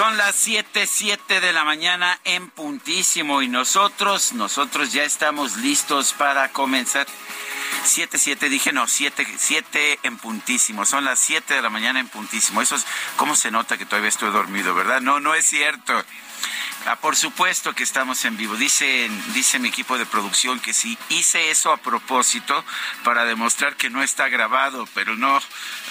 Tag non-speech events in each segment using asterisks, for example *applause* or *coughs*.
Son las siete, siete de la mañana en puntísimo y nosotros, nosotros ya estamos listos para comenzar. Siete, siete, dije no, siete, siete en puntísimo. Son las siete de la mañana en puntísimo. Eso es, ¿cómo se nota que todavía estoy dormido, verdad? No, no es cierto. Ah, por supuesto que estamos en vivo. Dice, dice mi equipo de producción que sí hice eso a propósito para demostrar que no está grabado, pero no,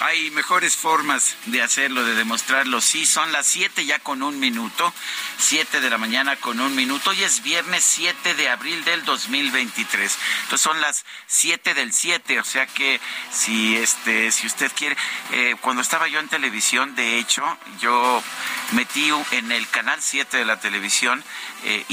hay mejores formas de hacerlo, de demostrarlo. Sí, son las siete ya con un minuto, siete de la mañana con un minuto. Hoy es viernes 7 de abril del 2023. Entonces son las siete del 7, o sea que si este, si usted quiere, eh, cuando estaba yo en televisión, de hecho, yo metí en el canal 7 de la televisión eh,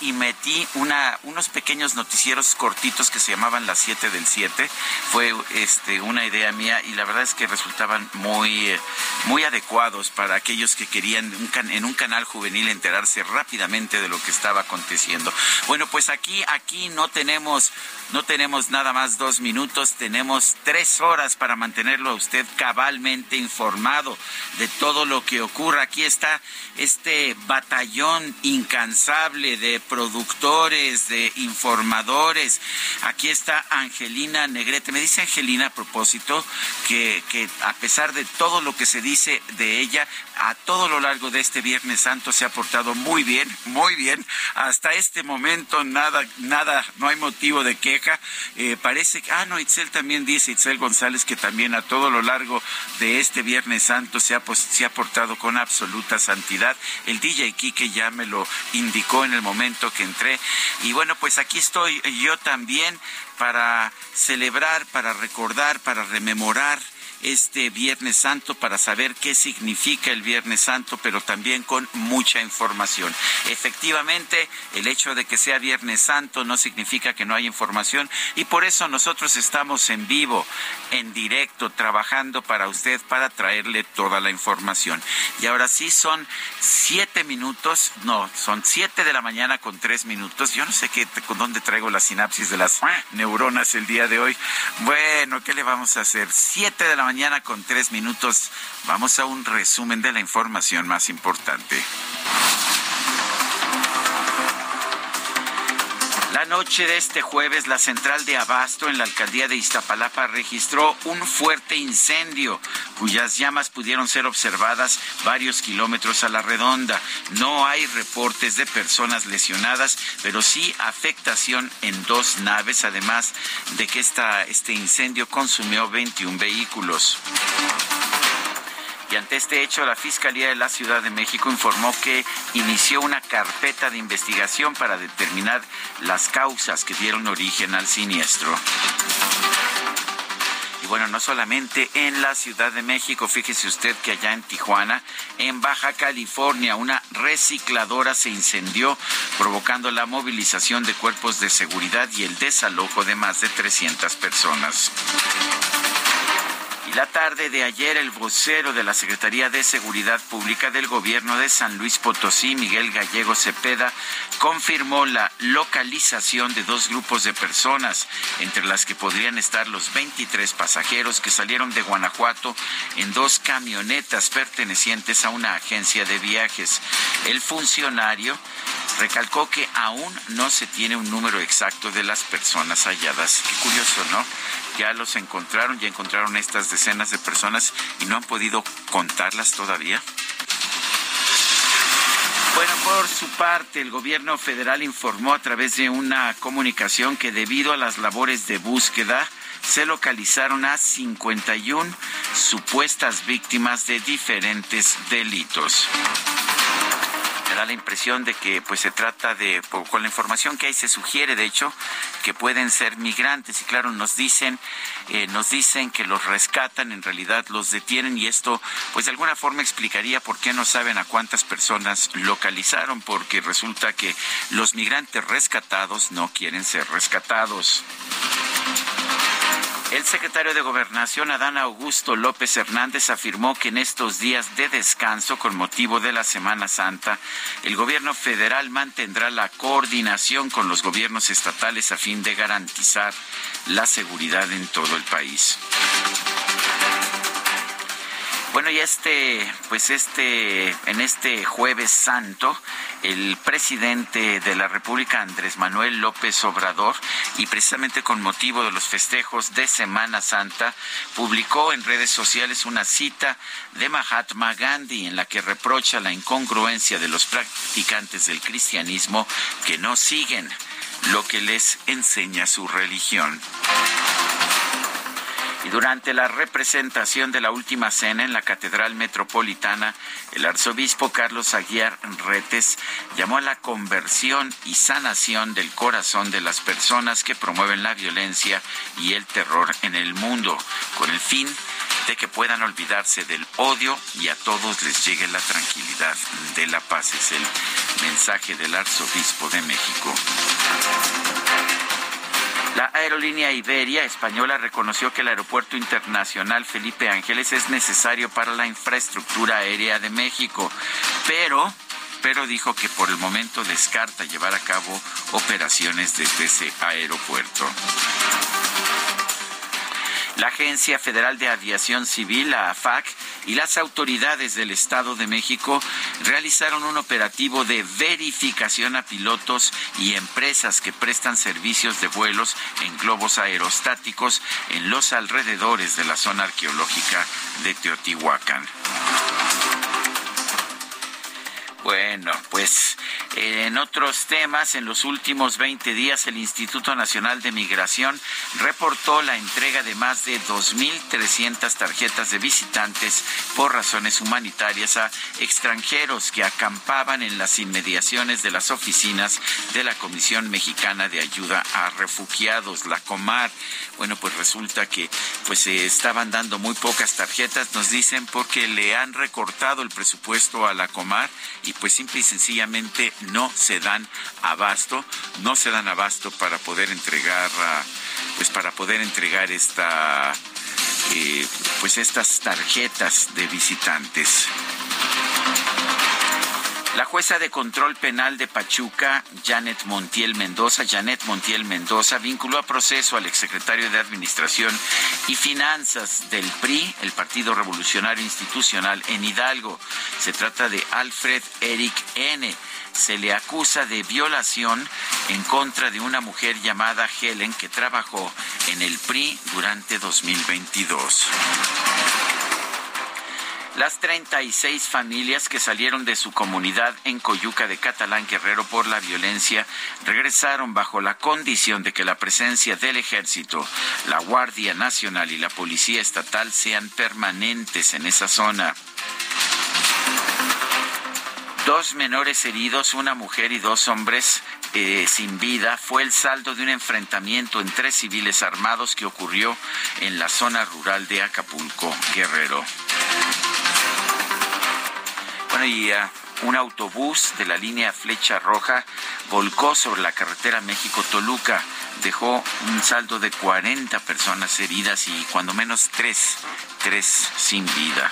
y metí una, unos pequeños noticieros cortitos que se llamaban las 7 del 7. Fue este, una idea mía y la verdad es que resultaban muy, eh, muy adecuados para aquellos que querían en un canal juvenil enterarse rápidamente de lo que estaba aconteciendo. Bueno, pues aquí, aquí no tenemos, no tenemos nada más dos minutos, tenemos tres horas para mantenerlo a usted cabalmente informado de todo lo que ocurra. Aquí está este batallón incansable de productores, de informadores. Aquí está Angelina Negrete. Me dice Angelina a propósito que, que a pesar de todo lo que se dice de ella, a todo lo largo de este Viernes Santo se ha portado muy bien, muy bien. Hasta este momento nada, nada, no hay motivo de queja. Eh, parece que, ah, no, Itzel también dice, Itzel González, que también a todo lo largo de este Viernes Santo se ha, se ha portado con absoluta santidad. El DJ Kike ya me lo indicó en el momento que entré. Y bueno, pues aquí estoy yo también para celebrar, para recordar, para rememorar este Viernes Santo para saber qué significa el Viernes Santo, pero también con mucha información. Efectivamente, el hecho de que sea Viernes Santo no significa que no haya información y por eso nosotros estamos en vivo, en directo, trabajando para usted para traerle toda la información. Y ahora sí son siete minutos, no, son siete de la mañana con tres minutos. Yo no sé qué, con dónde traigo la sinapsis de las neuronas el día de hoy. Bueno, ¿qué le vamos a hacer? Siete de la mañana con tres minutos. Vamos a un resumen de la información más importante. La noche de este jueves, la central de Abasto en la alcaldía de Iztapalapa registró un fuerte incendio cuyas llamas pudieron ser observadas varios kilómetros a la redonda. No hay reportes de personas lesionadas, pero sí afectación en dos naves, además de que esta, este incendio consumió 21 vehículos. Y ante este hecho, la Fiscalía de la Ciudad de México informó que inició una carpeta de investigación para determinar las causas que dieron origen al siniestro. Y bueno, no solamente en la Ciudad de México, fíjese usted que allá en Tijuana, en Baja California, una recicladora se incendió, provocando la movilización de cuerpos de seguridad y el desalojo de más de 300 personas. Y la tarde de ayer, el vocero de la Secretaría de Seguridad Pública del Gobierno de San Luis Potosí, Miguel Gallego Cepeda, confirmó la localización de dos grupos de personas, entre las que podrían estar los 23 pasajeros que salieron de Guanajuato en dos camionetas pertenecientes a una agencia de viajes. El funcionario recalcó que aún no se tiene un número exacto de las personas halladas. Qué curioso, ¿no? Ya los encontraron, ya encontraron estas decenas de personas y no han podido contarlas todavía. Bueno, por su parte, el gobierno federal informó a través de una comunicación que debido a las labores de búsqueda, se localizaron a 51 supuestas víctimas de diferentes delitos da la impresión de que pues se trata de, con la información que hay se sugiere de hecho que pueden ser migrantes y claro nos dicen, eh, nos dicen que los rescatan, en realidad los detienen y esto pues de alguna forma explicaría por qué no saben a cuántas personas localizaron, porque resulta que los migrantes rescatados no quieren ser rescatados. El secretario de Gobernación, Adán Augusto López Hernández, afirmó que en estos días de descanso con motivo de la Semana Santa, el gobierno federal mantendrá la coordinación con los gobiernos estatales a fin de garantizar la seguridad en todo el país. Bueno, y este, pues este, en este jueves santo, el presidente de la República, Andrés Manuel López Obrador, y precisamente con motivo de los festejos de Semana Santa, publicó en redes sociales una cita de Mahatma Gandhi en la que reprocha la incongruencia de los practicantes del cristianismo que no siguen lo que les enseña su religión. Y durante la representación de la última cena en la Catedral Metropolitana, el arzobispo Carlos Aguiar Retes llamó a la conversión y sanación del corazón de las personas que promueven la violencia y el terror en el mundo, con el fin de que puedan olvidarse del odio y a todos les llegue la tranquilidad de la paz. Es el mensaje del arzobispo de México. La aerolínea Iberia española reconoció que el aeropuerto internacional Felipe Ángeles es necesario para la infraestructura aérea de México, pero pero dijo que por el momento descarta llevar a cabo operaciones desde ese aeropuerto. La Agencia Federal de Aviación Civil, la AFAC, y las autoridades del Estado de México realizaron un operativo de verificación a pilotos y empresas que prestan servicios de vuelos en globos aerostáticos en los alrededores de la zona arqueológica de Teotihuacán. Bueno, pues en otros temas, en los últimos 20 días el Instituto Nacional de Migración reportó la entrega de más de 2.300 tarjetas de visitantes por razones humanitarias a extranjeros que acampaban en las inmediaciones de las oficinas de la Comisión Mexicana de Ayuda a Refugiados, la COMAR. Bueno, pues resulta que pues se estaban dando muy pocas tarjetas, nos dicen, porque le han recortado el presupuesto a la Comar y pues simple y sencillamente no se dan abasto, no se dan abasto para poder entregar, pues para poder entregar esta, eh, pues estas tarjetas de visitantes. La jueza de control penal de Pachuca, Janet Montiel Mendoza, Janet Montiel Mendoza, vinculó a proceso al exsecretario de Administración y Finanzas del PRI, el Partido Revolucionario Institucional, en Hidalgo. Se trata de Alfred Eric N. Se le acusa de violación en contra de una mujer llamada Helen que trabajó en el PRI durante 2022. Las 36 familias que salieron de su comunidad en Coyuca de Catalán Guerrero por la violencia regresaron bajo la condición de que la presencia del ejército, la Guardia Nacional y la Policía Estatal sean permanentes en esa zona. Dos menores heridos, una mujer y dos hombres eh, sin vida fue el saldo de un enfrentamiento entre civiles armados que ocurrió en la zona rural de Acapulco, Guerrero. Y un autobús de la línea Flecha Roja volcó sobre la carretera México-Toluca. Dejó un saldo de 40 personas heridas y cuando menos tres, tres sin vida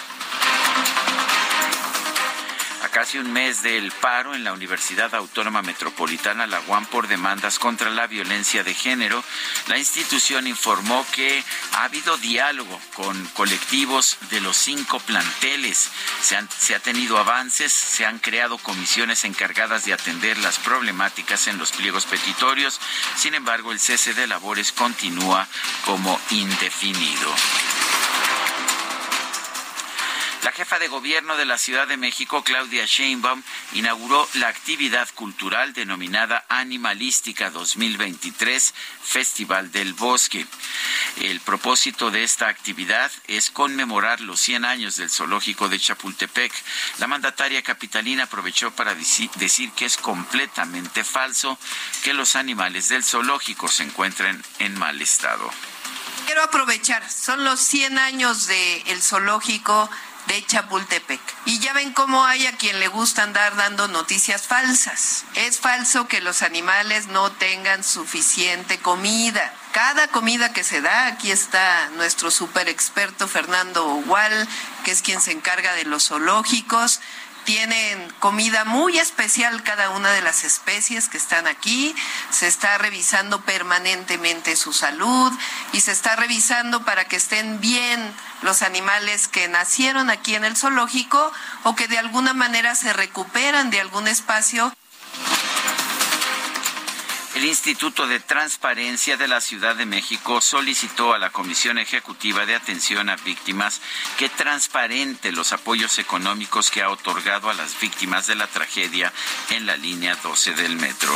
casi un mes del paro en la Universidad Autónoma Metropolitana, la UAM, por demandas contra la violencia de género, la institución informó que ha habido diálogo con colectivos de los cinco planteles. Se, se ha tenido avances, se han creado comisiones encargadas de atender las problemáticas en los pliegos petitorios. Sin embargo, el cese de labores continúa como indefinido. La jefa de gobierno de la Ciudad de México, Claudia Sheinbaum, inauguró la actividad cultural denominada Animalística 2023, Festival del Bosque. El propósito de esta actividad es conmemorar los 100 años del zoológico de Chapultepec. La mandataria capitalina aprovechó para decir que es completamente falso que los animales del zoológico se encuentren en mal estado. Quiero aprovechar, son los 100 años del zoológico de Chapultepec. Y ya ven cómo hay a quien le gusta andar dando noticias falsas. Es falso que los animales no tengan suficiente comida. Cada comida que se da, aquí está nuestro super experto Fernando Ogual, que es quien se encarga de los zoológicos tienen comida muy especial cada una de las especies que están aquí, se está revisando permanentemente su salud y se está revisando para que estén bien los animales que nacieron aquí en el zoológico o que de alguna manera se recuperan de algún espacio el Instituto de Transparencia de la Ciudad de México solicitó a la Comisión Ejecutiva de Atención a Víctimas que transparente los apoyos económicos que ha otorgado a las víctimas de la tragedia en la línea 12 del metro.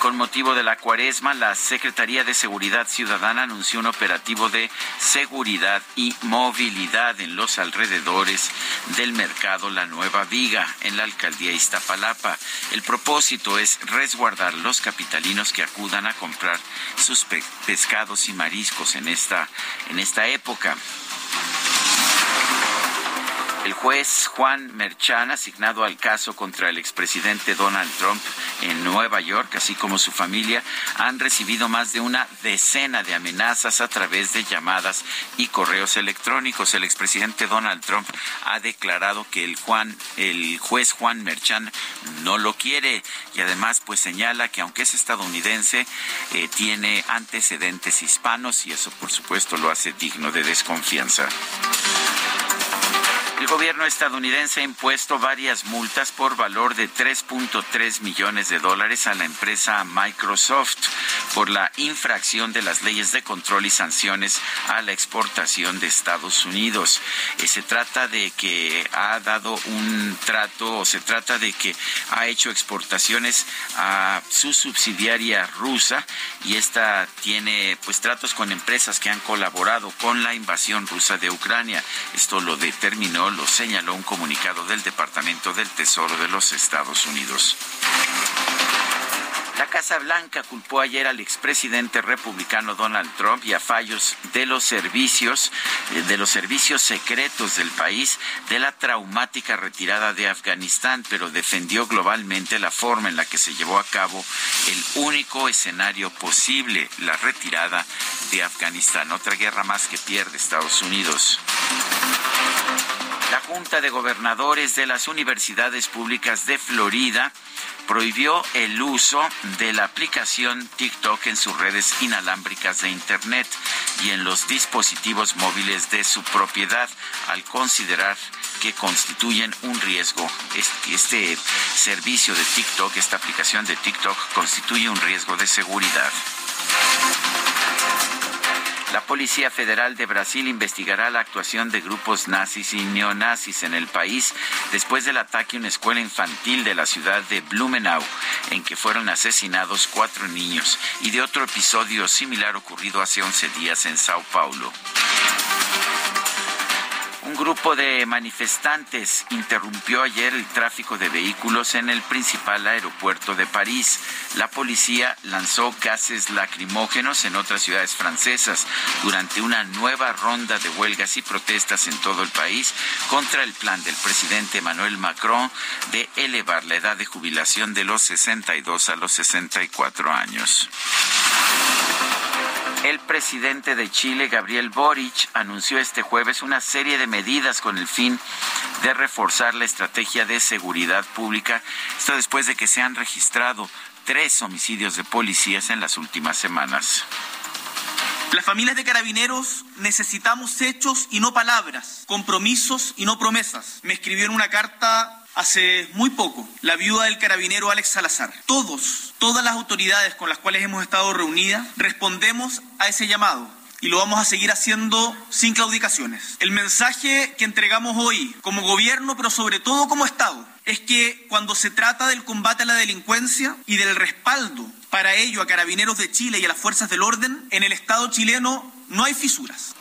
Con motivo de la cuaresma, la Secretaría de Seguridad Ciudadana anunció un operativo de seguridad y movilidad en los alrededores del mercado La Nueva Viga, en la alcaldía Iztapalapa. El propósito es resguardar los capitalinos que acudan a comprar sus pescados y mariscos en esta, en esta época. El juez Juan Merchan, asignado al caso contra el expresidente Donald Trump en Nueva York, así como su familia, han recibido más de una decena de amenazas a través de llamadas y correos electrónicos. El expresidente Donald Trump ha declarado que el Juan, el juez Juan Merchan no lo quiere y además pues señala que aunque es estadounidense, eh, tiene antecedentes hispanos y eso por supuesto lo hace digno de desconfianza. El gobierno estadounidense ha impuesto varias multas por valor de 3.3 millones de dólares a la empresa Microsoft por la infracción de las leyes de control y sanciones a la exportación de Estados Unidos. Eh, se trata de que ha dado un trato o se trata de que ha hecho exportaciones a su subsidiaria rusa y esta tiene pues tratos con empresas que han colaborado con la invasión rusa de Ucrania. Esto lo determinó lo señaló un comunicado del Departamento del Tesoro de los Estados Unidos. La Casa Blanca culpó ayer al expresidente republicano Donald Trump y a fallos de los servicios eh, de los servicios secretos del país de la traumática retirada de Afganistán, pero defendió globalmente la forma en la que se llevó a cabo el único escenario posible, la retirada de Afganistán, otra guerra más que pierde Estados Unidos. La Junta de Gobernadores de las Universidades Públicas de Florida prohibió el uso de la aplicación TikTok en sus redes inalámbricas de Internet y en los dispositivos móviles de su propiedad al considerar que constituyen un riesgo. Este, servicio de TikTok, esta aplicación de TikTok, constituye un riesgo de seguridad. La Policía Federal de Brasil investigará la actuación de grupos nazis y neonazis en el país después del ataque a una escuela infantil de la ciudad de Blumenau, en que fueron asesinados cuatro niños, y de otro episodio similar ocurrido hace 11 días en Sao Paulo. Un grupo de manifestantes interrumpió ayer el tráfico de vehículos en el principal aeropuerto de París. La policía lanzó gases lacrimógenos en otras ciudades francesas durante una nueva ronda de huelgas y protestas en todo el país contra el plan del presidente Emmanuel Macron de elevar la edad de jubilación de los 62 a los 64 años. El presidente de Chile, Gabriel Boric, anunció este jueves una serie de medidas con el fin de reforzar la estrategia de seguridad pública. Esto después de que se han registrado tres homicidios de policías en las últimas semanas. Las familias de carabineros necesitamos hechos y no palabras, compromisos y no promesas. Me escribió en una carta hace muy poco la viuda del carabinero Alex Salazar. Todos, todas las autoridades con las cuales hemos estado reunidas, respondemos a ese llamado y lo vamos a seguir haciendo sin claudicaciones. El mensaje que entregamos hoy como gobierno, pero sobre todo como Estado, es que cuando se trata del combate a la delincuencia y del respaldo para ello a carabineros de Chile y a las fuerzas del orden, en el Estado chileno no hay fisuras.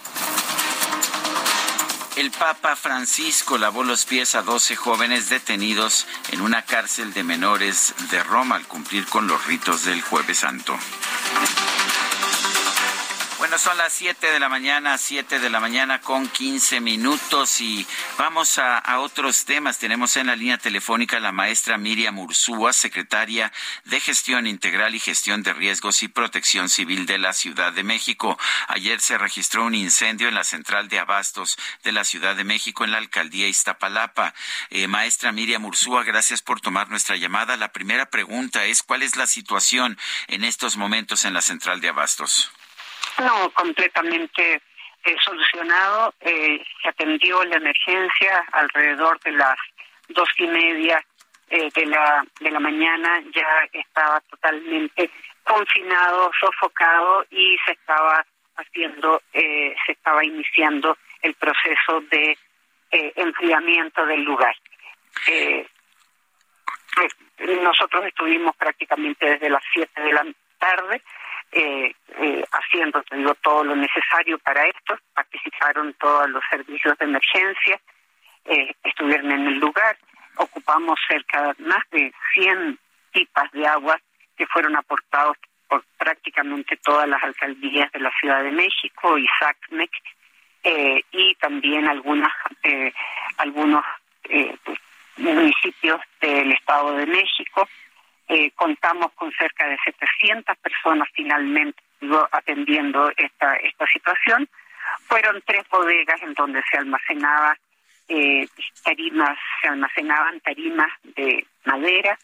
El Papa Francisco lavó los pies a 12 jóvenes detenidos en una cárcel de menores de Roma al cumplir con los ritos del jueves santo. Bueno, son las 7 de la mañana, 7 de la mañana con 15 minutos y vamos a, otros temas. Tenemos en la línea telefónica a la maestra Miriam Ursúa, secretaria de Gestión Integral y Gestión de Riesgos y Protección Civil de la Ciudad de México. Ayer se registró un incendio en la central de abastos de la Ciudad de México en la alcaldía Iztapalapa. Eh, maestra Miriam Ursúa, gracias por tomar nuestra llamada. La primera pregunta es, ¿cuál es la situación en estos momentos en la central de abastos? No, completamente eh, solucionado. Eh, se atendió la emergencia alrededor de las dos y media eh, de la de la mañana. Ya estaba totalmente confinado, sofocado y se estaba haciendo, se estaba iniciando el proceso de enfriamiento del lugar. nosotros estuvimos prácticamente desde las siete de la tarde eh, eh, haciendo digo, todo lo necesario para esto. Participaron todos los servicios de emergencia, eh, estuvieron en el lugar. Ocupamos cerca de más de 100 pipas de agua que fueron aportados por prácticamente todas las alcaldías de la Ciudad de México y SACMEC eh, y también algunas algunos pues, municipios del Estado de México eh, contamos con cerca de 700 personas finalmente atendiendo esta, esta situación. Fueron tres bodegas en donde se almacenaba eh, tarimas, se almacenaban tarimas de madera.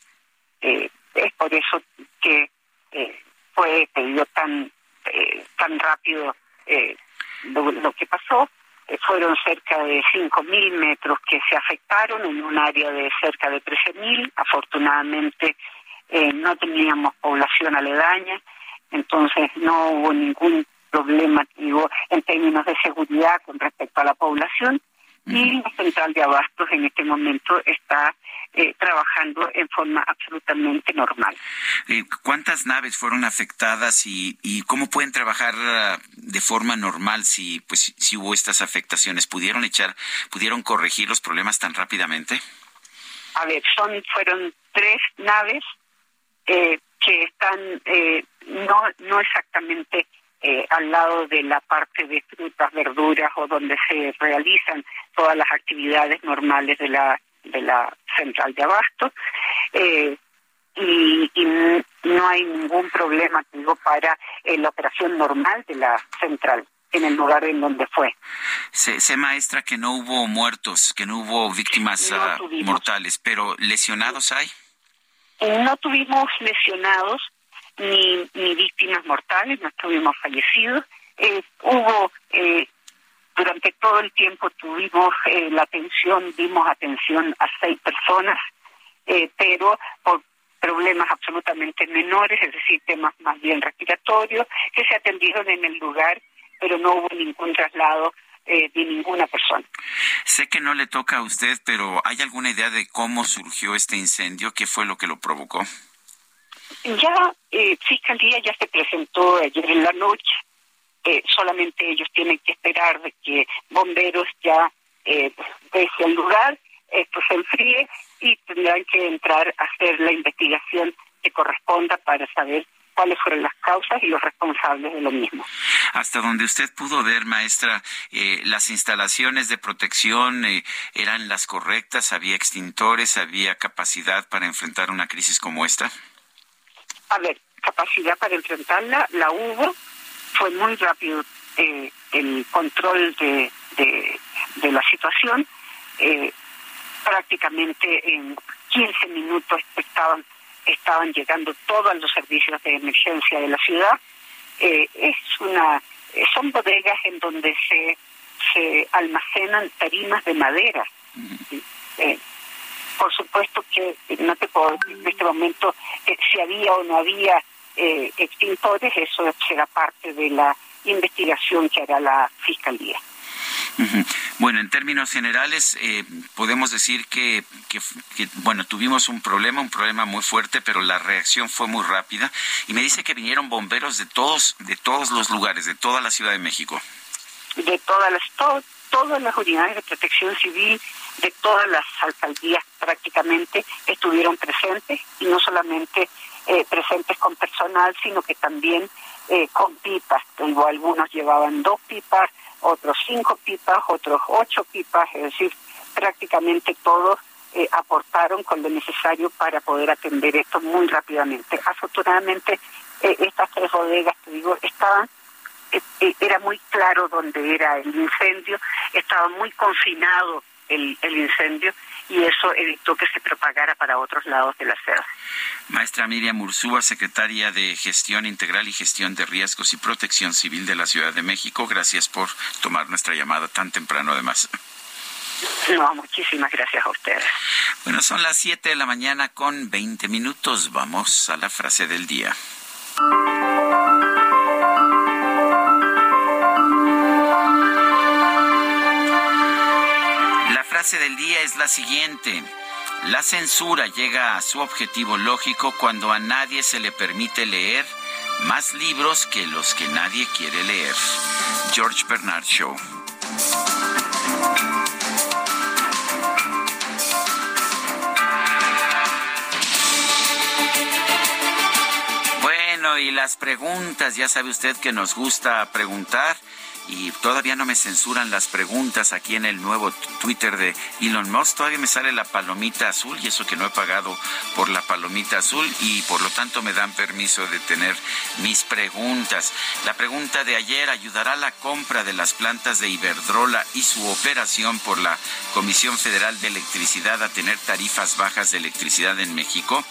Eh, es por eso que eh, fue pedido tan tan rápido lo, lo, que pasó. fueron cerca de 5.000 metros que se afectaron en un área de cerca de 13.000. Afortunadamente eh, no teníamos población aledaña, entonces no hubo ningún problema digo, en términos de seguridad con respecto a la población y la central de abastos en este momento está eh, trabajando en forma absolutamente normal. Eh, ¿Cuántas naves fueron afectadas y, y cómo pueden trabajar ah, de forma normal si pues si hubo estas afectaciones? ¿Pudieron echar, pudieron corregir los problemas tan rápidamente? A ver, son fueron tres naves eh, que están eh, no no exactamente eh, al lado de la parte de frutas, verduras o donde se realizan todas las actividades normales de la de la central de abasto eh, y, y, no hay ningún problema digo para la operación normal de la central en el lugar en donde fue. Se, se maestra que no hubo muertos, que no hubo víctimas ah, mortales, pero lesionados hay. No tuvimos lesionados ni, ni víctimas mortales, no tuvimos fallecidos. Eh, hubo, eh, durante todo el tiempo tuvimos eh, la atención, dimos atención a seis personas, pero por problemas absolutamente menores, es decir, temas más bien respiratorios, que se atendieron en el lugar, pero no hubo ningún traslado de ninguna persona. Sé que no le toca a usted, pero ¿hay alguna idea de cómo surgió este incendio? ¿Qué fue lo que lo provocó? Ya eh, Fiscalía ya se presentó ayer en la noche. Eh, solamente ellos tienen que esperar de que bomberos ya eh, el lugar esto se enfríe y tendrán que entrar a hacer la investigación que corresponda para saber cuáles fueron las causas y los responsables de lo mismo. Hasta donde usted pudo ver, maestra, eh, las instalaciones de protección eh, eran las correctas, había extintores, había capacidad para enfrentar una crisis como esta. A ver, capacidad para enfrentarla la hubo, fue muy rápido eh, el control de, de, la situación. prácticamente en 15 minutos estaban estaban llegando todos los servicios de emergencia de la ciudad. Eh, es una eh, son bodegas en donde se se almacenan tarimas de madera. Eh, por supuesto que no te puedo decir en este momento si había o no había extintores, eso será parte de la investigación que hará la Fiscalía. Bueno, en términos generales, eh, podemos decir que, bueno, tuvimos un problema, un problema muy fuerte, pero la reacción fue muy rápida. Y me dice que vinieron bomberos de todos, de todos los lugares, de toda la Ciudad de México. De todas las, todas las unidades de protección civil, de todas las alcaldías prácticamente estuvieron presentes y no solamente eh, presentes con personal, sino que también eh, con pipas. algunos llevaban dos pipas, otros cinco pipas, otros ocho pipas, es decir, prácticamente todos eh, aportaron con lo necesario para poder atender esto muy rápidamente. Afortunadamente, eh, estas tres bodegas, te digo, estaban, eh, era muy claro dónde era el incendio, estaba muy confinado el, el incendio y eso evitó que se propagara para otros lados de la selva. Maestra Miriam Ursúa, secretaria de Gestión Integral y Gestión de Riesgos y Protección Civil de la Ciudad de México, gracias por tomar nuestra llamada tan temprano además. No, muchísimas gracias a ustedes. Bueno, son las 7 de la mañana con 20 minutos. Vamos a la frase del día. Frase del día es la siguiente. La censura llega a su objetivo lógico cuando a nadie se le permite leer más libros que los que nadie quiere leer. George Bernard Shaw. Bueno, y las preguntas, ya sabe usted que nos gusta preguntar y todavía no me censuran las preguntas aquí en el nuevo Twitter de Elon Musk. Todavía me sale la palomita azul y eso que no he pagado por la palomita azul y por lo tanto me dan permiso de tener mis preguntas. La pregunta de ayer, ¿ayudará la compra de las plantas de Iberdrola y su operación por la Comisión Federal de Electricidad a tener tarifas bajas de electricidad en México?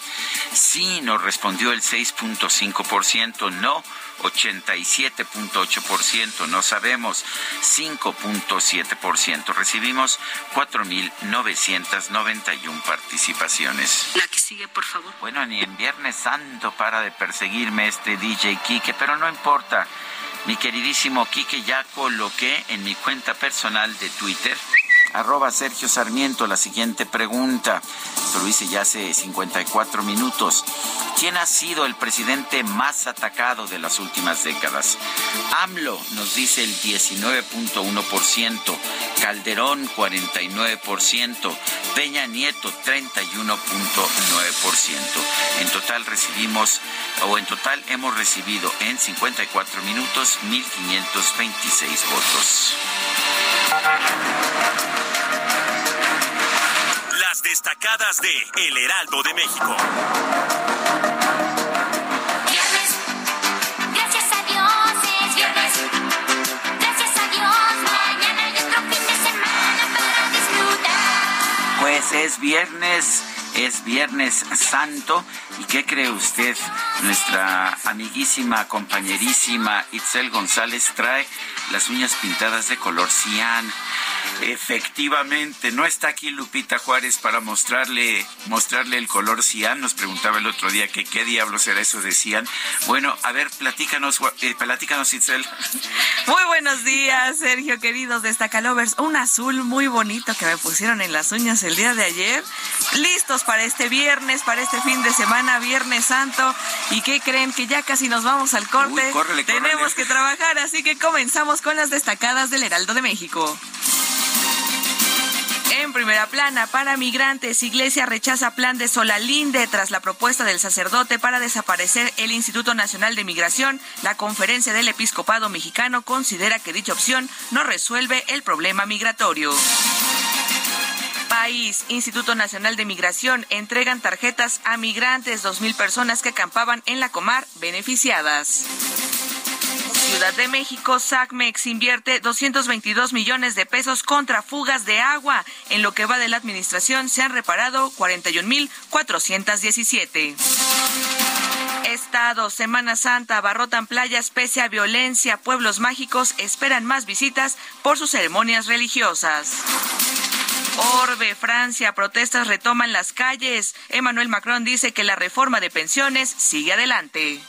Sí, nos respondió el 6.5%, no 87.8%, no sabemos 5.7%. Recibimos 4.991 participaciones. La que sigue, por favor. Bueno, ni en Viernes Santo para de perseguirme este DJ Kike, pero no importa. Mi queridísimo Kike ya coloqué en mi cuenta personal de Twitter arroba Sergio Sarmiento la siguiente pregunta. Esto lo hice ya hace 54 minutos. ¿Quién ha sido el presidente más atacado de las últimas décadas? AMLO nos dice el 19.1%, Calderón 49%, Peña Nieto 31.9%. En total recibimos, o en total hemos recibido en 54 minutos 1.526 votos. Destacadas de El Heraldo de México. Gracias a Dios es viernes. Gracias a Dios mañana hay otro fin de semana para disfrutar. Pues es viernes es Viernes Santo. ¿Y qué cree usted? Nuestra amiguísima, compañerísima Itzel González trae las uñas pintadas de color cian. Efectivamente, no está aquí Lupita Juárez para mostrarle, mostrarle el color cian. Nos preguntaba el otro día que qué diablos era eso de cian. Bueno, a ver, platícanos, eh, platícanos, Itzel. Muy buenos días, Sergio, queridos Destacalovers. Un azul muy bonito que me pusieron en las uñas el día de ayer. Listos para este viernes, para este fin de semana, Viernes Santo. ¿Y qué creen? Que ya casi nos vamos al corte. Tenemos que trabajar, así que comenzamos con las destacadas del Heraldo de México. en primera plana, para migrantes, Iglesia rechaza plan de Solalinde tras la propuesta del sacerdote para desaparecer el Instituto Nacional de Migración. La conferencia del Episcopado Mexicano considera que dicha opción no resuelve el problema migratorio. País, Instituto Nacional de Migración, entregan tarjetas a migrantes, dos mil personas que acampaban en la Comar beneficiadas. Ciudad de México, SACMEX invierte 222 millones de pesos contra fugas de agua. En lo que va de la administración se han reparado 41.417. Estado, Semana Santa, abarrotan playas pese a violencia. Pueblos mágicos esperan más visitas por sus ceremonias religiosas. Orbe, Francia, protestas retoman las calles. Emmanuel Macron dice que la reforma de pensiones sigue adelante.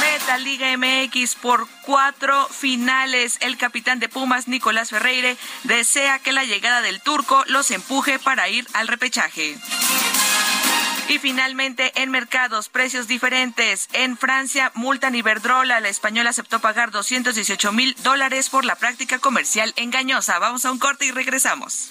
Meta Liga MX por cuatro finales. El capitán de Pumas, Nicolás Ferreire, desea que la llegada del turco los empuje para ir al repechaje. Y finalmente, en mercados, precios diferentes. En Francia, multan Iberdrola. La española aceptó pagar 218 mil dólares por la práctica comercial engañosa. Vamos a un corte y regresamos.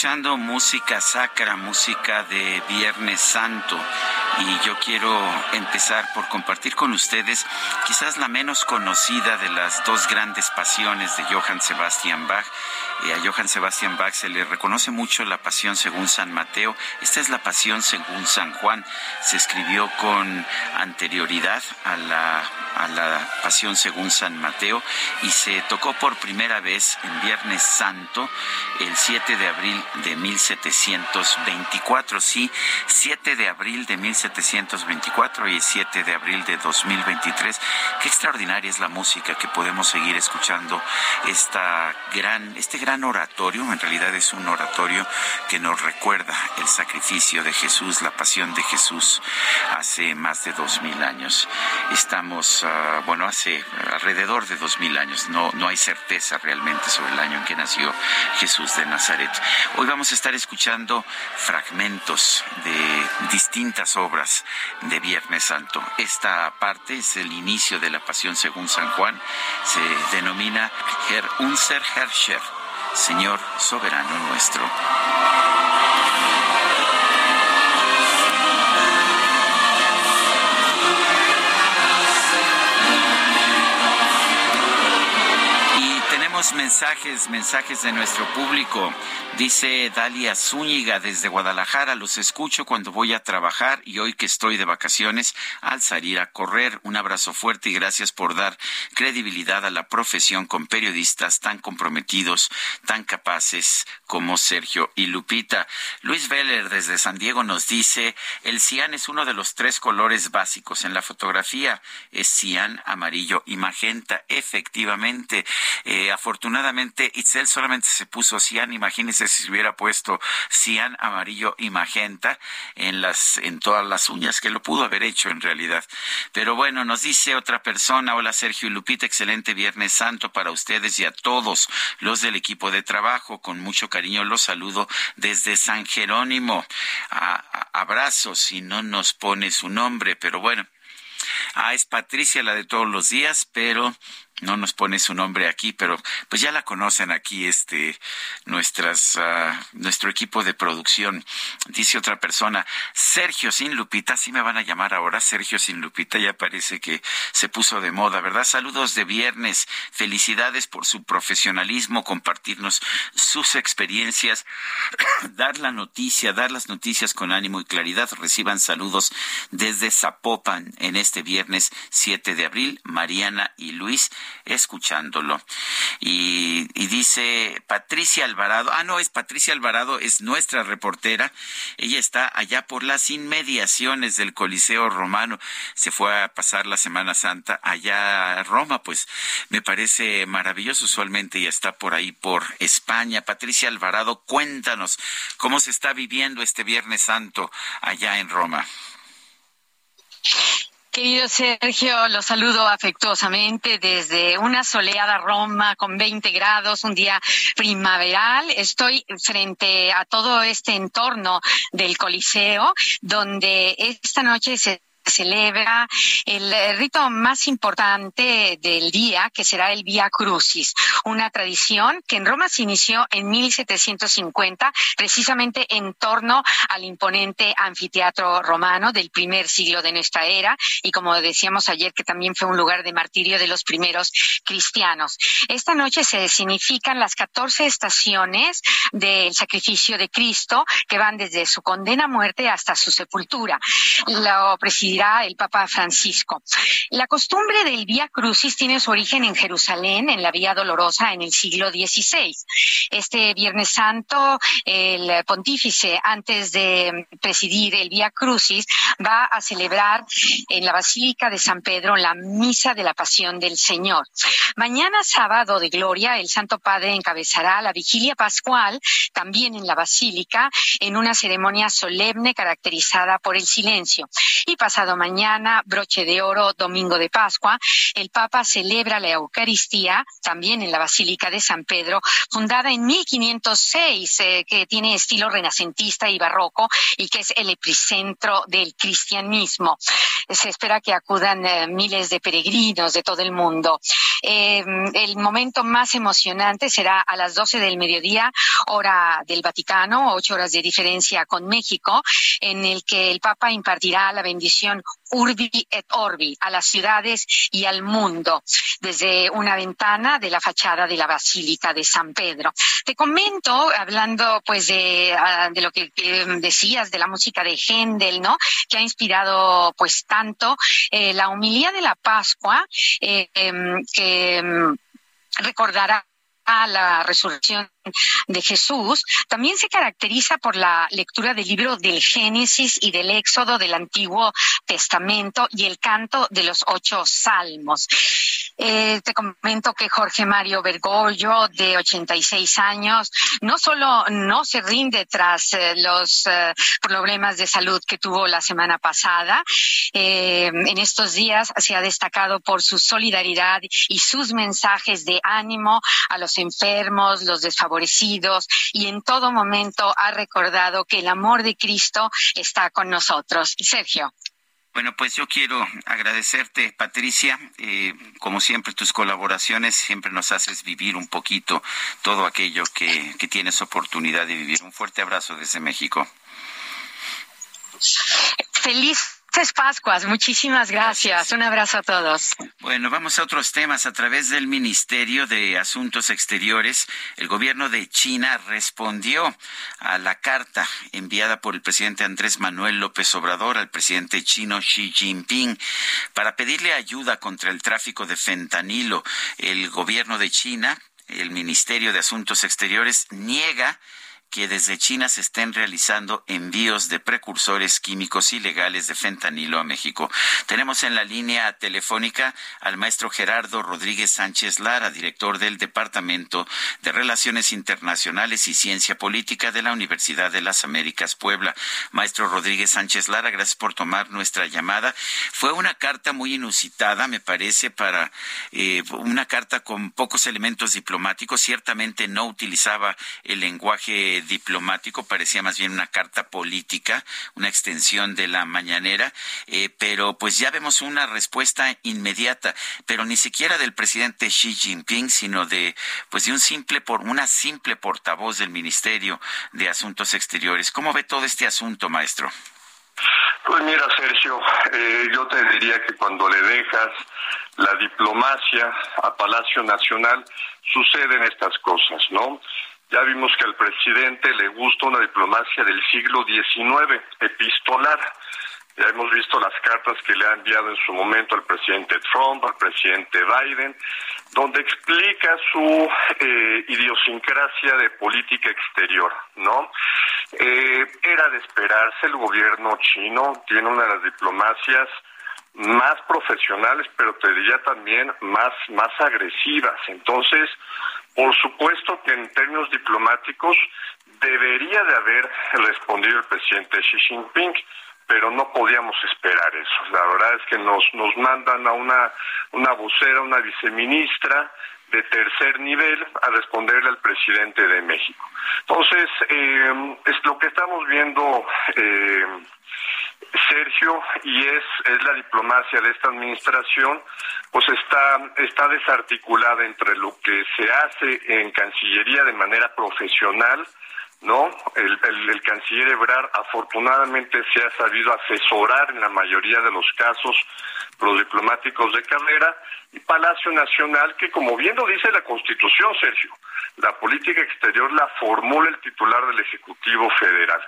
Escuchando música sacra, música de Viernes Santo. Y yo quiero empezar por compartir con ustedes quizás la menos conocida de las dos grandes pasiones de Johann Sebastian Bach. Eh, a Johann Sebastian Bach se le reconoce mucho la pasión según San Mateo. Esta es la pasión según San Juan. Se escribió con anterioridad a la, a la pasión según San Mateo y se tocó por primera vez en Viernes Santo el 7 de abril de 1724. Sí, 7 de abril de 1724 y 7 de abril de 2023. Qué extraordinaria es la música que podemos seguir escuchando esta gran, este gran oratorio. En realidad es un oratorio que nos recuerda el sacrificio de Jesús, la pasión de Jesús hace más de dos mil años. Estamos, ah, bueno, hace alrededor de dos mil años. No, no hay certeza realmente sobre el año en que nació Jesús de Nazaret. Hoy vamos a estar escuchando fragmentos de distintas obras de Viernes Santo. Esta parte es el inicio de la Pasión según San Juan. Se denomina Herr Unser Herrscher, Señor soberano nuestro. Mensajes, mensajes de nuestro público. Dice Dalia Zúñiga desde Guadalajara, los escucho cuando voy a trabajar y hoy que estoy de vacaciones al salir a correr. Un abrazo fuerte y gracias por dar credibilidad a la profesión con periodistas tan comprometidos, tan capaces como Sergio y Lupita. Luis Veller desde San Diego nos dice, el cian es uno de los tres colores básicos en la fotografía. Es cian, amarillo y magenta. Efectivamente, eh, afortunadamente Itzel solamente se puso cian, imagínense si se hubiera puesto cian, amarillo y magenta en las en todas las uñas que lo pudo haber hecho en realidad. Pero bueno, nos dice otra persona, hola Sergio y Lupita, excelente Viernes Santo para ustedes y a todos los del equipo de trabajo. Con mucho cariño los saludo desde San Jerónimo. abrazos si no nos pone su nombre, pero bueno. Ah, es Patricia la de todos los días, pero no nos pone su nombre aquí, pero pues ya la conocen aquí, este, nuestras, uh, nuestro equipo de producción. Dice otra persona, Sergio sin Lupita, sí me van a llamar ahora, Sergio sin Lupita, ya parece que se puso de moda, ¿verdad? Saludos de viernes, felicidades por su profesionalismo, compartirnos sus experiencias, *coughs* dar la noticia, dar las noticias con ánimo y claridad. Reciban saludos desde Zapopan en este viernes 7 de abril, Mariana y Luis escuchándolo. Y, dice Patricia Alvarado, ah, no, es Patricia Alvarado, es nuestra reportera. Ella está allá por las inmediaciones del Coliseo Romano. Se fue a pasar la Semana Santa allá a Roma, pues me parece maravilloso. Usualmente ella está por ahí, por España. Patricia Alvarado, cuéntanos cómo se está viviendo este Viernes Santo allá en Roma. Querido Sergio, lo saludo afectuosamente desde una soleada Roma con 20 grados, un día primaveral. Estoy frente a todo este entorno del Coliseo, donde esta noche se celebra el rito más importante del día, que será el Via Crucis, una tradición que en Roma se inició en 1750, precisamente en torno al imponente anfiteatro romano del primer siglo de nuestra era, y como decíamos ayer, que también fue un lugar de martirio de los primeros cristianos. Esta noche se significan las 14 estaciones del sacrificio de Cristo, que van desde su condena a muerte hasta su sepultura. Lo presidirá el Papa Francisco. La costumbre del Vía Crucis tiene su origen en Jerusalén, en la Vía Dolorosa, en el siglo XVI. Este Viernes Santo, el pontífice, antes de presidir el Vía Crucis, va a celebrar en la Basílica de San Pedro la Misa de la Pasión del Señor. Mañana sábado de Gloria, el Santo Padre encabezará la vigilia pascual, también en la Basílica, en una ceremonia solemne caracterizada por el silencio. Y pasado mañana, broche de oro, domingo de Pascua, el Papa celebra la Eucaristía, también en la Basílica de San Pedro, fundada en 1506, eh, que tiene estilo renacentista y barroco y que es el epicentro del cristianismo. Se espera que acudan eh, miles de peregrinos de todo el mundo. Eh, el momento más emocionante será a las 12 del mediodía, hora del Vaticano, ocho horas de diferencia con México, en el que el Papa impartirá la bendición Urbi et Orbi a las ciudades y al mundo desde una ventana de la fachada de la Basílica de San Pedro. Te comento, hablando pues de, uh, de lo que, decías de la música de Händel, ¿no? Que ha inspirado pues tanto eh, la humilía de la Pascua, eh, que recordará la resurrección de Jesús, también se caracteriza por la lectura del libro del Génesis y del Éxodo del Antiguo Testamento y el canto de los ocho salmos. Eh, te comento que Jorge Mario Bergoglio, de 86 años, no solo no se rinde tras eh, los eh, problemas de salud que tuvo la semana pasada, en estos días se ha destacado por su solidaridad y sus mensajes de ánimo a los enfermos, los desfavorecidos y en todo momento ha recordado que el amor de Cristo está con nosotros. Sergio. Bueno, pues yo quiero agradecerte, Patricia. Eh, como siempre, tus colaboraciones siempre nos haces vivir un poquito todo aquello que, que tienes oportunidad de vivir. Un fuerte abrazo desde México. Feliz Felices Pascuas, muchísimas gracias. Un abrazo a todos. Bueno, vamos a otros temas. A través del Ministerio de Asuntos Exteriores, el gobierno de China respondió a la carta enviada por el presidente Andrés Manuel López Obrador al presidente chino Xi Jinping para pedirle ayuda contra el tráfico de fentanilo. El gobierno de China, el Ministerio de Asuntos Exteriores, niega que desde China se estén realizando envíos de precursores químicos ilegales de fentanilo a México. Tenemos en la línea telefónica al maestro Gerardo Rodríguez Sánchez Lara, director del Departamento de Relaciones Internacionales y Ciencia Política de la Universidad de las Américas Puebla. Maestro Rodríguez Sánchez Lara, gracias por tomar nuestra llamada. Fue una carta muy inusitada, me parece, para eh, una carta con pocos elementos diplomáticos. Ciertamente no utilizaba el lenguaje diplomático, parecía más bien una carta política, una extensión de la mañanera, eh, pero pues ya vemos una respuesta inmediata, pero ni siquiera del presidente Xi Jinping, sino de pues de un simple por una simple portavoz del Ministerio de Asuntos Exteriores. ¿Cómo ve todo este asunto, maestro? Pues mira, Sergio, eh, yo te diría que cuando le dejas la diplomacia a Palacio Nacional, suceden estas cosas, ¿no? Ya vimos que al presidente le gusta una diplomacia del siglo XIX, epistolar. Ya hemos visto las cartas que le ha enviado en su momento al presidente Trump, al presidente Biden, donde explica su eh, idiosincrasia de política exterior, ¿no? Eh, era de esperarse, el gobierno chino tiene una de las diplomacias más profesionales, pero te diría también más, más agresivas. Entonces, por supuesto que en términos diplomáticos debería de haber respondido el presidente Xi Jinping, pero no podíamos esperar eso. La verdad es que nos, nos mandan a una, una vocera, una viceministra de tercer nivel a responderle al presidente de México. Entonces, eh, es lo que estamos viendo. Eh, Sergio, y es, es la diplomacia de esta administración, pues está, está desarticulada entre lo que se hace en Cancillería de manera profesional, ¿no? El, el, canciller Ebrard afortunadamente se ha sabido asesorar en la mayoría de los casos los diplomáticos de carrera y Palacio Nacional que como bien lo dice la Constitución, Sergio, la política exterior la formula el titular del Ejecutivo Federal.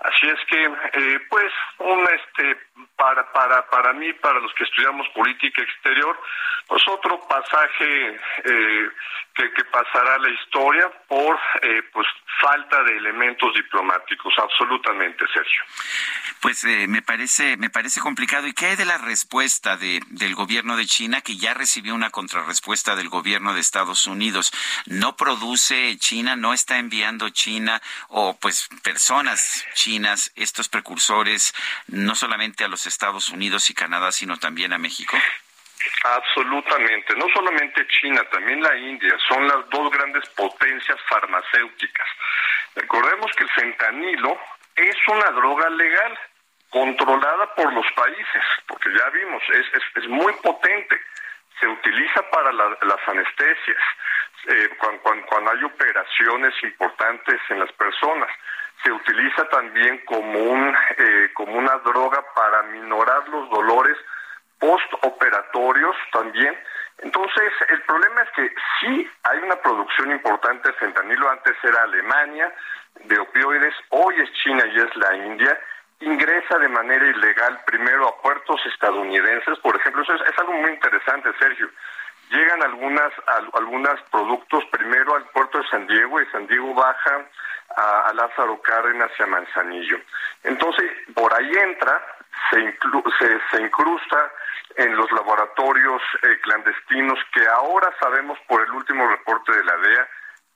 Así es que, eh, pues, un este para para para mí, para los que estudiamos política exterior, pues otro pasaje eh, que, que pasará a la historia por eh, pues falta de elementos diplomáticos, absolutamente, Sergio. Pues me parece me parece complicado. ¿Y qué hay de la respuesta de, del gobierno de China que ya recibió una contrarrespuesta del gobierno de Estados Unidos? No produce China, no está enviando China o pues personas chinas estos precursores no solamente a los Estados Unidos y Canadá, sino también a México. Absolutamente, no solamente China, también la India, son las dos grandes potencias farmacéuticas. Recordemos que el fentanilo es una droga legal, controlada por los países, porque ya vimos, es, es, es muy potente, se utiliza para la, las anestesias, eh, cuando, cuando, cuando hay operaciones importantes en las personas. Se utiliza también como un eh, como una droga para minorar los dolores postoperatorios también. Entonces, el problema es que sí hay una producción importante de fentanilo, antes era Alemania, de opioides, hoy es China y es la India, ingresa de manera ilegal primero a puertos estadounidenses, por ejemplo, eso es, algo muy interesante, Sergio. Llegan algunas algunos productos primero al puerto de San Diego y San Diego baja a, a Lázaro Cárdenas y a Manzanillo. Entonces, por ahí entra, se, inclu se, se incrusta en los laboratorios eh, clandestinos que ahora sabemos por el último reporte de la DEA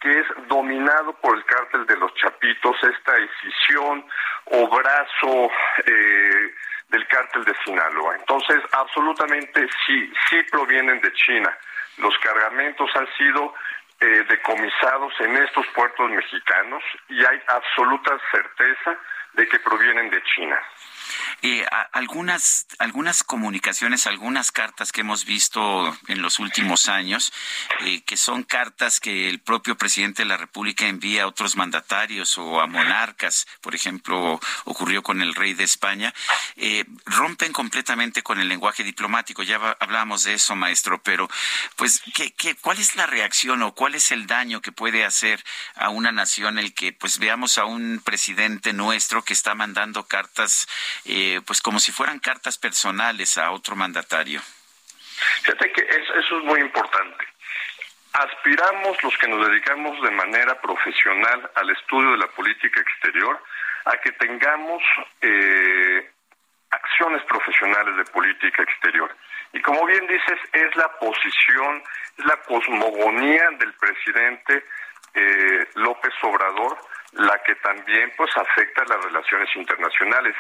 que es dominado por el cártel de los Chapitos, esta decisión o brazo eh, del cártel de Sinaloa. Entonces, absolutamente sí, sí provienen de China. Los cargamentos han sido eh, decomisados en estos puertos mexicanos y hay absoluta certeza de que provienen de China. Algunas, algunas comunicaciones, algunas cartas que hemos visto en los últimos años, eh, que son cartas que el propio presidente de la República envía a otros mandatarios o a monarcas, por ejemplo, ocurrió con el rey de España, eh, rompen completamente con el lenguaje diplomático. Ya hablábamos de eso, maestro, pero pues, ¿qué, qué, cuál es la reacción o cuál es el daño que puede hacer a una nación el que pues veamos a un presidente nuestro que está mandando cartas, eh, pues como si fueran cartas personales a otro mandatario? Fíjate que eso, es muy importante. Aspiramos los que nos dedicamos de manera profesional al estudio de la política exterior a que tengamos eh, acciones profesionales de política exterior. Y como bien dices, es la posición, es la cosmogonía del presidente eh, López Obrador la que también pues afecta las relaciones internacionales.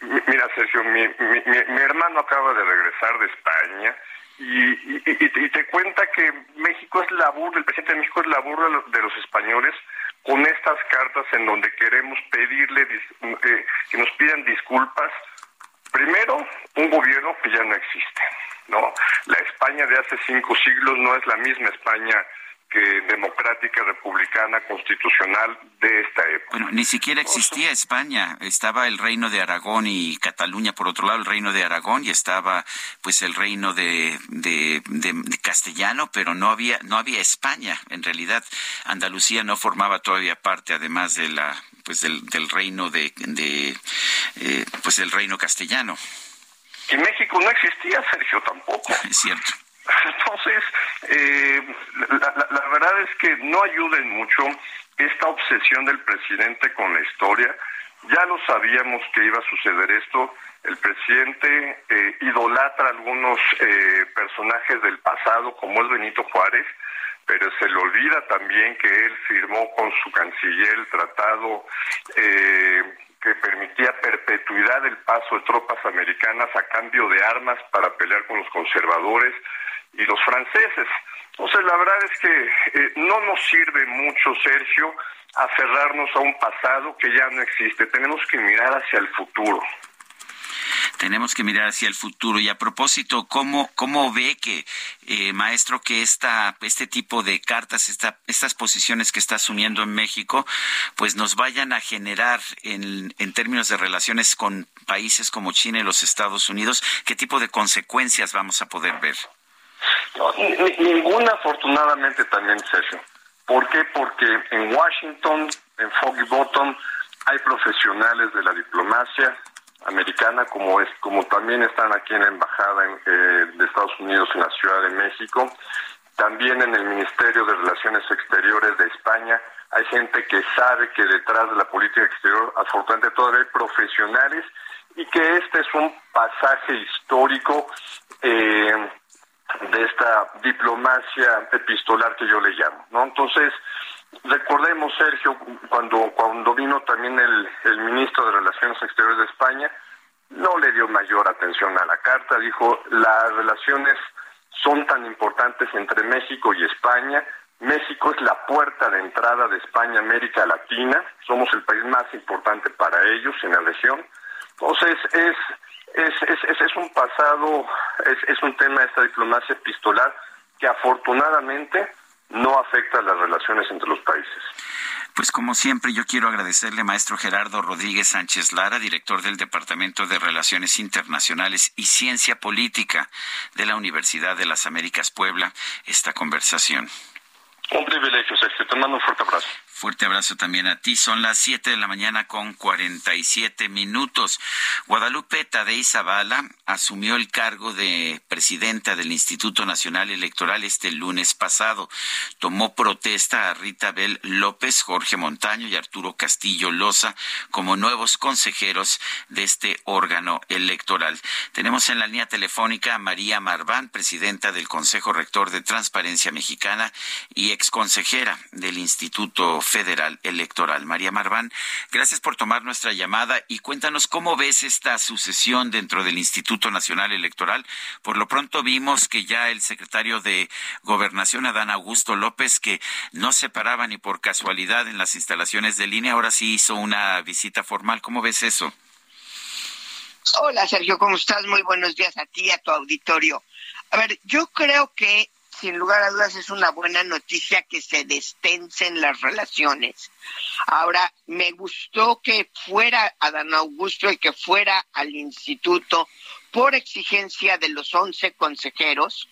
Mira, Sergio, mi, mi, hermano acaba de regresar de España y, y, te cuenta que México es la burla, el presidente de México es la burla de los españoles con estas cartas en donde queremos pedirle eh, que nos pidan disculpas. Primero, un gobierno que ya no existe, ¿no? La España de hace cinco siglos no es la misma España democrática, republicana, constitucional de esta época. Bueno, ni siquiera existía España, estaba el reino de Aragón y Cataluña, por otro lado el reino de Aragón y estaba pues el reino de, de, castellano, pero no había no había España en realidad. Andalucía no formaba todavía parte, además de la pues del, del reino de, de eh, pues el reino castellano. Y México no existía, Sergio, tampoco. *laughs* Es cierto. *laughs* Entonces, eh, la, verdad es que no ayuden mucho esta obsesión del presidente con la historia. Ya lo sabíamos que iba a suceder esto. El presidente eh, idolatra a algunos eh, personajes del pasado, como es Benito Juárez, pero se le olvida también que él firmó con su canciller el tratado que permitía perpetuidad del paso de tropas americanas a cambio de armas para pelear con los conservadores y los franceses. Entonces, la verdad es que eh, no nos sirve mucho, Sergio, aferrarnos a un pasado que ya no existe. Tenemos que mirar hacia el futuro. Tenemos que mirar hacia el futuro. Y a propósito, ¿cómo, cómo ve que, eh, maestro, que esta, este tipo de cartas, esta, estas posiciones que está asumiendo en México, pues nos vayan a generar en, en términos de relaciones con países como China y los Estados Unidos? ¿Qué tipo de consecuencias vamos a poder ver? Ninguna, afortunadamente, también, Sergio. ¿Por qué? Porque en Washington, en Foggy Bottom, hay profesionales de la diplomacia americana, como es, como también están aquí en la embajada eh, de Estados Unidos en la Ciudad de México, también en el Ministerio de Relaciones Exteriores de España. Hay gente que sabe que detrás de la política exterior, afortunadamente, todavía hay profesionales y que este es un pasaje histórico eh, de esta diplomacia epistolar que yo le llamo, ¿no? Entonces, recordemos, Sergio, cuando, cuando vino también el, el ministro de Relaciones Exteriores de España, no le dio mayor atención a la carta, dijo, las relaciones son tan importantes entre México y España, México es la puerta de entrada de España a América Latina, somos el país más importante para ellos en la región, entonces es es, es, es un pasado, es, es un tema de esta diplomacia epistolar que afortunadamente no afecta las relaciones entre los países. Pues como siempre, yo quiero agradecerle, maestro Gerardo Rodríguez Sánchez Lara, director del Departamento de Relaciones Internacionales y Ciencia Política de la Universidad de las Américas Puebla, esta conversación. Un privilegio, Sergio. Te mando un fuerte abrazo. Fuerte abrazo también a ti. Son las 7 de la mañana con 47 minutos. Guadalupe Tadei Zavala asumió el cargo de presidenta del Instituto Nacional Electoral este lunes pasado. Tomó protesta a Rita Bel López, Jorge Montaño y Arturo Castillo Loza como nuevos consejeros de este órgano electoral. Tenemos en la línea telefónica a María Marván, presidenta del Consejo Rector de Transparencia Mexicana y exconsejera del Instituto Federal Electoral. María Marván, gracias por tomar nuestra llamada y cuéntanos cómo ves esta sucesión dentro del Instituto Nacional Electoral. Por lo pronto vimos que ya el secretario de Gobernación, Adán Augusto López, que no se paraba ni por casualidad en las instalaciones de línea, ahora sí hizo una visita formal. ¿Cómo ves eso? Hola Sergio, ¿cómo estás? Muy buenos días a ti y a tu auditorio. A ver, yo creo que sin lugar a dudas es una buena noticia que se destensen las relaciones. Ahora, me gustó que fuera Adán Augusto y que fuera al instituto por exigencia de los once consejeros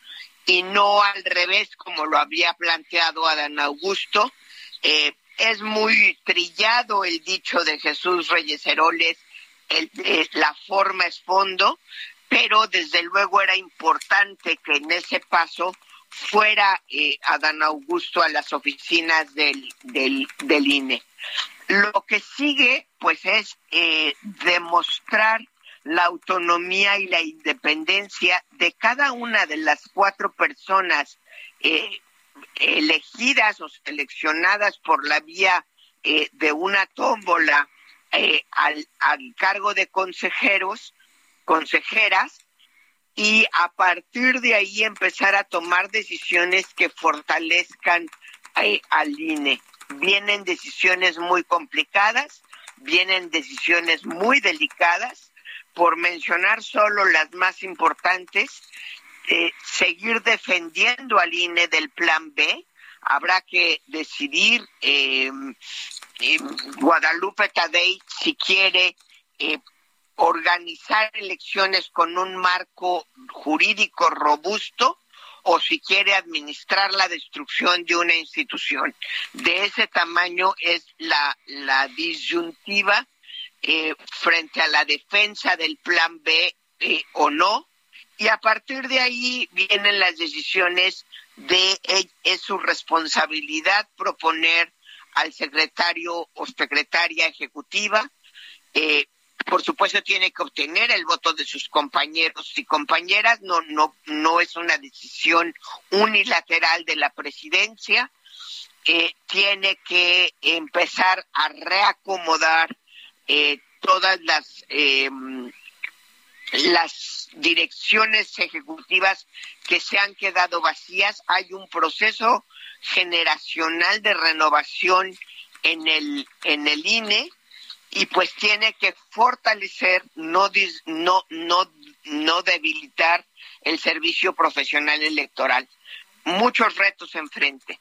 y no al revés como lo había planteado Adán Augusto. Eh, es muy trillado el dicho de Jesús Reyes Heroles, el, la forma es fondo, pero desde luego era importante que en ese paso fuera eh, Adán Augusto a las oficinas del, del, del INE. Lo que sigue, pues, es eh, demostrar la autonomía y la independencia de cada una de las cuatro personas eh, elegidas o seleccionadas por la vía eh, de una tómbola eh, al, al cargo de consejeros, consejeras, y a partir de ahí empezar a tomar decisiones que fortalezcan al INE. Vienen decisiones muy complicadas, vienen decisiones muy delicadas, por mencionar solo las más importantes, eh, seguir defendiendo al INE del plan B. Habrá que decidir eh, eh, Guadalupe Tadei si quiere eh, organizar elecciones con un marco jurídico robusto o si quiere administrar la destrucción de una institución. De ese tamaño es la, la disyuntiva eh, frente a la defensa del plan B eh, o no. Y a partir de ahí vienen las decisiones de eh, es su responsabilidad proponer al secretario o secretaria ejecutiva. Eh, por supuesto tiene que obtener el voto de sus compañeros y compañeras, no, no, no es una decisión unilateral de la presidencia, eh, tiene que empezar a reacomodar eh, todas las eh, las direcciones ejecutivas que se han quedado vacías. Hay un proceso generacional de renovación en el en el INE y pues tiene que fortalecer, no dis, no no no debilitar el servicio profesional electoral. Muchos retos enfrente.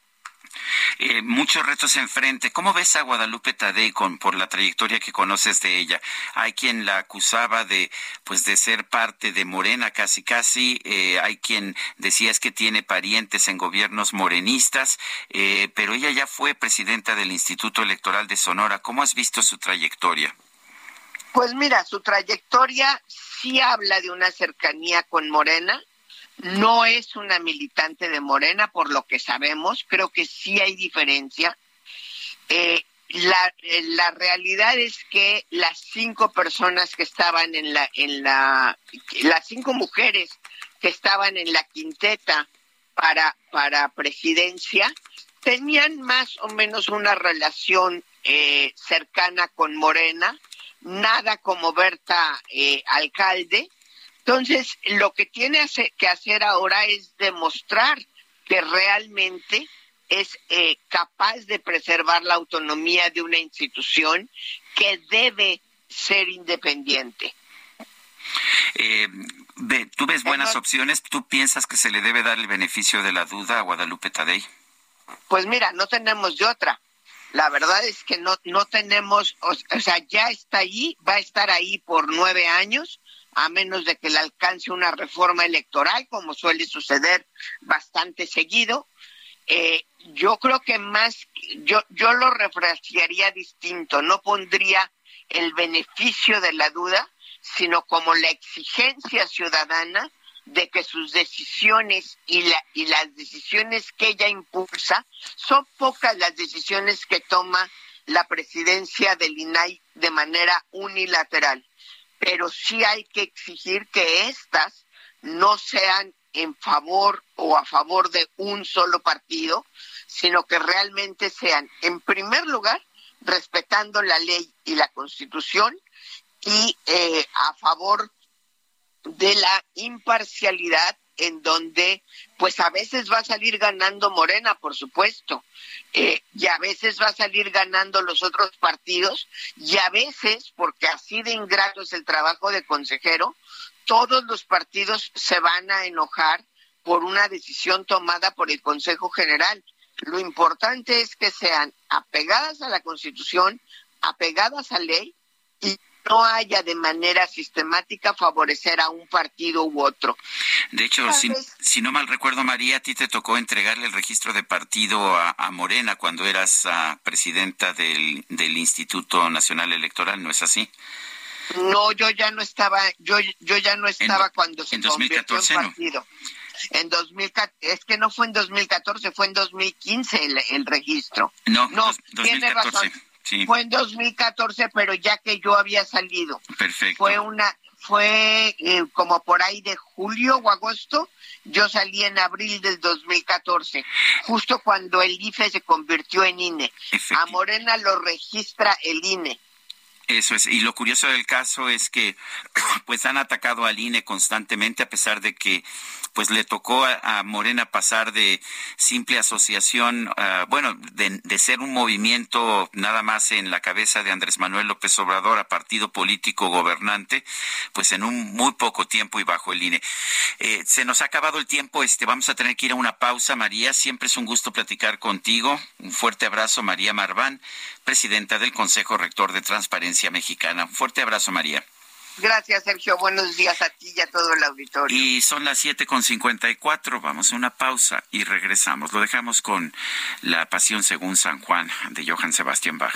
Eh, muchos retos enfrente. ¿Cómo ves a Guadalupe Tadei con, por la trayectoria que conoces de ella? Hay quien la acusaba de, pues, de ser parte de Morena casi casi. Eh, hay quien decía es que tiene parientes en gobiernos morenistas, eh, pero ella ya fue presidenta del Instituto Electoral de Sonora. ¿Cómo has visto su trayectoria? Pues mira, su trayectoria sí habla de una cercanía con Morena no es una militante de Morena, por lo que sabemos, creo que sí hay diferencia. Eh, la, eh, la realidad es que las cinco personas que estaban en la, en la, las cinco mujeres que estaban en la quinteta para, para presidencia, tenían más o menos una relación eh, cercana con Morena, nada como Berta eh, Alcalde, entonces, lo que tiene que hacer ahora es demostrar que realmente es eh, capaz de preservar la autonomía de una institución que debe ser independiente. Eh, ¿Tú ves buenas opciones? ¿Tú piensas que se le debe dar el beneficio de la duda a Guadalupe Tadei? Pues mira, no tenemos de otra. La verdad es que no, no tenemos, o, o sea, ya está ahí, va a estar ahí por nueve años a menos de que le alcance una reforma electoral, como suele suceder bastante seguido. Eh, yo creo que más, yo, yo lo refrasearía distinto, no pondría el beneficio de la duda, sino como la exigencia ciudadana de que sus decisiones y, la, y las decisiones que ella impulsa son pocas las decisiones que toma la presidencia del INAI de manera unilateral pero sí hay que exigir que éstas no sean en favor o a favor de un solo partido, sino que realmente sean, en primer lugar, respetando la ley y la constitución y eh, a favor de la imparcialidad en donde pues a veces va a salir ganando Morena, por supuesto, eh, y a veces va a salir ganando los otros partidos, y a veces, porque así de ingrato es el trabajo de consejero, todos los partidos se van a enojar por una decisión tomada por el Consejo General. Lo importante es que sean apegadas a la Constitución, apegadas a ley y no haya de manera sistemática favorecer a un partido u otro. De hecho, si, si, no mal recuerdo, María, a ti te tocó entregarle el registro de partido a, a Morena cuando eras uh, presidenta del, del Instituto Nacional Electoral, ¿no es así? No, yo ya no estaba, yo, yo ya no estaba en, cuando se en 2014, convirtió en partido. No. En 2014, es que no fue en 2014, fue en 2015 el, el registro. No, no dos, tiene 2014. razón. Sí. Fue en 2014, pero ya que yo había salido. Perfecto. Fue una, fue eh, como por ahí de julio o agosto. Yo salí en abril del 2014, justo cuando el IFE se convirtió en INE. A Morena lo registra el INE. Eso es. Y lo curioso del caso es que *clears throat* pues han atacado al INE constantemente a pesar de que pues le tocó a, Morena pasar de simple asociación, uh, bueno, de, de, ser un movimiento nada más en la cabeza de Andrés Manuel López Obrador a partido político gobernante, pues en un muy poco tiempo y bajo el INE. Eh, se nos ha acabado el tiempo, este, vamos a tener que ir a una pausa, María. Siempre es un gusto platicar contigo. Un fuerte abrazo, María Marván, presidenta del Consejo Rector de Transparencia Mexicana. Un fuerte abrazo, María. Gracias, Sergio. Buenos días a ti y a todo el auditorio. Y son las siete con cincuenta y cuatro. Vamos a una pausa y regresamos. Lo dejamos con La Pasión según San Juan de Johann Sebastian Bach.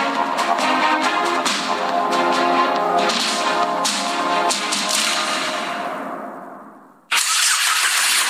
Thank you.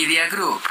Media Group.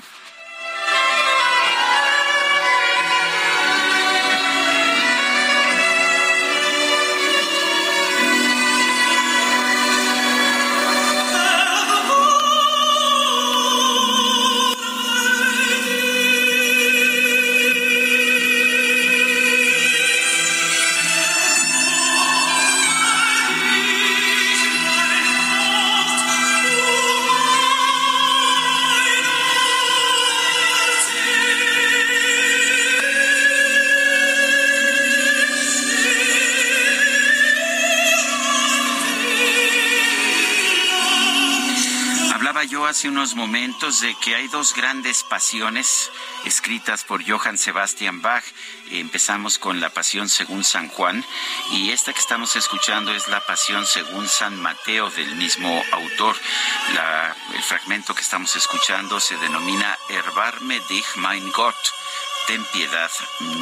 Hace unos momentos de que hay dos grandes pasiones escritas por Johann Sebastian Bach. Empezamos con la Pasión según San Juan y esta que estamos escuchando es la Pasión según San Mateo del mismo autor. El fragmento que estamos escuchando se denomina Erbarme dich mein Gott ten piedad,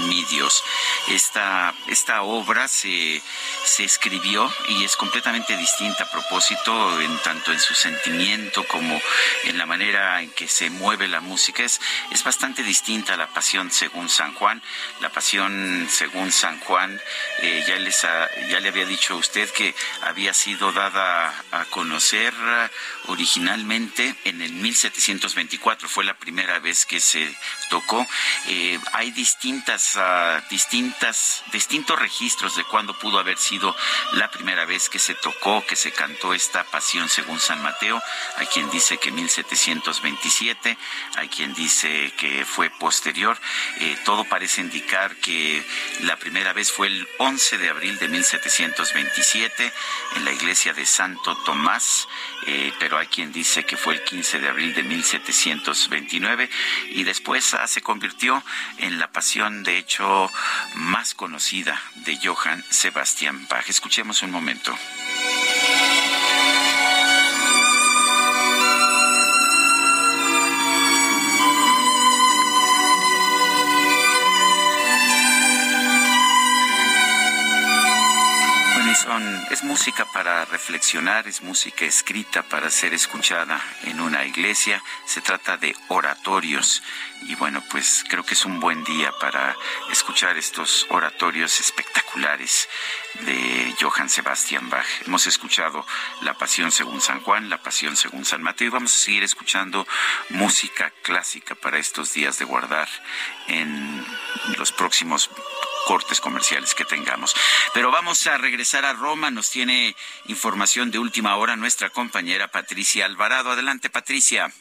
mi Dios. Esta, esta obra se, se escribió y es completamente distinta a propósito, en tanto en su sentimiento como en la manera en que se mueve la música. Es, es bastante distinta a la pasión según San Juan. La pasión según San Juan, eh, ya, les ya le había dicho a usted que había sido dada a conocer originalmente en el 1724. Fue la primera vez que se tocó. Eh, hay distintas, ah, distintas, distintos registros de cuándo pudo haber sido la primera vez que se tocó, que se cantó esta pasión según San Mateo. Hay quien dice que 1727, hay quien dice que fue posterior. Eh, todo parece indicar que la primera vez fue el 11 de abril de 1727 en la iglesia de Santo Tomás, eh, pero hay quien dice que fue el 15 de abril de 1729 y después ah, se convirtió en la pasión de hecho más conocida de Johann Sebastian Bach. Escuchemos un momento. Son, es música para reflexionar, es música escrita para ser escuchada en una iglesia. Se trata de oratorios. Y bueno, pues creo que es un buen día para escuchar estos oratorios espectaculares de Johann Sebastian Bach. Hemos escuchado La Pasión según San Juan, La Pasión según San Mateo y vamos a seguir escuchando música clásica para estos días de guardar en los próximos cortes comerciales que tengamos. Pero vamos a regresar a Roma. Nos tiene información de última hora nuestra compañera Patricia Alvarado. Adelante, Patricia.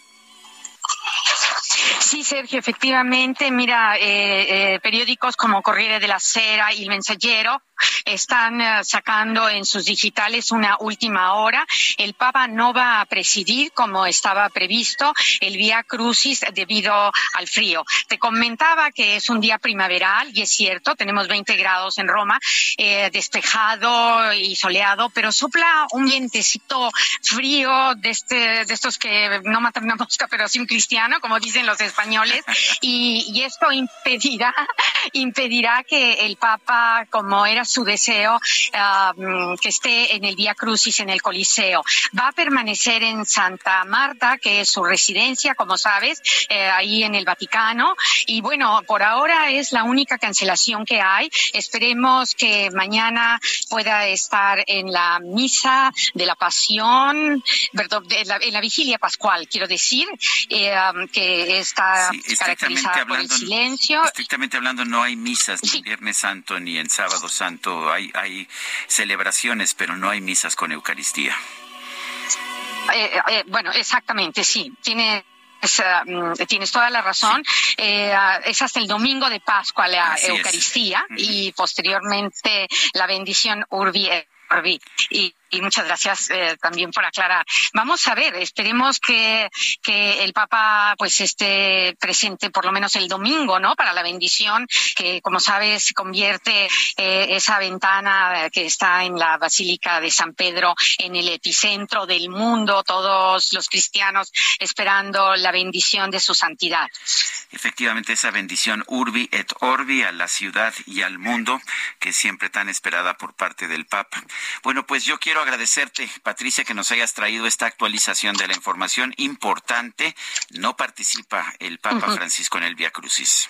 Sí, Sergio, efectivamente, mira, eh, eh, periódicos como Corriere della Sera y El Mensajero están eh, sacando en sus digitales una última hora. El Papa no va a presidir como estaba previsto el Vía Crucis debido al frío. Te comentaba que es un día primaveral y es cierto, tenemos 20 grados en Roma, eh, despejado y soleado, pero sopla un vientecito frío de, este, de estos que no matan una mosca, pero sí un cristiano, como dicen los españoles, y, y esto impedirá, *laughs* impedirá que el Papa, como era su deseo que esté en el Vía Crucis en el Coliseo. Va a permanecer en Santa Marta, que es su residencia, como sabes, eh, ahí en el Vaticano. Y bueno, por ahora es la única cancelación que hay. Esperemos que mañana pueda estar en la misa de la Pasión, perdón, de la, en la vigilia pascual, quiero decir, eh, um, que está Sí, caracterizada por el hablando, silencio. estrictamente hablando, no hay misas ni en Viernes Santo ni en Sábado Santo. Hay, hay celebraciones, pero no hay misas con Eucaristía. Eh, eh, bueno, exactamente, sí. Tiene es, mm, tienes toda la razón. Eh, ah, es hasta el domingo de Pascua la Así. Eucaristía y posteriormente la bendición Urbi et Orbi. Y, y muchas gracias eh, también por aclarar. Vamos a ver, esperemos que, que el Papa pues esté presente por lo menos el domingo, ¿no? Para la bendición, que como sabes convierte eh, esa ventana que está en la Basílica de San Pedro en el epicentro del mundo, todos los cristianos esperando la bendición de su santidad. Efectivamente, esa bendición Urbi et Orbi a la ciudad y al mundo, que siempre tan esperada por parte del Papa. Bueno, pues yo quiero agradecerte, Patricia, que nos hayas traído esta actualización de la información importante. No participa el Papa. Francisco en el Via Crucis.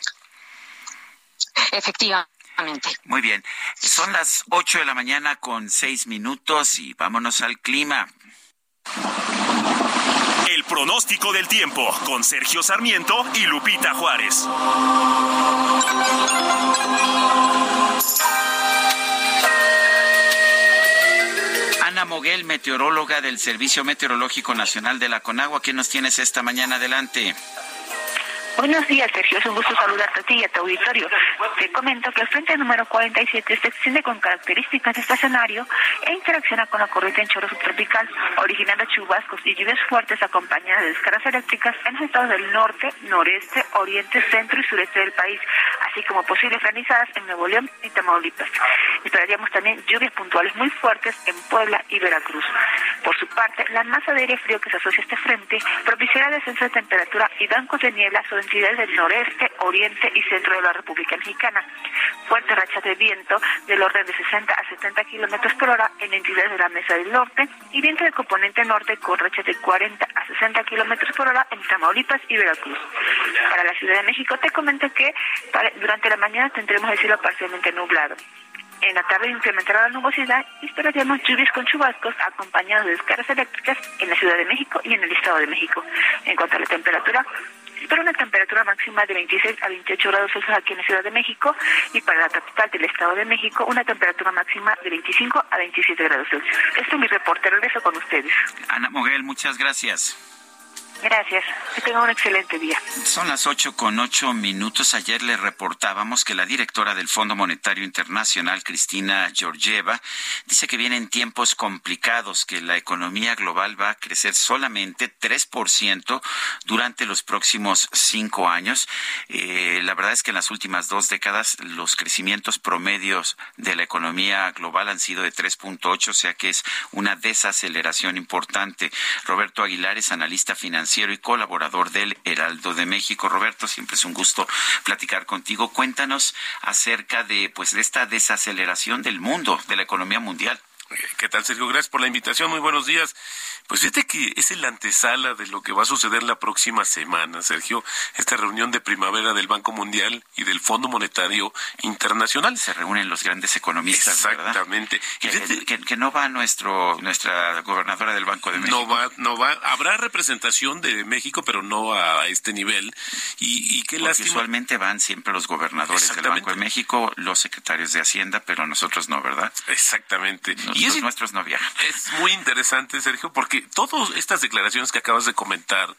Efectivamente. Muy bien, son las 8 de la mañana con 6 minutos y vámonos al clima. El pronóstico del tiempo con Sergio Sarmiento y Lupita Juárez. Moguel, meteoróloga del Servicio Meteorológico Nacional de la Conagua, ¿qué nos tienes esta mañana adelante? Buenos días, Sergio. Es un gusto saludarte a ti y a tu auditorio. Te comento que el frente número 47 se extiende con características estacionario e interacciona con la corriente en chorro subtropical, originando chubascos y lluvias fuertes acompañadas de descargas eléctricas en los estados del norte, noreste, oriente, centro y sureste del país, así como posibles granizadas en Nuevo León y Tamaulipas. Esperaríamos también lluvias puntuales muy fuertes en Puebla y Veracruz. Por su parte, la masa de aire frío que se asocia a este frente propiciará descenso de temperatura y bancos de niebla sobre entidades del noreste, oriente y centro de la República Mexicana. Fuertes rachas de viento del orden de 60 a 70 kilómetros por hora en entidades de la Mesa del Norte y viento de componente norte con rachas de 40 a 60 kilómetros por hora en Tamaulipas y Veracruz. Para la Ciudad de México, te comento que para- durante la mañana tendremos el cielo parcialmente nublado. En la tarde incrementará la nubosidad y esperaríamos lluvias con chubascos acompañados de descargas eléctricas en la Ciudad de México y en el Estado de México. En cuanto a la temperatura, Espera una temperatura máxima de 26 a 28 grados Celsius aquí en la Ciudad de México y para la capital del Estado de México una temperatura máxima de 25 a 27 grados Celsius. Este es mi reporte. Regreso con ustedes. Ana Moguel, muchas gracias. Gracias. Que tengan un excelente día. Son las ocho con ocho minutos. Ayer le reportábamos que la directora del Fondo Monetario Internacional, Cristina Georgieva, dice que vienen tiempos complicados, que la economía global va a crecer solamente 3% durante los próximos cinco años. Eh, la verdad es que en las últimas dos décadas los crecimientos promedios de la economía global han sido de 3.8, o sea que es una desaceleración importante. Roberto Aguilar es analista financiero y colaborador del Heraldo de México. Roberto, siempre es un gusto platicar contigo. Cuéntanos acerca de pues de esta desaceleración del mundo, de la economía mundial. ¿Qué tal, Sergio? Gracias por la invitación. Muy buenos días. Pues fíjate que es el antesala de lo que va a suceder la próxima semana, Sergio. Esta reunión de primavera del Banco Mundial y del Fondo Monetario Internacional. Se reúnen los grandes economistas. Exactamente. Que, que, que, no va nuestro, nuestra gobernadora del Banco de México. No va, no va. Habrá representación de México, pero no a este nivel. Y, y qué Porque lástima. usualmente van siempre los gobernadores del Banco de México, los secretarios de Hacienda, pero nosotros no, ¿verdad? Exactamente. Nosotros, y es, nuestros no. Es muy interesante, Sergio, porque todas estas declaraciones que acabas de comentar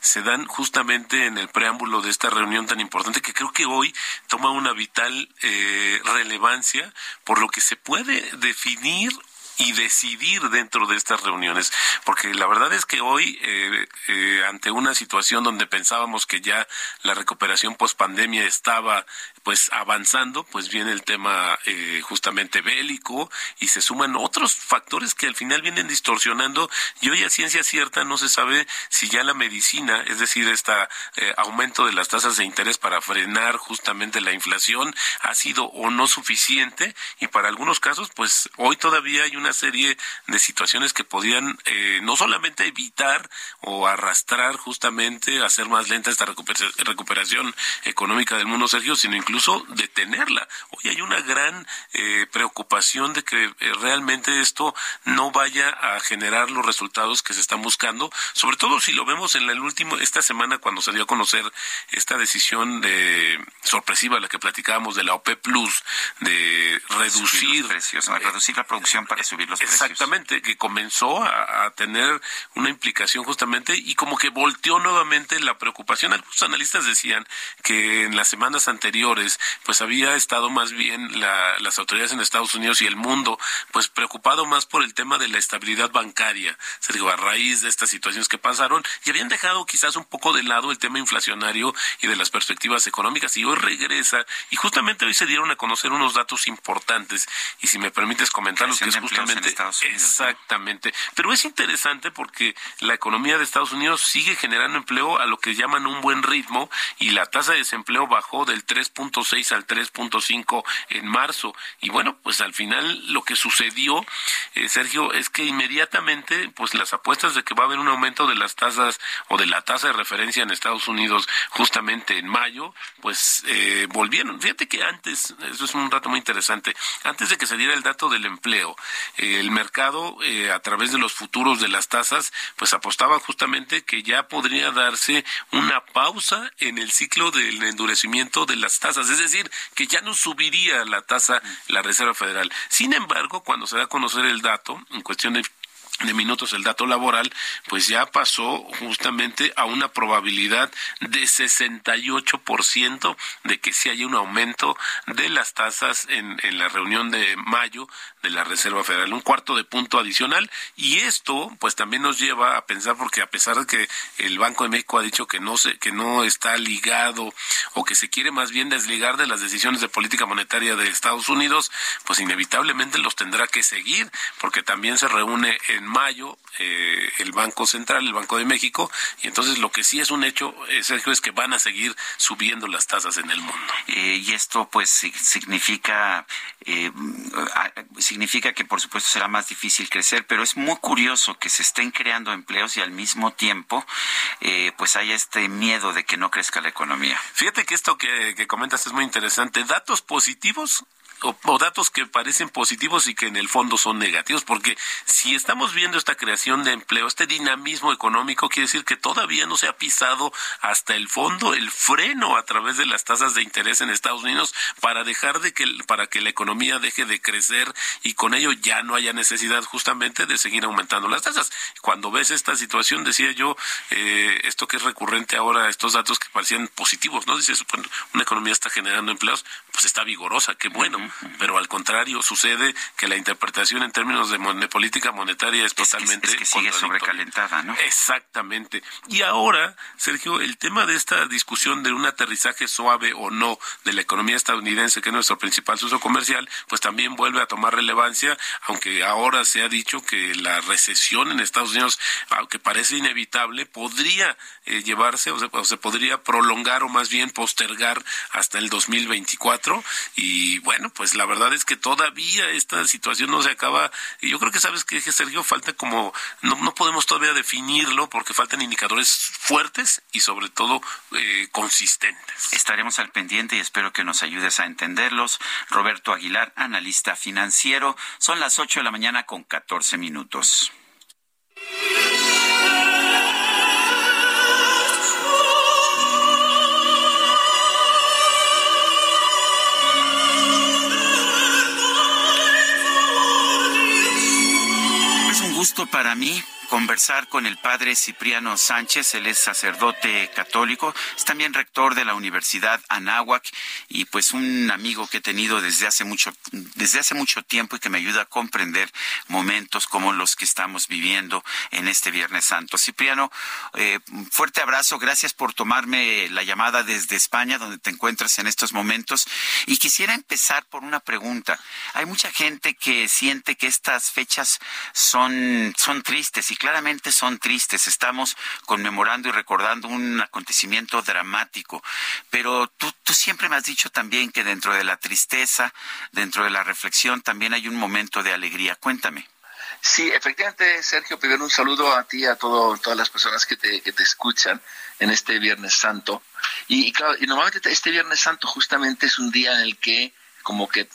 se dan justamente en el preámbulo de esta reunión tan importante que creo que hoy toma una vital eh, relevancia por lo que se puede definir y decidir dentro de estas reuniones, porque la verdad es que hoy, eh, eh, ante una situación donde pensábamos que ya la recuperación post pandemia estaba pues avanzando, pues viene el tema eh, justamente bélico y se suman otros factores que al final vienen distorsionando. Y hoy a ciencia cierta no se sabe si ya la medicina, es decir, este aumento de las tasas de interés para frenar justamente la inflación ha sido o no suficiente. Y para algunos casos pues hoy todavía hay una serie de situaciones que podían eh, no solamente evitar o arrastrar justamente hacer más lenta esta recuperación económica del mundo, Sergio, sino incluso incluso detenerla. Hoy hay una gran eh, preocupación de que eh, realmente esto no vaya a generar los resultados que se están buscando, sobre todo si lo vemos en el último esta semana cuando se dio a conocer esta decisión de sorpresiva la que platicábamos de la OP Plus de reducir precios, eh, reducir la producción para subir los exactamente, precios. que comenzó a, a tener una implicación justamente y como que volteó nuevamente la preocupación. Algunos analistas decían que en las semanas anteriores pues había estado más bien la, las autoridades en Estados Unidos y el mundo, pues preocupado más por el tema de la estabilidad bancaria, Sergio, a raíz de estas situaciones que pasaron, y habían dejado quizás un poco de lado el tema inflacionario y de las perspectivas económicas, y hoy regresa, y justamente hoy se dieron a conocer unos datos importantes, y si me permites comentarlos, que es justamente exactamente, pero es interesante porque la economía de Estados Unidos sigue generando empleo a lo que llaman un buen ritmo, y la tasa de desempleo bajó del 3 3.6 al 3.5 en marzo. Y bueno, pues al final lo que sucedió, eh, Sergio, es que inmediatamente, pues las apuestas de que va a haber un aumento de las tasas o de la tasa de referencia en Estados Unidos justamente en mayo, pues eh, volvieron. Fíjate que antes, eso es un dato muy interesante, antes de que se diera el dato del empleo, eh, el mercado a través de los futuros de las tasas, pues apostaba justamente que ya podría darse una pausa en el ciclo del endurecimiento de las tasas, es decir, que ya no subiría la tasa la Reserva Federal. Sin embargo, cuando se da a conocer el dato, en cuestión de de minutos el dato laboral, pues ya pasó justamente a una probabilidad de 68% de que sí haya un aumento de las tasas en, en la reunión de mayo de la Reserva Federal, un cuarto de punto adicional. Y esto, pues también nos lleva a pensar, porque a pesar de que el Banco de México ha dicho que no se, que no está ligado o que se quiere más bien desligar de las decisiones de política monetaria de Estados Unidos, pues inevitablemente los tendrá que seguir, porque también se reúne en mayo eh, el Banco Central, el Banco de México, y entonces lo que sí es un hecho, eh, Sergio, es que van a seguir subiendo las tasas en el mundo. Eh, y esto pues significa eh, significa que por supuesto será más difícil crecer, pero es muy curioso que se estén creando empleos y al mismo tiempo eh, pues haya este miedo de que no crezca la economía. Fíjate que esto que, que comentas es muy interesante. Datos positivos o, datos que parecen positivos y que en el fondo son negativos, porque si estamos viendo esta creación de empleo, este dinamismo económico, quiere decir que todavía no se ha pisado hasta el fondo el freno a través de las tasas de interés en Estados Unidos para dejar de que para que la economía deje de crecer y con ello ya no haya necesidad justamente de seguir aumentando las tasas. Cuando ves esta situación, decía yo, eh, esto que es recurrente ahora, estos datos que parecían positivos, ¿no? Dices, bueno, una economía está generando empleos, pues está vigorosa, qué bueno, pero al contrario sucede que la interpretación en términos de, política monetaria es, totalmente es que sigue sobrecalentada, ¿no? Exactamente. Y ahora, Sergio, el tema de esta discusión de un aterrizaje suave o no de la economía estadounidense, que es nuestro principal uso comercial, pues también vuelve a tomar relevancia, aunque ahora se ha dicho que la recesión en Estados Unidos, aunque parece inevitable, podría eh, llevarse o o se podría prolongar o más bien postergar hasta el 2024 y bueno, pues la verdad es que todavía esta situación no se acaba. Yo creo que sabes que Sergio falta como no, no podemos todavía definirlo porque faltan indicadores fuertes y sobre todo eh, consistentes. Estaremos al pendiente y espero que nos ayudes a entenderlos. Roberto Aguilar, analista financiero. Son las 8 de la mañana con 14 minutos. Gusto para mí conversar con el padre Cipriano Sánchez, él es sacerdote católico, es también rector de la Universidad Anáhuac y pues un amigo que he tenido desde hace mucho desde hace mucho tiempo y que me ayuda a comprender momentos como los que estamos viviendo en este Viernes Santo. Cipriano, eh, fuerte abrazo, gracias por tomarme la llamada desde España donde te encuentras en estos momentos y quisiera empezar por una pregunta. Hay mucha gente que siente que estas fechas son son tristes y claramente son tristes. Estamos conmemorando y recordando un acontecimiento dramático. Pero tú, tú siempre me has dicho también que dentro de la tristeza, dentro de la reflexión, también hay un momento de alegría. Cuéntame. Sí, efectivamente, Sergio, primero un saludo a ti a todas las personas que te, que te escuchan en este Viernes Santo. Y, claro, y normalmente este Viernes Santo justamente es un día en el que como que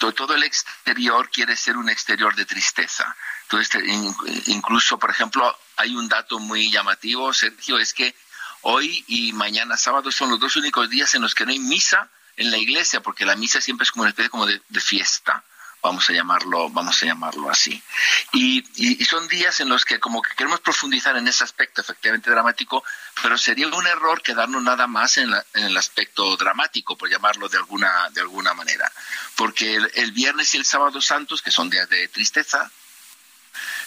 todo el exterior quiere ser un exterior de tristeza. Entonces, incluso, por ejemplo, hay un dato muy llamativo, Sergio, es que hoy y mañana sábado son los dos únicos días en los que no hay misa en la iglesia, porque la misa siempre es como una especie como de, fiesta, vamos a llamarlo, vamos a llamarlo así. Y, y, son días en los que como que queremos profundizar en ese aspecto efectivamente dramático, pero sería un error quedarnos nada más en, en el aspecto dramático, por llamarlo de alguna, de alguna manera. Porque el, viernes y el sábado santos, que son días de tristeza,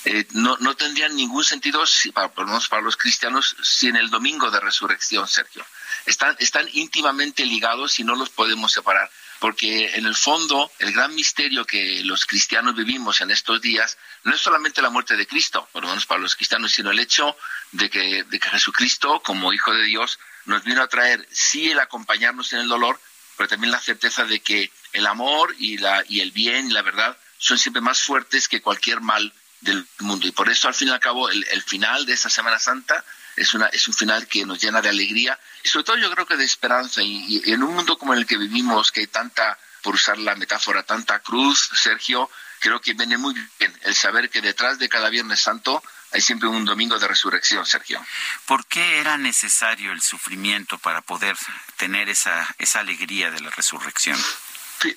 eh, no, no tendrían ningún sentido, si, para, para los cristianos, sin el domingo de resurrección, Sergio. Están, están íntimamente ligados y no los podemos separar, porque en el fondo el gran misterio que los cristianos vivimos en estos días no es solamente la muerte de Cristo, por lo menos para los cristianos, sino el hecho de que, de que Jesucristo, como Hijo de Dios, nos vino a traer, sí, el acompañarnos en el dolor, pero también la certeza de que el amor y, la, y el bien y la verdad son siempre más fuertes que cualquier mal del mundo. Y por eso, al fin y al cabo, el, final de esta Semana Santa es, una, es un final que nos llena de alegría y sobre todo yo creo que de esperanza. Y, en un mundo como el que vivimos, que hay tanta, por usar la metáfora, tanta cruz, Sergio, creo que viene muy bien el saber que detrás de cada Viernes Santo hay siempre un domingo de resurrección, Sergio. ¿Por qué era necesario el sufrimiento para poder tener esa, esa alegría de la resurrección?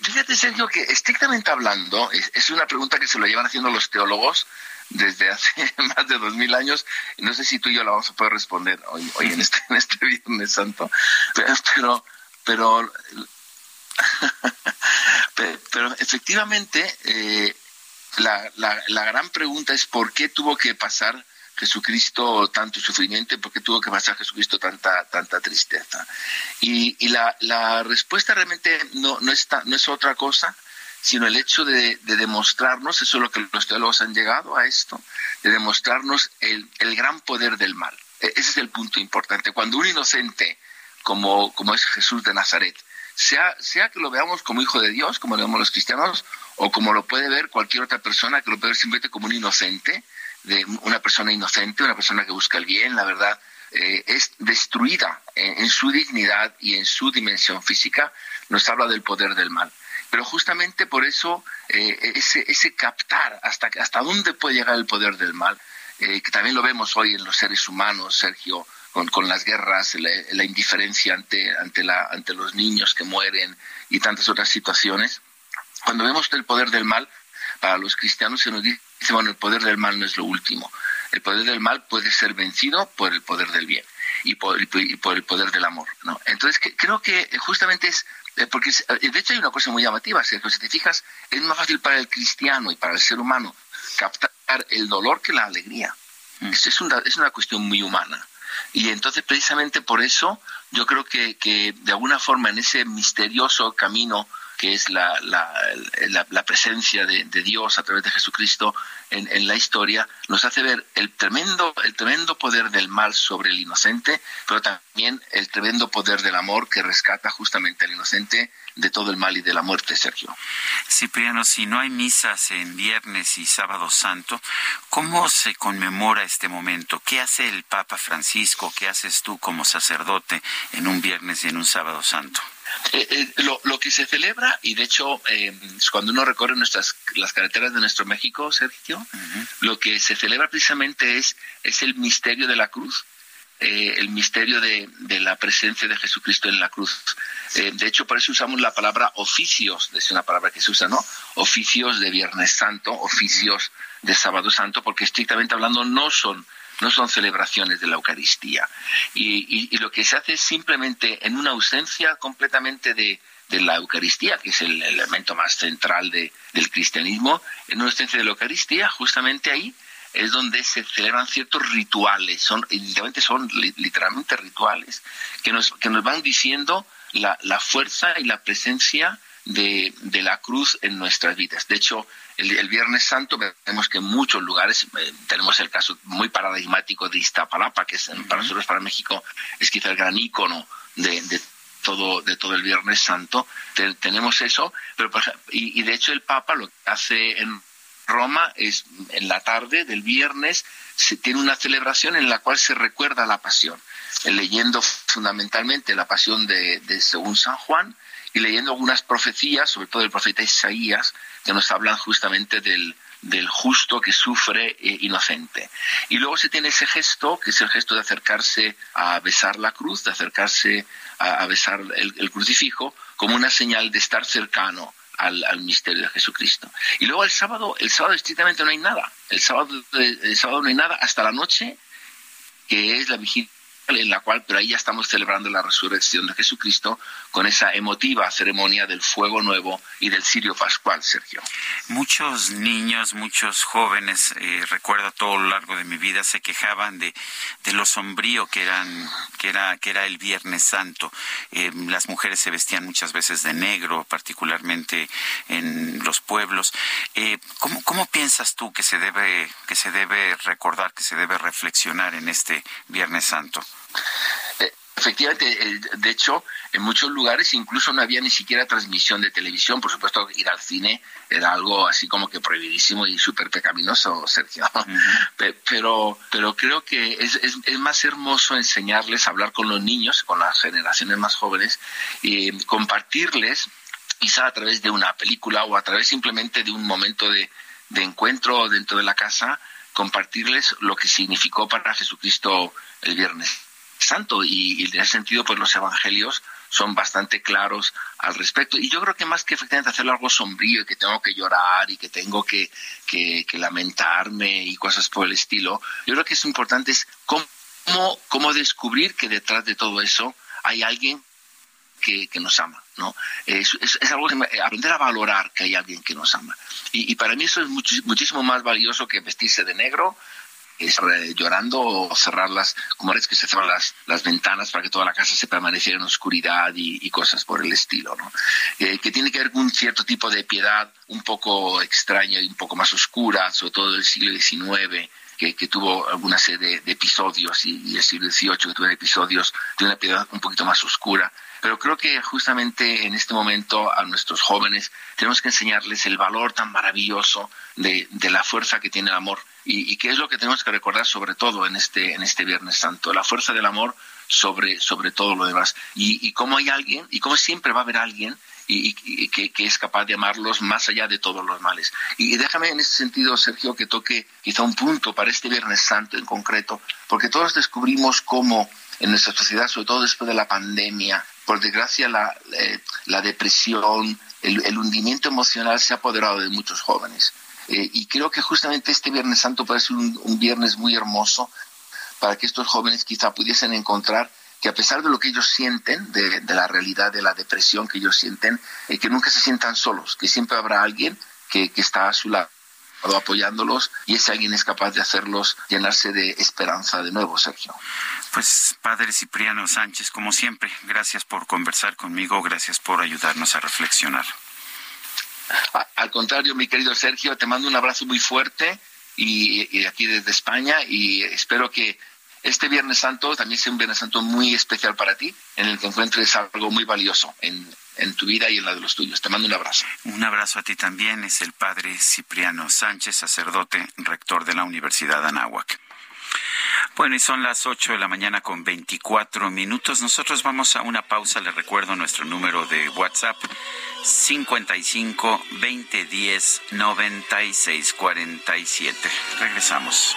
Fíjate, Sergio, que estrictamente hablando, es, una pregunta que se lo llevan haciendo los teólogos desde hace *laughs* más de dos mil años. No sé si tú y yo la vamos a poder responder hoy, hoy en, este, *laughs* en este Viernes Santo. Pero, pero, *laughs* pero, efectivamente, eh, la, la, la gran pregunta es por qué tuvo que pasar Jesucristo tanto sufrimiento por qué tuvo que pasar Jesucristo tanta, tanta tristeza. Y, y la, la, respuesta realmente no, no, está, no es otra cosa, sino el hecho de, de, demostrarnos, eso es lo que los teólogos han llegado a esto, de demostrarnos el, el gran poder del mal. E, ese es el punto importante. Cuando un inocente, como, como es Jesús de Nazaret, sea, sea que lo veamos como hijo de Dios, como lo vemos los cristianos, o como lo puede ver cualquier otra persona que lo puede ver simplemente como un inocente, de una persona inocente, una persona que busca el bien, la verdad, eh, es destruida en, su dignidad y en su dimensión física, nos habla del poder del mal. Pero justamente por eso eh, ese, ese captar hasta, hasta dónde puede llegar el poder del mal, eh, que también lo vemos hoy en los seres humanos, Sergio, con, con las guerras, la, la, indiferencia ante, ante, la, ante los niños que mueren y tantas otras situaciones. Cuando vemos el poder del mal, para los cristianos se nos dice, bueno, el poder del mal no es lo último. El poder del mal puede ser vencido por el poder del bien y por, y por el poder del amor. ¿no? Entonces, que, creo que justamente es eh, porque eh, de hecho hay una cosa muy llamativa, Sergio, si te fijas, es más fácil para el cristiano y para el ser humano captar el dolor que la alegría. Mm. Es, es, una, es una cuestión muy humana. Y entonces precisamente por eso yo creo que, que de alguna forma en ese misterioso camino que es la, la, la, presencia de, de, Dios a través de Jesucristo en, en, la historia, nos hace ver el tremendo, el tremendo poder del mal sobre el inocente, pero también el tremendo poder del amor que rescata justamente al inocente de todo el mal y de la muerte, Sergio. Cipriano, si no hay misas en viernes y sábado santo, ¿cómo se conmemora este momento? ¿Qué hace el Papa Francisco? ¿Qué haces tú como sacerdote en un viernes y en un sábado santo? Eh, eh, lo, lo, que se celebra, y de hecho, eh, cuando uno recorre nuestras las carreteras de nuestro México, Sergio, uh -huh. lo que se celebra precisamente es, es el misterio de la cruz. Eh, el misterio de, de, la presencia de Jesucristo en la cruz. Eh, de hecho, por eso usamos la palabra oficios, es una palabra que se usa, ¿no? Oficios de Viernes Santo, oficios de Sábado Santo, porque estrictamente hablando no son no son celebraciones de la Eucaristía. Y, y, y, lo que se hace es simplemente en una ausencia completamente de, de la Eucaristía, que es el elemento más central de, del cristianismo, en una ausencia de la Eucaristía, justamente ahí es donde se celebran ciertos rituales, son, literalmente son literalmente rituales, que nos, que nos van diciendo la, la fuerza y la presencia de, de, la cruz en nuestras vidas. De hecho, el, el, Viernes Santo vemos que en muchos lugares, eh, tenemos el caso muy paradigmático de Iztapalapa, que es, uh -huh. para nosotros, para México, es quizá el gran ícono de, de todo, de todo el Viernes Santo. Te, tenemos eso, pero y, y de hecho el Papa lo que hace en Roma es en la tarde del viernes se tiene una celebración en la cual se recuerda la pasión, leyendo fundamentalmente la pasión de, de según San Juan y leyendo algunas profecías, sobre todo el profeta Isaías, que nos hablan justamente del, del justo que sufre eh, inocente. Y luego se tiene ese gesto, que es el gesto de acercarse a besar la cruz, de acercarse a, besar el, crucifijo, como una señal de estar cercano al, al, misterio de Jesucristo. Y luego el sábado, el sábado estrictamente no hay nada. El sábado, el sábado no hay nada hasta la noche, que es la vigilia en la cual, pero ahí ya estamos celebrando la resurrección de Jesucristo con esa emotiva ceremonia del fuego nuevo y del cirio pascual, Sergio. Muchos niños, muchos jóvenes, eh, recuerdo todo lo largo de mi vida, se quejaban de, de lo sombrío que, eran, que, era, que era el Viernes Santo. Eh, las mujeres se vestían muchas veces de negro, particularmente en los pueblos. Eh, ¿cómo, ¿Cómo piensas tú que se, debe, que se debe recordar, que se debe reflexionar en este Viernes Santo? Efectivamente, de hecho, en muchos lugares incluso no había ni siquiera transmisión de televisión. Por supuesto, ir al cine era algo así como que prohibidísimo y súper pecaminoso, *laughs* Sergio. Uh -huh. Pero, pero creo que es, es, es, más hermoso enseñarles a hablar con los niños, con las generaciones más jóvenes, y compartirles, quizá a través de una película o a través simplemente de un momento de, de encuentro dentro de la casa, compartirles lo que significó para Jesucristo el viernes santo y, en ese sentido pues los evangelios son bastante claros al respecto y yo creo que más que efectivamente hacerlo algo sombrío y que tengo que llorar y que tengo que, que, que lamentarme y cosas por el estilo yo creo que es importante es cómo, cómo descubrir que detrás de todo eso hay alguien que, que nos ama ¿no? Es, algo que me, aprender a valorar que hay alguien que nos ama y, para mí eso es much, muchísimo más valioso que vestirse de negro es, llorando o cerrar las, como es que se cerran las, las ventanas para que toda la casa se permaneciera en oscuridad y, cosas por el estilo, ¿no? Eh, que tiene que ver con un cierto tipo de piedad un poco extraña y un poco más oscura, sobre todo del siglo XIX, que, que, tuvo alguna serie de, de episodios y, y, el siglo XVIII que tuvo episodios de una piedad un poquito más oscura. Pero creo que justamente en este momento a nuestros jóvenes tenemos que enseñarles el valor tan maravilloso de, de la fuerza que tiene el amor y, y qué es lo que tenemos que recordar sobre todo en este, en este Viernes Santo. La fuerza del amor sobre, sobre todo lo demás. Y, como hay alguien, y como siempre va a haber alguien y, que, es capaz de amarlos más allá de todos los males. Y, déjame en ese sentido, Sergio, que toque quizá un punto para este Viernes Santo en concreto, porque todos descubrimos cómo en nuestra sociedad, sobre todo después de la pandemia, por desgracia la, eh, depresión, el, hundimiento emocional se ha apoderado de muchos jóvenes. Eh, y creo que justamente este Viernes Santo puede ser un, un viernes muy hermoso para que estos jóvenes quizá pudiesen encontrar que a pesar de lo que ellos sienten, de, la realidad de la depresión que ellos sienten, eh, que nunca se sientan solos, que siempre habrá alguien que, está a su lado apoyándolos y ese alguien es capaz de hacerlos llenarse de esperanza de nuevo, Sergio. Pues Padre Cipriano Sánchez, como siempre, gracias por conversar conmigo, gracias por ayudarnos a reflexionar. Al contrario, mi querido Sergio, te mando un abrazo muy fuerte y aquí desde España y espero que este Viernes Santo también sea un Viernes Santo muy especial para ti, en el que encuentres algo muy valioso en, en tu vida y en la de los tuyos. Te mando un abrazo. Un abrazo a ti también. Es el padre Cipriano Sánchez, sacerdote, rector de la Universidad de Anáhuac. Bueno, y son las 8 de la mañana con 24 minutos. Nosotros vamos a una pausa. Les recuerdo nuestro número de WhatsApp 55 2010 96 47. Regresamos.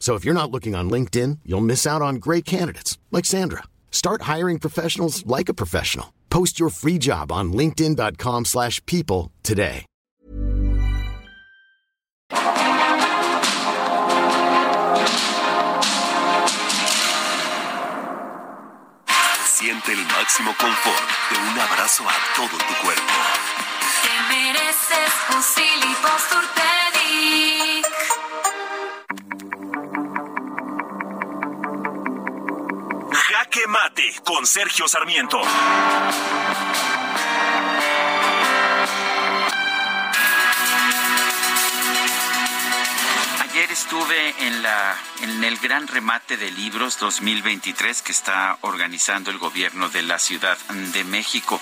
So if you're not looking on LinkedIn, you'll miss out on great candidates like Sandra. Start hiring professionals like a professional. Post your free job on linkedin.com/people today. Siente el máximo confort de un abrazo a todo tu cuerpo. Te mereces un Silly Jaque Mate con Sergio Sarmiento. Estuve en la en el gran remate de libros 2023 que está organizando el gobierno de la Ciudad de México.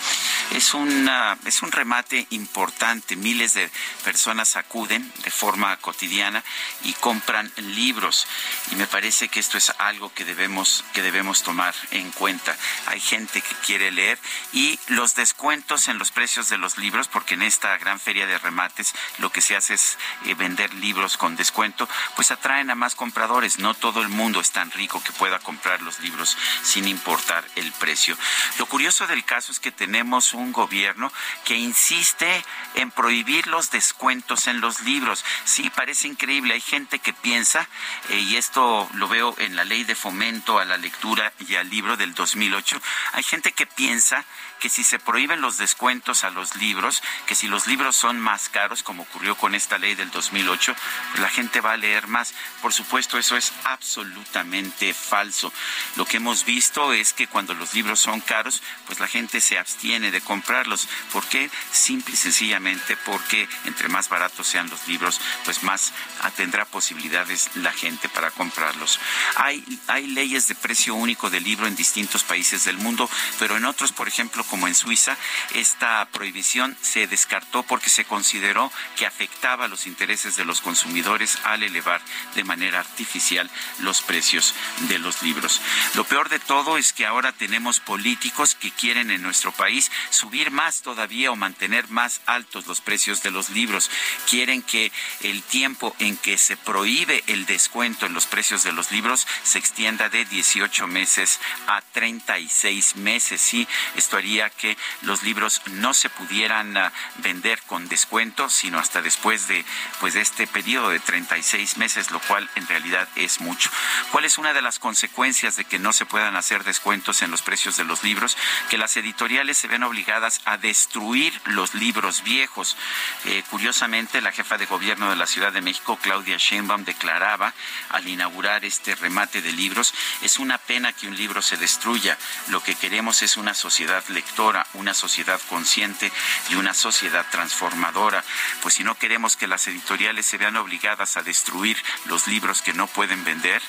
Es una es un remate importante, miles de personas acuden de forma cotidiana y compran libros y me parece que esto es algo que debemos que debemos tomar en cuenta. Hay gente que quiere leer y los descuentos en los precios de los libros porque en esta gran feria de remates lo que se hace es eh, vender libros con descuento, pues atraen a más compradores no todo el mundo es tan rico que pueda comprar los libros sin importar el precio. Lo curioso del caso es que tenemos un gobierno que insiste en prohibir los descuentos en los libros. Sí, parece increíble. Hay gente que piensa, eh, y esto lo veo en la ley de fomento a la lectura y al libro del 2008, hay gente que piensa que si se prohíben los descuentos a los libros, que si los libros son más caros, como ocurrió con esta ley del 2008, pues la gente va a leer más. Por supuesto, eso es absolutamente falso. Lo que hemos visto es que cuando los libros son caros, pues la gente se abstiene de comprarlos. ¿Por qué? Simple y sencillamente porque entre más baratos sean los libros, pues más tendrá posibilidades la gente para comprarlos. Hay, hay leyes de precio único del libro en distintos países del mundo, pero en otros, por ejemplo, como en Suiza, esta prohibición se descartó porque se consideró que afectaba los intereses de los consumidores al elevar de manera artificial los precios de los libros. Lo peor de todo es que ahora tenemos políticos que quieren en nuestro país subir más todavía o mantener más altos los precios de los libros. Quieren que el tiempo en que se prohíbe el descuento en los precios de los libros se extienda de 18 meses a 36 meses. Sí, esto haría que los libros no se pudieran uh, vender con descuento, sino hasta después de pues este periodo de 36 meses, lo cual en realidad es mucho. ¿Cuál es una de las consecuencias de que no se puedan hacer descuentos en los precios de los libros? Que las editoriales se ven obligadas a destruir los libros viejos. Eh, curiosamente, la jefa de gobierno de la Ciudad de México, Claudia Sheinbaum, declaraba al inaugurar este remate de libros, es una pena que un libro se destruya. Lo que queremos es una sociedad lectora, una sociedad consciente y una sociedad transformadora. Pues si no queremos que las editoriales se vean obligadas a destruir los libros que no pueden vender,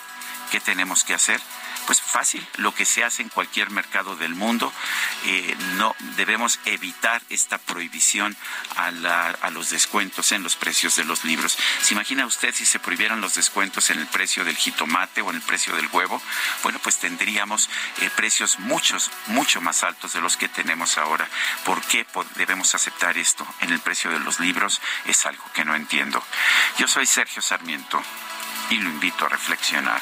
¿qué tenemos que hacer? Pues fácil, lo que se hace en cualquier mercado del mundo. Eh, no debemos evitar esta prohibición a, los descuentos en los precios de los libros. ¿Se imagina usted si se prohibieran los descuentos en el precio del jitomate o en el precio del huevo? Bueno, pues tendríamos eh, precios muchos, mucho más altos de los que tenemos ahora. ¿Por qué debemos aceptar esto en el precio de los libros? Es algo que no entiendo. Yo soy Sergio Sarmiento y lo invito a reflexionar.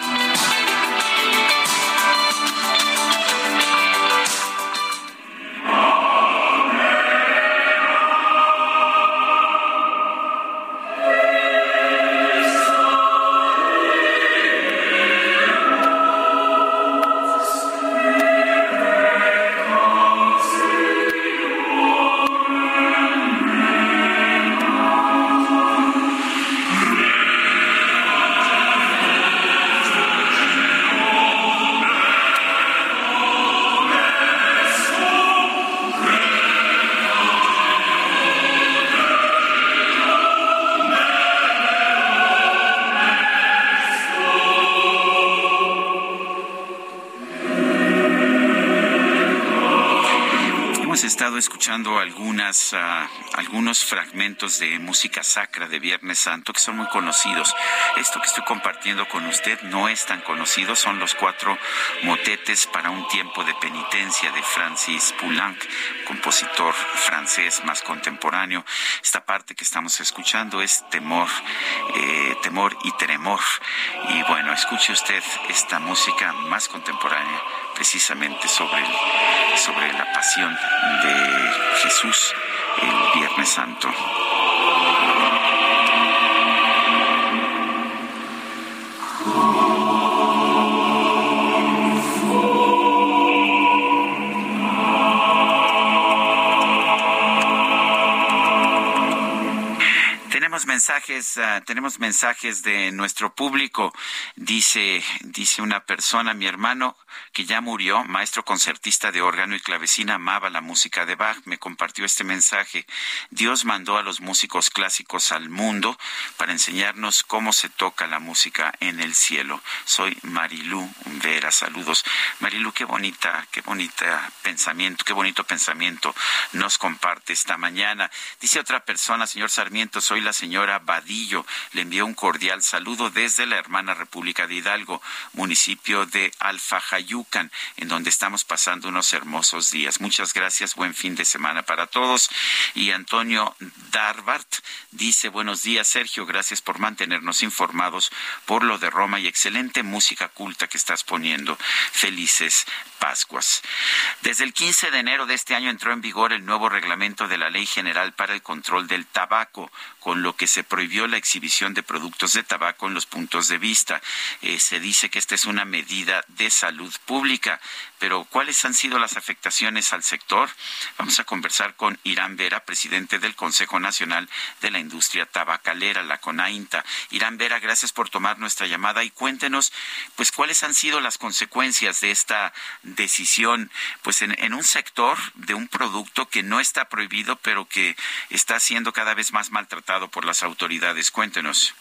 Algunos fragmentos de música sacra de Viernes Santo que son muy conocidos. Esto que estoy compartiendo con usted no es tan conocido, son los cuatro motetes para un tiempo de penitencia de Francis Poulenc, compositor francés más contemporáneo. Esta parte que estamos escuchando es temor, eh, temor y tremor. Y bueno, escuche usted esta música más contemporánea precisamente sobre, sobre la pasión de Jesús el Viernes Santo. mensajes, uh, tenemos mensajes de nuestro público. Dice, dice una persona, mi hermano que ya murió, maestro concertista de órgano y clavecina, amaba la música de Bach, me compartió este mensaje. Dios mandó a los músicos clásicos al mundo para enseñarnos cómo se toca la música en el cielo. Soy Marilú Vera, saludos. Marilú, qué bonita, qué bonita pensamiento, qué bonito pensamiento nos comparte esta mañana. Dice otra persona, señor Sarmiento, soy la señora Vadillo. Le envío un cordial saludo desde la hermana República de Hidalgo, municipio de Alfajayucan, en donde estamos pasando unos hermosos días. Muchas gracias, buen fin de semana para todos. Y Antonio Darbart dice, buenos días, Sergio, gracias por mantenernos informados por lo de Roma y excelente música culta que estás poniendo. Felices Pascuas. Desde el 15 de enero de este año entró en vigor el nuevo reglamento de la Ley General para el Control del Tabaco, con lo que se prohibió la exhibición de productos de tabaco en los puntos de vista. Eh, se dice que esta es una medida de salud pública, pero ¿cuáles han sido las afectaciones al sector? Vamos a conversar con Irán Vera, presidente del Consejo Nacional de la Industria Tabacalera, la CONAINTA. Irán Vera, gracias por tomar nuestra llamada y cuéntenos, pues, cuáles han sido las consecuencias de esta decisión, pues, en, un sector de un producto que no está prohibido, pero que está siendo cada vez más maltratado por las autoridades. Cuéntenos.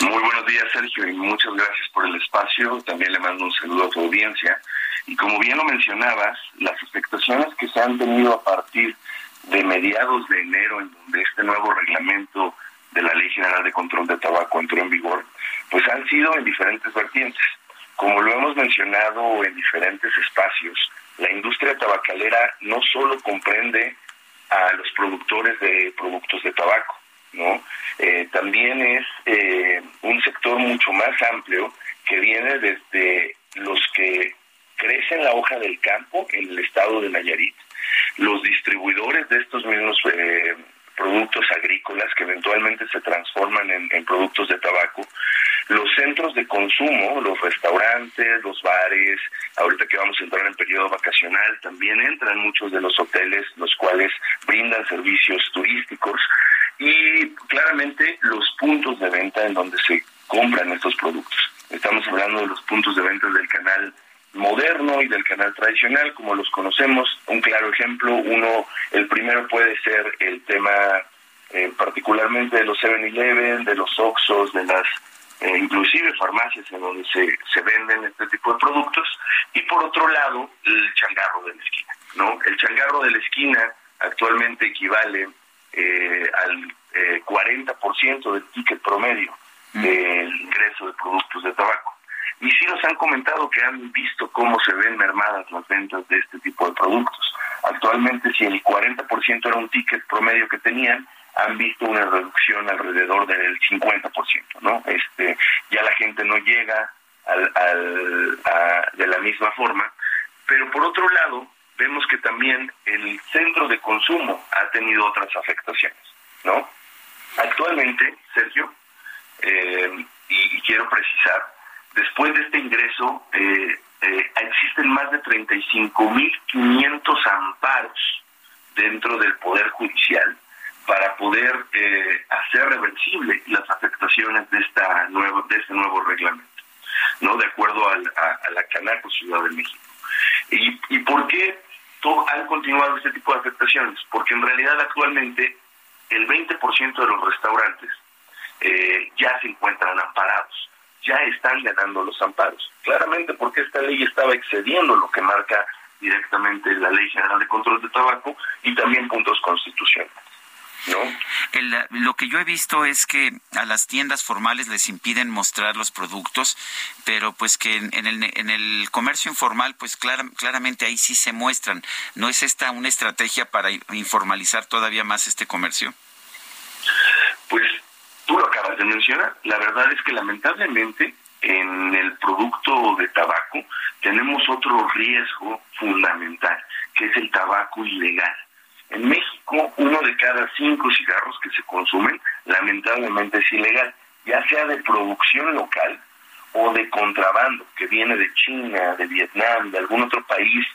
Muy buenos días, Sergio, y muchas gracias por el espacio. También le mando un saludo a tu audiencia. Y como bien lo mencionabas, las afectaciones que se han tenido a partir de mediados de enero, en donde este nuevo reglamento de la Ley General de Control de Tabaco entró en vigor, pues han sido en diferentes vertientes. Como lo hemos mencionado en diferentes espacios, la industria tabacalera no solo comprende a los productores de productos de tabaco, ¿no? Eh, también es eh, un sector mucho más amplio que viene desde los que crecen la hoja del campo en el estado de Nayarit, los distribuidores de estos mismos eh, productos agrícolas que eventualmente se transforman en, en, productos de tabaco, los centros de consumo, los restaurantes, los bares, ahorita que vamos a entrar en periodo vacacional, también entran muchos de los hoteles, los cuales brindan servicios turísticos, y claramente los puntos de venta en donde se compran estos productos. Estamos hablando de los puntos de venta del canal moderno y del canal tradicional, como los conocemos. Un claro ejemplo, uno, el primero puede ser el tema eh, particularmente de los 7-Eleven, de los Oxos, de las eh, inclusive farmacias en donde se, se venden este tipo de productos. Y por otro lado, el changarro de la esquina. ¿no? El changarro de la esquina actualmente equivale eh, al eh, 40% del ticket promedio del ingreso de productos de tabaco. Y sí nos han comentado que han visto cómo se ven mermadas las ventas de este tipo de productos. Actualmente, si el 40% era un ticket promedio que tenían, han visto una reducción alrededor del 50%, ¿no? Este, ya la gente no llega al, al, de la misma forma, pero por otro lado, vemos que también el centro de consumo ha tenido otras afectaciones, ¿no? Actualmente, Sergio, eh, y, quiero precisar, después de este ingreso eh, eh, existen más de 35.500 amparos dentro del Poder Judicial para poder eh, hacer reversible las afectaciones de esta nuevo, de este nuevo reglamento, no de acuerdo al, a, la Canaco Ciudad de México. ¿Y, y por qué todo, han continuado este tipo de afectaciones? Porque en realidad actualmente el 20% de los restaurantes ya se encuentran amparados, ya están ganando los amparos. Claramente porque esta ley estaba excediendo lo que marca directamente la Ley General de Control de Tabaco y también puntos constitucionales. ¿No? El, lo que yo he visto es que a las tiendas formales les impiden mostrar los productos, pero pues que en, en, el, en el, comercio informal, pues clara, claramente ahí sí se muestran. ¿No es esta una estrategia para informalizar todavía más este comercio? Pues acabas de mencionar. La verdad es que lamentablemente en el producto de tabaco tenemos otro riesgo fundamental, que es el tabaco ilegal. En México, uno de cada cinco cigarros que se consumen, lamentablemente es ilegal, ya sea de producción local o de contrabando, que viene de China, de Vietnam, de algún otro país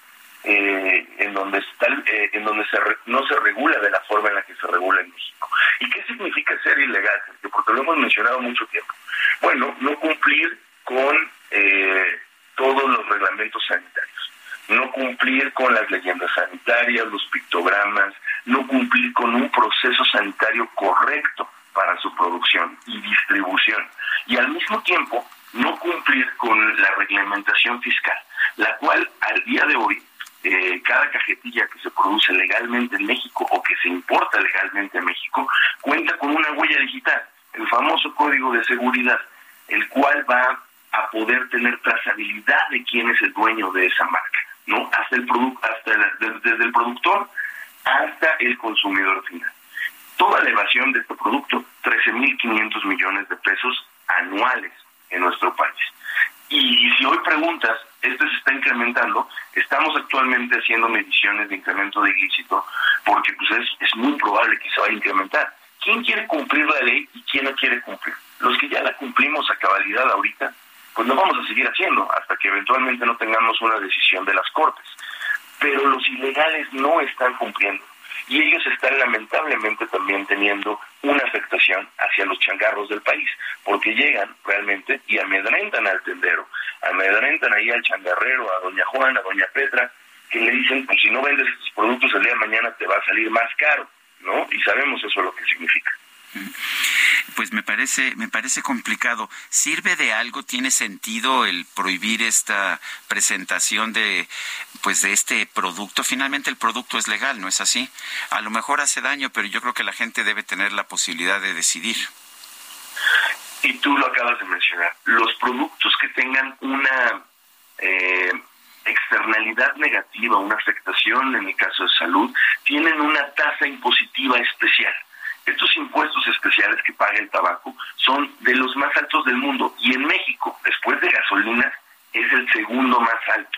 eh, en donde está, eh, en donde se re, no se regula de la forma en la que se regula en México. ¿Y qué significa ser ilegal? Porque lo hemos mencionado mucho tiempo. Bueno, no cumplir con eh, todos los reglamentos sanitarios no cumplir con las leyendas sanitarias, los pictogramas, no cumplir con un proceso sanitario correcto para su producción y distribución. Y al mismo tiempo, no cumplir con la reglamentación fiscal, la cual al día de hoy, eh, cada cajetilla que se produce legalmente en México o que se importa legalmente en México, cuenta con una huella digital, el famoso código de seguridad, el cual va a poder tener trazabilidad de quién es el dueño de esa marca. ¿no? Hasta el hasta desde el productor hasta el consumidor final. Toda la evasión de este producto, 13.500 millones de pesos anuales en nuestro país. Y si hoy preguntas Este se está incrementando. Estamos actualmente haciendo mediciones de incremento de ilícito porque pues es, es muy probable que se vaya a incrementar. ¿Quién quiere cumplir la ley y quién no quiere cumplir? Los que ya la cumplimos a cabalidad ahorita, pues lo vamos a seguir haciendo hasta que eventualmente no tengamos una decisión de las Cortes. Pero los ilegales no están cumpliendo y ellos están lamentablemente también teniendo una afectación hacia los changarros del país, porque llegan realmente y amedrentan al tendero, amedrentan ahí al changarrero, a doña Juana, a doña Petra, que le dicen, pues si no vendes estos productos el día de mañana te va a salir más caro, ¿no? Y sabemos eso lo que significa. Pues me parece, me parece complicado. ¿Sirve de algo? ¿Tiene sentido el prohibir esta presentación de, pues de este producto? Finalmente el producto es legal, ¿no es así? A lo mejor hace daño, pero yo creo que la gente debe tener la posibilidad de decidir. Y tú lo acabas de mencionar. Los productos que tengan una eh, externalidad negativa, una afectación en el caso de salud, tienen una tasa impositiva especial. Estos impuestos especiales que paga el tabaco son de los más altos del mundo y en México, después de gasolinas, es el segundo más alto.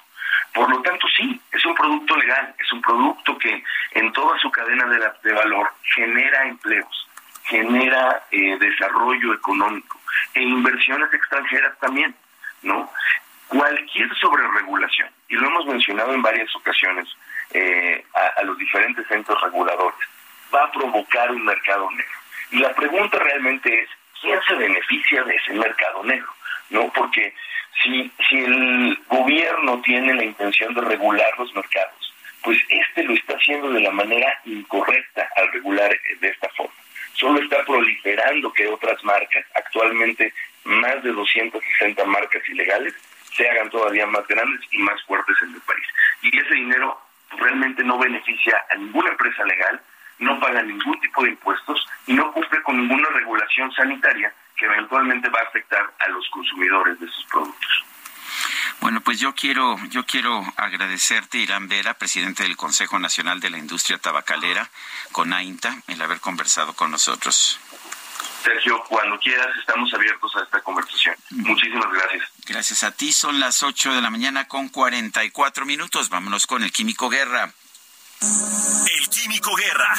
Por lo tanto, sí, es un producto legal, es un producto que en toda su cadena de, valor genera empleos, genera eh, desarrollo económico e inversiones extranjeras también, ¿no? Cualquier sobreregulación, y lo hemos mencionado en varias ocasiones eh, a los diferentes centros reguladores, va a provocar un mercado negro. Y la pregunta realmente es, ¿quién se beneficia de ese mercado negro? ¿No? Porque si, si el gobierno tiene la intención de regular los mercados, pues este lo está haciendo de la manera incorrecta al regular de esta forma. Solo está proliferando que otras marcas, actualmente más de 260 marcas ilegales, se hagan todavía más grandes y más fuertes en el país. Y ese dinero realmente no beneficia a ninguna empresa legal, no paga ningún tipo de impuestos y no cumple con ninguna regulación sanitaria que eventualmente va a afectar a los consumidores de sus productos. Bueno, pues yo quiero, yo quiero agradecerte, Irán Vera, presidente del Consejo Nacional de la Industria Tabacalera, con AINTA, el haber conversado con nosotros. Sergio, cuando quieras, estamos abiertos a esta conversación. Muchísimas gracias. Gracias a ti, son las 8 de la mañana con 44 minutos. Vámonos con el Químico Guerra. El Químico Guerra.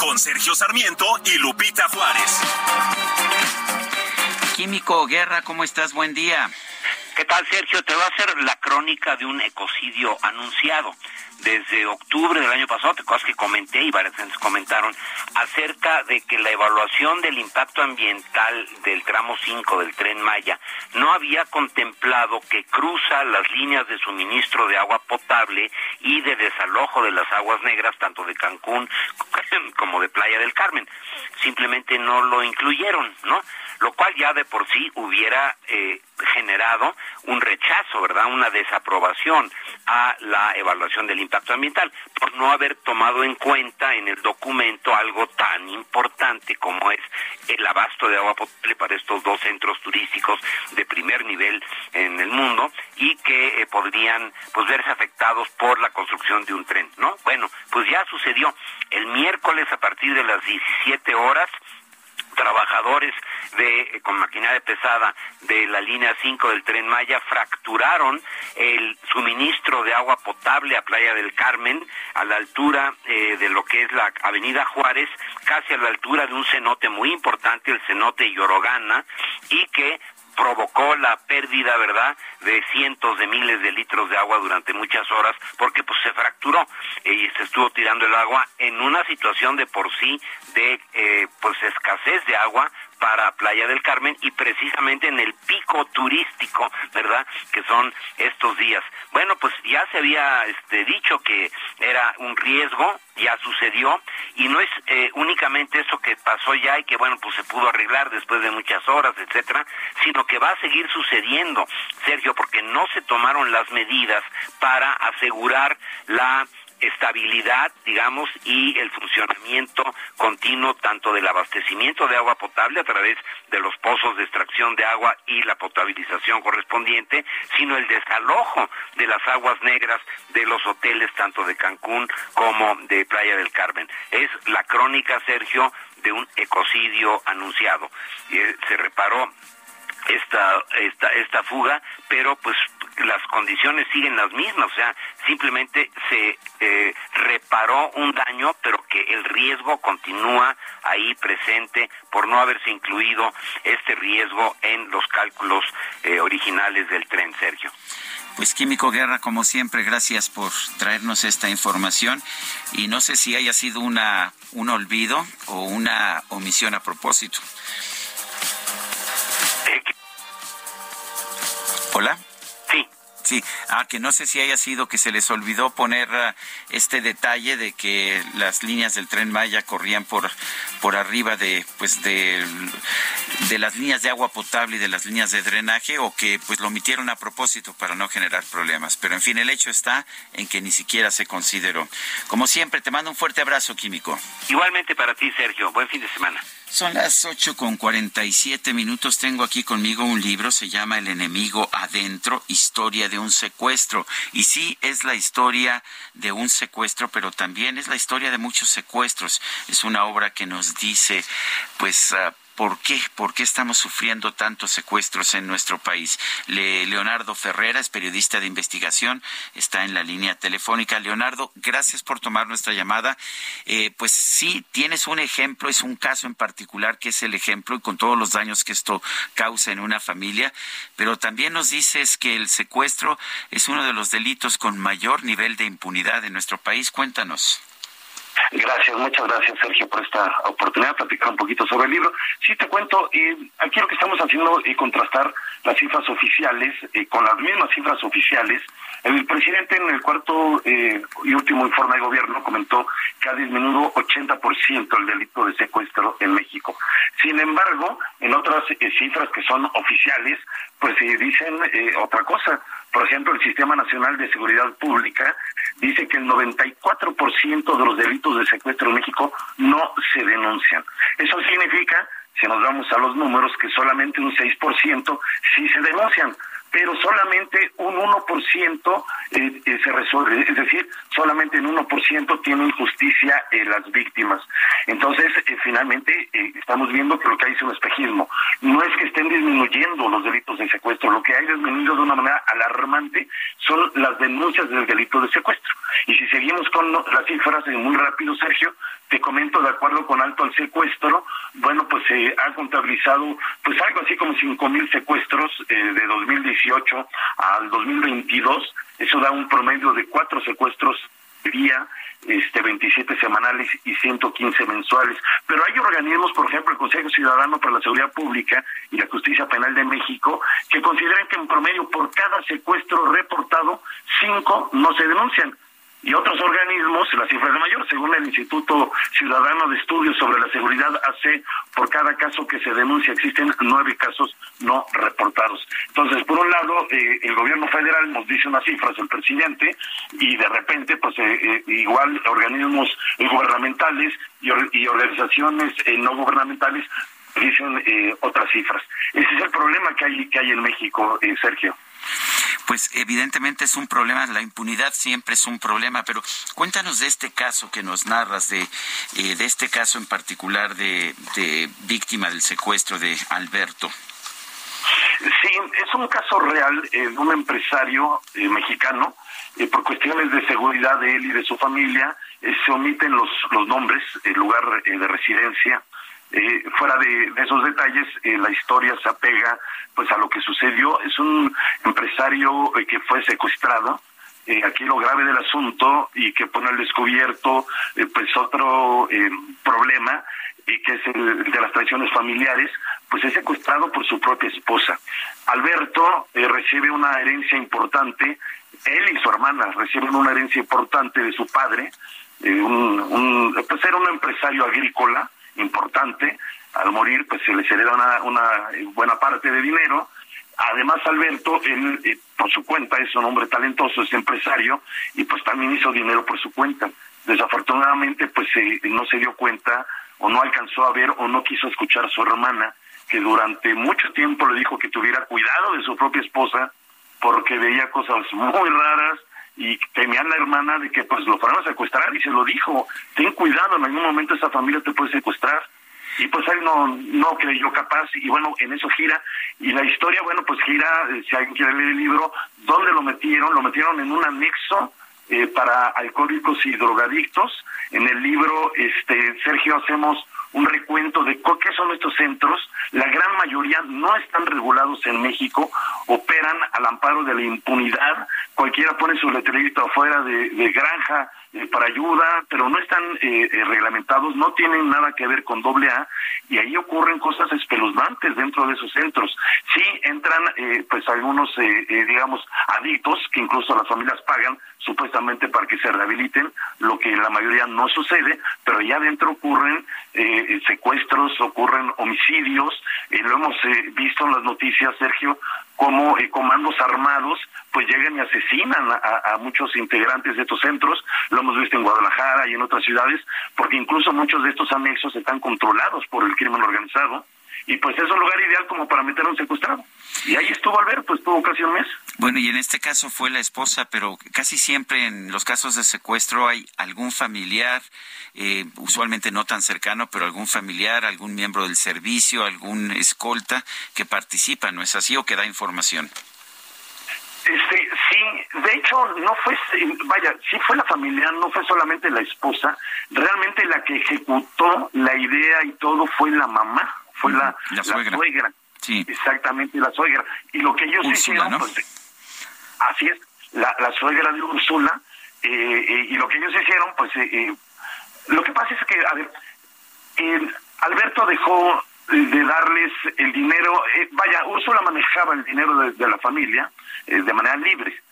Con Sergio Sarmiento y Lupita Juárez. Químico Guerra, ¿cómo estás? Buen día. ¿Qué tal, Sergio? Te voy a hacer la crónica de un ecocidio anunciado. Desde octubre del año pasado, te cosas que comenté y varias gentes comentaron acerca de que la evaluación del impacto ambiental del tramo 5 del tren Maya no había contemplado que cruza las líneas de suministro de agua potable y de desalojo de las aguas negras, tanto de Cancún *laughs* como de Playa del Carmen. Simplemente no lo incluyeron, ¿no? Lo cual ya de por sí hubiera eh, generado un rechazo, ¿verdad? Una desaprobación a la evaluación del impacto ambiental por no haber tomado en cuenta en el documento algo tan importante como es el abasto de agua potable para estos dos centros turísticos de primer nivel en el mundo y que eh, podrían pues verse afectados por la construcción de un tren, ¿no? Bueno, pues ya sucedió el miércoles a partir de las 17 horas trabajadores de con maquinaria pesada de la línea 5 del tren Maya fracturaron el suministro de agua potable a Playa del Carmen a la altura eh, de lo que es la Avenida Juárez, casi a la altura de un cenote muy importante, el cenote Yorogana, y que provocó la pérdida, ¿verdad?, de cientos de miles de litros de agua durante muchas horas, porque pues se fracturó y se estuvo tirando el agua en una situación de por sí de eh, pues escasez de agua para Playa del Carmen y precisamente en el pico turístico, ¿verdad? Que son estos días. Bueno, pues ya se había este, dicho que era un riesgo, ya sucedió y no es eh, únicamente eso que pasó ya y que bueno, pues se pudo arreglar después de muchas horas, etcétera, sino que va a seguir sucediendo, Sergio, porque no se tomaron las medidas para asegurar la estabilidad, digamos, y el funcionamiento continuo tanto del abastecimiento de agua potable a través de los pozos de extracción de agua y la potabilización correspondiente, sino el desalojo de las aguas negras de los hoteles tanto de Cancún como de Playa del Carmen. Es la crónica, Sergio, de un ecocidio anunciado. Eh, se reparó esta, esta, esta fuga, pero pues las condiciones siguen las mismas, o sea, simplemente se eh, reparó un daño, pero que el riesgo continúa ahí presente por no haberse incluido este riesgo en los cálculos eh, originales del tren, Sergio. Pues Químico Guerra, como siempre, gracias por traernos esta información y no sé si haya sido una un olvido o una omisión a propósito. Hola. Ah, que no sé si haya sido que se les olvidó poner ah, este detalle de que las líneas del tren Maya corrían por por arriba de pues de, de las líneas de agua potable y de las líneas de drenaje o que pues lo omitieron a propósito para no generar problemas. Pero en fin, el hecho está en que ni siquiera se consideró. Como siempre, te mando un fuerte abrazo, Químico. Igualmente para ti, Sergio. Buen fin de semana. Son las ocho con cuarenta y siete minutos. Tengo aquí conmigo un libro, se llama El enemigo adentro, historia de un secuestro. Y sí, es la historia de un secuestro, pero también es la historia de muchos secuestros. Es una obra que nos dice, pues, ah, ¿Por qué? ¿Por qué estamos sufriendo tantos secuestros en nuestro país? Le- Leonardo Ferrera es periodista de investigación, está en la línea telefónica. Leonardo, gracias por tomar nuestra llamada. Eh, pues sí, tienes un ejemplo, es un caso en particular que es el ejemplo y con todos los daños que esto causa en una familia, pero también nos dices que el secuestro es uno de los delitos con mayor nivel de impunidad en nuestro país. Cuéntanos. Gracias, muchas gracias Sergio por esta oportunidad de platicar un poquito sobre el libro. Sí, te cuento, eh, aquí lo que estamos haciendo es contrastar las cifras oficiales eh, con las mismas cifras oficiales. El presidente en el cuarto eh, y último informe de gobierno comentó que ha disminuido 80% el delito de secuestro en México. Sin embargo, en otras eh, cifras que son oficiales, pues eh, dicen eh, otra cosa. Por ejemplo, el Sistema Nacional de Seguridad Pública dice que el 94% de los delitos de secuestro en México no se denuncian. Eso significa, si nos vamos a los números, que solamente un 6% sí se denuncian pero solamente un 1% eh, eh, se resuelve, es decir, solamente en 1% tienen justicia eh, las víctimas. Entonces, eh, finalmente, eh, estamos viendo que lo que hay es un espejismo. No es que estén disminuyendo los delitos de secuestro, lo que hay disminuido de una manera alarmante son las denuncias del delito de secuestro. Y si seguimos con las cifras, eh, muy rápido, Sergio, te comento, de acuerdo con Alto al Secuestro, bueno, pues se ha contabilizado pues algo así como cinco mil secuestros eh, de 2018 al 2022. Eso da un promedio de cuatro secuestros día, este 27 semanales y 115 mensuales. Pero hay organismos, por ejemplo, el Consejo Ciudadano para la Seguridad Pública y la Justicia Penal de México, que consideran que en promedio por cada secuestro reportado, cinco no se denuncian y otros organismos, la cifra es mayor, según el Instituto Ciudadano de Estudios sobre la Seguridad AC, por cada caso que se denuncia existen nueve casos no reportados. Entonces, por un lado, eh, el gobierno federal nos dice unas cifras, el presidente, y de repente, pues eh, eh, igual organismos gubernamentales y, or- y organizaciones eh, no gubernamentales dicen eh, otras cifras. Ese es el problema que hay, que hay en México, Sergio. Pues evidentemente es un problema, la impunidad siempre es un problema, pero cuéntanos de este caso que nos narras, de, eh, de este caso en particular de, víctima del secuestro de Alberto. Sí, es un caso real eh, de un empresario eh, mexicano. por cuestiones de seguridad de él y de su familia, se omiten los, los nombres, el lugar de residencia. Eh, fuera de, esos detalles, eh, la historia se apega pues a lo que sucedió. Es un empresario eh, que fue secuestrado. Eh, aquí lo grave del asunto y que pone al descubierto eh, pues otro problema y que es el de las traiciones familiares, pues es secuestrado por su propia esposa. Alberto recibe una herencia importante, él y su hermana reciben una herencia importante de su padre, un, un- pues era un empresario agrícola importante, al morir pues se les hereda una, una eh, buena parte de dinero, Además, Alberto, él, eh, por su cuenta, es un hombre talentoso, es empresario, y pues también hizo dinero por su cuenta. Desafortunadamente, pues no se dio cuenta, o no alcanzó a ver, o no quiso escuchar a su hermana, que durante mucho tiempo le dijo que tuviera cuidado de su propia esposa, porque veía cosas muy raras, y temía la hermana de que pues lo fueran a secuestrar, y se lo dijo, ten cuidado, en algún momento esa familia te puede secuestrar. y pues él no, no creyó capaz y bueno, en eso gira y la historia, bueno, pues gira, eh, si alguien quiere leer el libro, ¿dónde lo metieron? Lo metieron en un anexo eh, para alcohólicos y drogadictos. En el libro, este Sergio, hacemos un recuento de qué son estos centros. La gran mayoría no están regulados en México, operan al amparo de la impunidad. Cualquiera pone su letrerito afuera de, de granja eh, para ayuda, pero no están eh, eh, reglamentados, no tienen nada que ver con doble A y ahí ocurren cosas espeluznantes dentro de esos centros. Sí entran eh, pues algunos, eh, digamos, adictos que incluso las familias pagan supuestamente para que se rehabiliten, lo que en la mayoría no sucede, pero allá adentro ocurren secuestros, ocurren homicidios, lo hemos visto en las noticias, Sergio, como eh, comandos armados pues llegan y asesinan a, a muchos integrantes de estos centros, lo hemos visto en Guadalajara y en otras ciudades, porque incluso muchos de estos anexos están controlados por el crimen organizado, y pues es un lugar ideal como para meter a un secuestrado. Y ahí estuvo Alberto, estuvo casi un mes. Bueno, y en este caso fue la esposa, pero casi siempre en los casos de secuestro hay algún familiar, eh, usualmente no tan cercano, pero algún familiar, algún miembro del servicio, algún escolta que participa, ¿no es así? O que da información. Este, sí, de hecho, no fue, vaya, sí fue la familia, no fue solamente la esposa, realmente la que ejecutó la idea y todo fue la mamá, fue la, La suegra. Sí. Exactamente, la suegra. Y lo que ellos Úrsula, hicieron, ¿no? pues, así es, la, la suegra de Úrsula, eh, eh, y lo que ellos hicieron, pues, eh, eh, lo que pasa es que, a ver, Alberto dejó de darles el dinero, eh, vaya, Úrsula manejaba el dinero de, de la familia eh, de manera libre.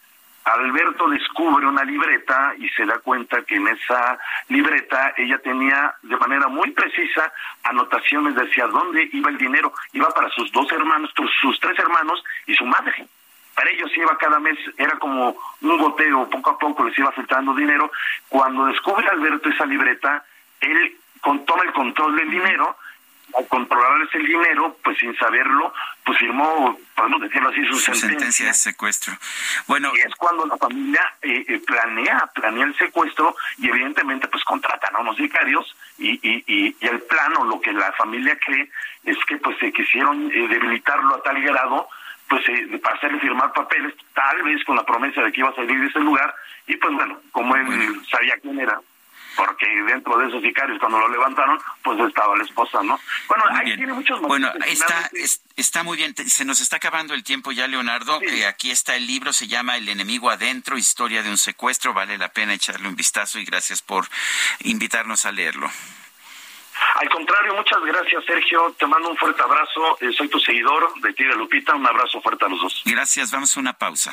Alberto descubre una libreta y se da cuenta que en esa libreta ella tenía de manera muy precisa anotaciones de hacia dónde iba el dinero. Iba para sus dos hermanos, sus tres hermanos y su madre. Para ellos iba cada mes, era como un goteo, poco a poco les iba filtrando dinero. Cuando descubre Alberto esa libreta, él toma el control del dinero al controlarles el dinero, pues sin saberlo, pues firmó, podemos decirlo así, su, Su sentencia sentencia. de secuestro. Bueno, Y es cuando la familia eh, eh, planea, planea el secuestro y evidentemente pues contratan a unos sicarios y, y, y, y el plan o lo que la familia cree es que pues se quisieron eh, debilitarlo a tal grado pues eh, para hacerle firmar papeles, tal vez con la promesa de que iba a salir de ese lugar y pues bueno, como él sabía quién era, porque dentro de esos sicarios cuando lo levantaron pues estaba la esposa, ¿no? Bueno, Muy ahí bien. tiene muchos Bueno, está, es- está muy bien. Se nos está acabando el tiempo ya, Leonardo. Eh, aquí está el libro, se llama El enemigo adentro, historia de un secuestro. Vale la pena echarle un vistazo y gracias por invitarnos a leerlo. Al contrario, muchas gracias, Sergio. Te mando un fuerte abrazo. Eh, soy tu seguidor de ti, de Lupita. Un abrazo fuerte a los dos. Gracias, vamos a una pausa.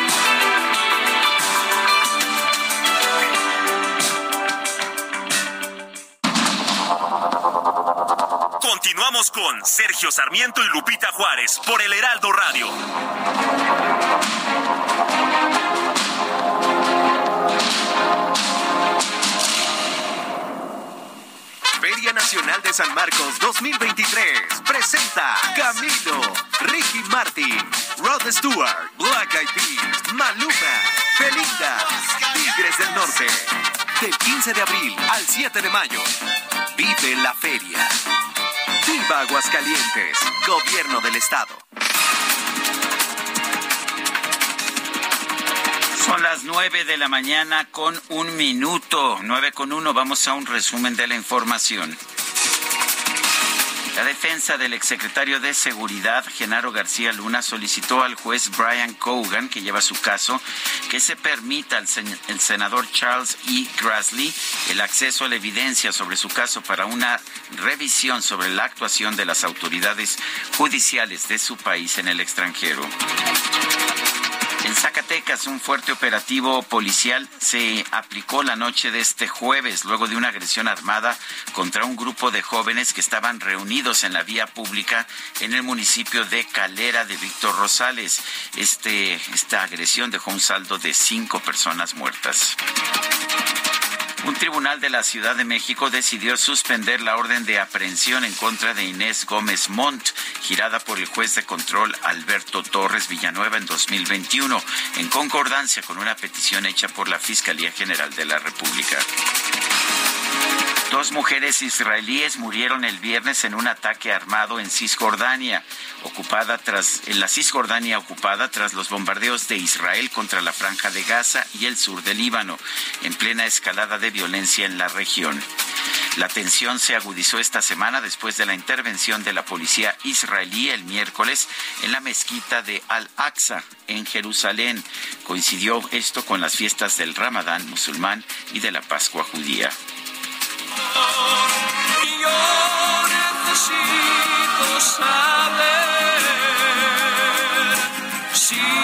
Continuamos con Sergio Sarmiento y Lupita Juárez por el Heraldo Radio. Feria Nacional de San Marcos 2023 presenta Camilo, Ricky Martin, Rod Stewart, Black Eyed Peas, Maluma, Belinda, Tigres del Norte. Del 15 de abril al 7 de mayo. Vive la feria. Viva Aguascalientes, Gobierno del Estado. Son las nueve de la mañana con un minuto. Nueve con uno. Vamos a un resumen de la información. La defensa del exsecretario de Seguridad, Genaro García Luna, solicitó al juez Brian Cogan, que lleva su caso, que se permita al senador Charles E. Grassley el acceso a la evidencia sobre su caso para una revisión sobre la actuación de las autoridades judiciales de su país en el extranjero. En Zacatecas, un fuerte operativo policial se aplicó la noche de este jueves luego de una agresión armada contra un grupo de jóvenes que estaban reunidos en la vía pública en el municipio de Calera de Víctor Rosales. Este, esta agresión dejó un saldo de cinco personas muertas. Un tribunal de la Ciudad de México decidió suspender la orden de aprehensión en contra de Inés Gómez Montt, girada por el juez de control Alberto Torres Villanueva en 2021, en concordancia con una petición hecha por la Fiscalía General de la República. Dos mujeres israelíes murieron el viernes en un ataque armado en Cisjordania, ocupada tras en la Cisjordania ocupada tras los bombardeos de Israel contra la franja de Gaza y el sur del Líbano, en plena escalada de violencia en la región. La tensión se agudizó esta semana después de la intervención de la policía israelí el miércoles en la mezquita de Al-Aqsa en Jerusalén. Coincidió esto con las fiestas del Ramadán musulmán y de la Pascua judía. Necesito saber si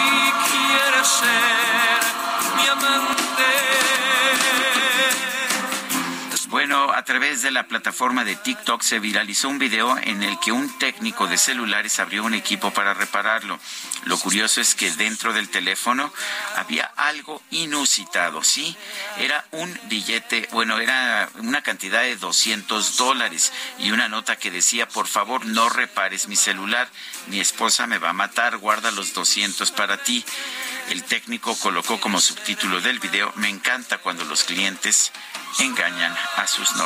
a través de la plataforma de TikTok se viralizó un video en el que un técnico de celulares abrió un equipo para repararlo. Lo curioso es que dentro del teléfono había algo inusitado, ¿sí? Era un billete, bueno, era una cantidad de 200 dólares y una nota que decía, por favor, no repares mi celular, mi esposa me va a matar, guarda los 200 para ti. El técnico colocó como subtítulo del video, me encanta cuando los clientes engañan a sus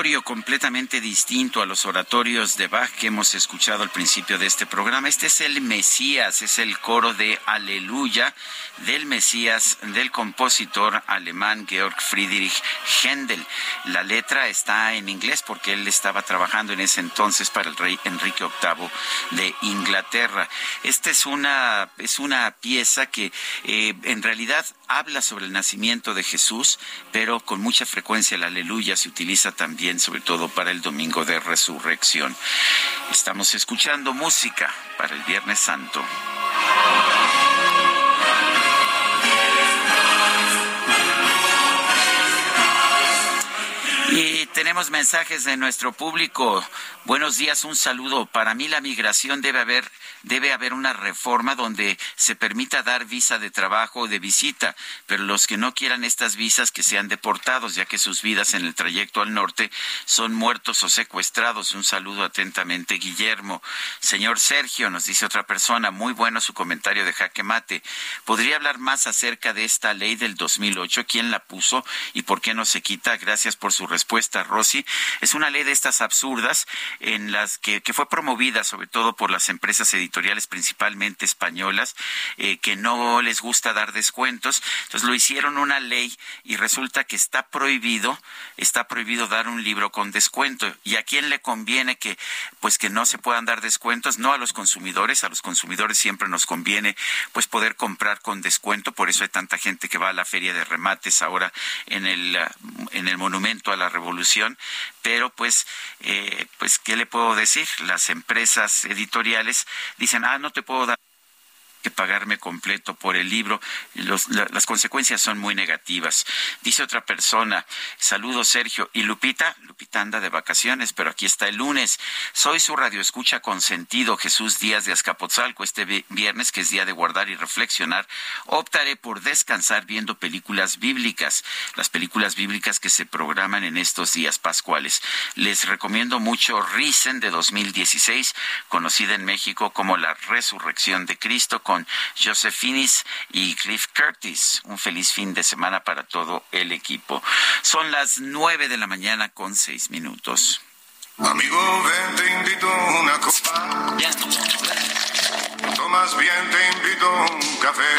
Completamente distinto a los oratorios de Bach que hemos escuchado al principio de este programa. Este es el Mesías, es el coro de Aleluya del Mesías del compositor alemán Georg Friedrich Händel. La letra está en inglés porque él estaba trabajando en ese entonces para el rey Enrique VIII de Inglaterra. Esta es una, es una pieza que eh, en realidad habla sobre el nacimiento de Jesús, pero con mucha frecuencia la aleluya se utiliza también, sobre todo para el domingo de resurrección. Estamos escuchando música para el Viernes Santo. Tenemos mensajes de nuestro público. Buenos días, un saludo. Para mí la migración debe haber debe haber una reforma donde se permita dar visa de trabajo o de visita, pero los que no quieran estas visas que sean deportados, ya que sus vidas en el trayecto al norte son muertos o secuestrados. Un saludo atentamente, Guillermo. Señor Sergio, nos dice otra persona, muy bueno su comentario de jaque mate. ¿Podría hablar más acerca de esta ley del 2008? ¿Quién la puso y por qué no se quita? Gracias por su respuesta, Rosy. Es una ley de estas absurdas en las que, que fue promovida sobre todo por las empresas editoriales principalmente españolas eh, que no les gusta dar descuentos. Entonces lo hicieron una ley y resulta que está prohibido está prohibido dar un libro con descuento. Y a quién le conviene que pues que no se puedan dar descuentos no a los consumidores a los consumidores siempre nos conviene pues poder comprar con descuento. Por eso hay tanta gente que va a la feria de remates ahora en el en el monumento a la revolución pero pues eh, pues qué le puedo decir las empresas editoriales dicen ah no te puedo dar que pagarme completo por el libro. Los- la- las consecuencias son muy negativas. Dice otra persona, saludos Sergio y Lupita. Lupita anda de vacaciones, pero aquí está el lunes. Soy su radioescucha consentido, Jesús Díaz de Azcapotzalco. Este vi- viernes, que es día de guardar y reflexionar, optaré por descansar viendo películas bíblicas, las películas bíblicas que se programan en estos días pascuales. Les recomiendo mucho Risen de 2016, conocida en México como La Resurrección de Cristo, con Joseph Finis y Cliff Curtis. Un feliz fin de semana para todo el equipo. Son las nueve de la mañana con seis minutos. Amigo, ven, te invito a una copa. Tomas bien, te invito a un café.